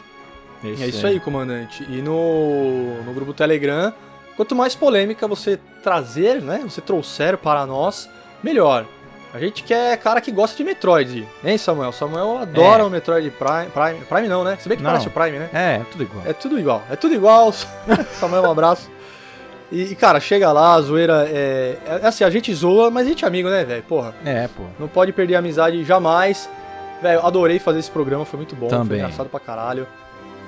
É isso aí, comandante. E no, no grupo Telegram, quanto mais polêmica você trazer, né? Você trouxer para nós, melhor. A gente quer cara que gosta de Metroid, hein, Samuel? Samuel adora É. o Metroid Prime, Prime. Prime não, né? Se bem que Não. parece o Prime, né? É, tudo igual. É tudo igual. É tudo igual. Samuel, um abraço. E, cara, chega lá, a zoeira é, é. Assim, a gente zoa, mas a gente é amigo, né, velho? Porra. É, pô. Não pode perder a amizade jamais. Velho, adorei fazer esse programa, foi muito bom, Também. foi engraçado pra caralho.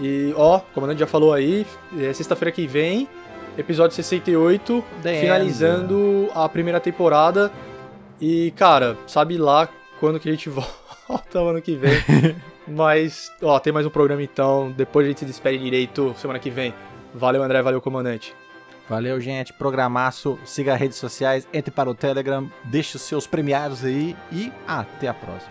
E, ó, o comandante já falou aí, é sexta-feira que vem, episódio 68, The finalizando a primeira temporada. E, cara, sabe lá quando que a gente volta ano que vem. Mas, ó, tem mais um programa então, depois a gente se despede direito semana que vem. Valeu, André, valeu, comandante. Valeu, gente. Programaço. Siga as redes sociais, entre para o Telegram, deixe os seus premiados aí e até a próxima.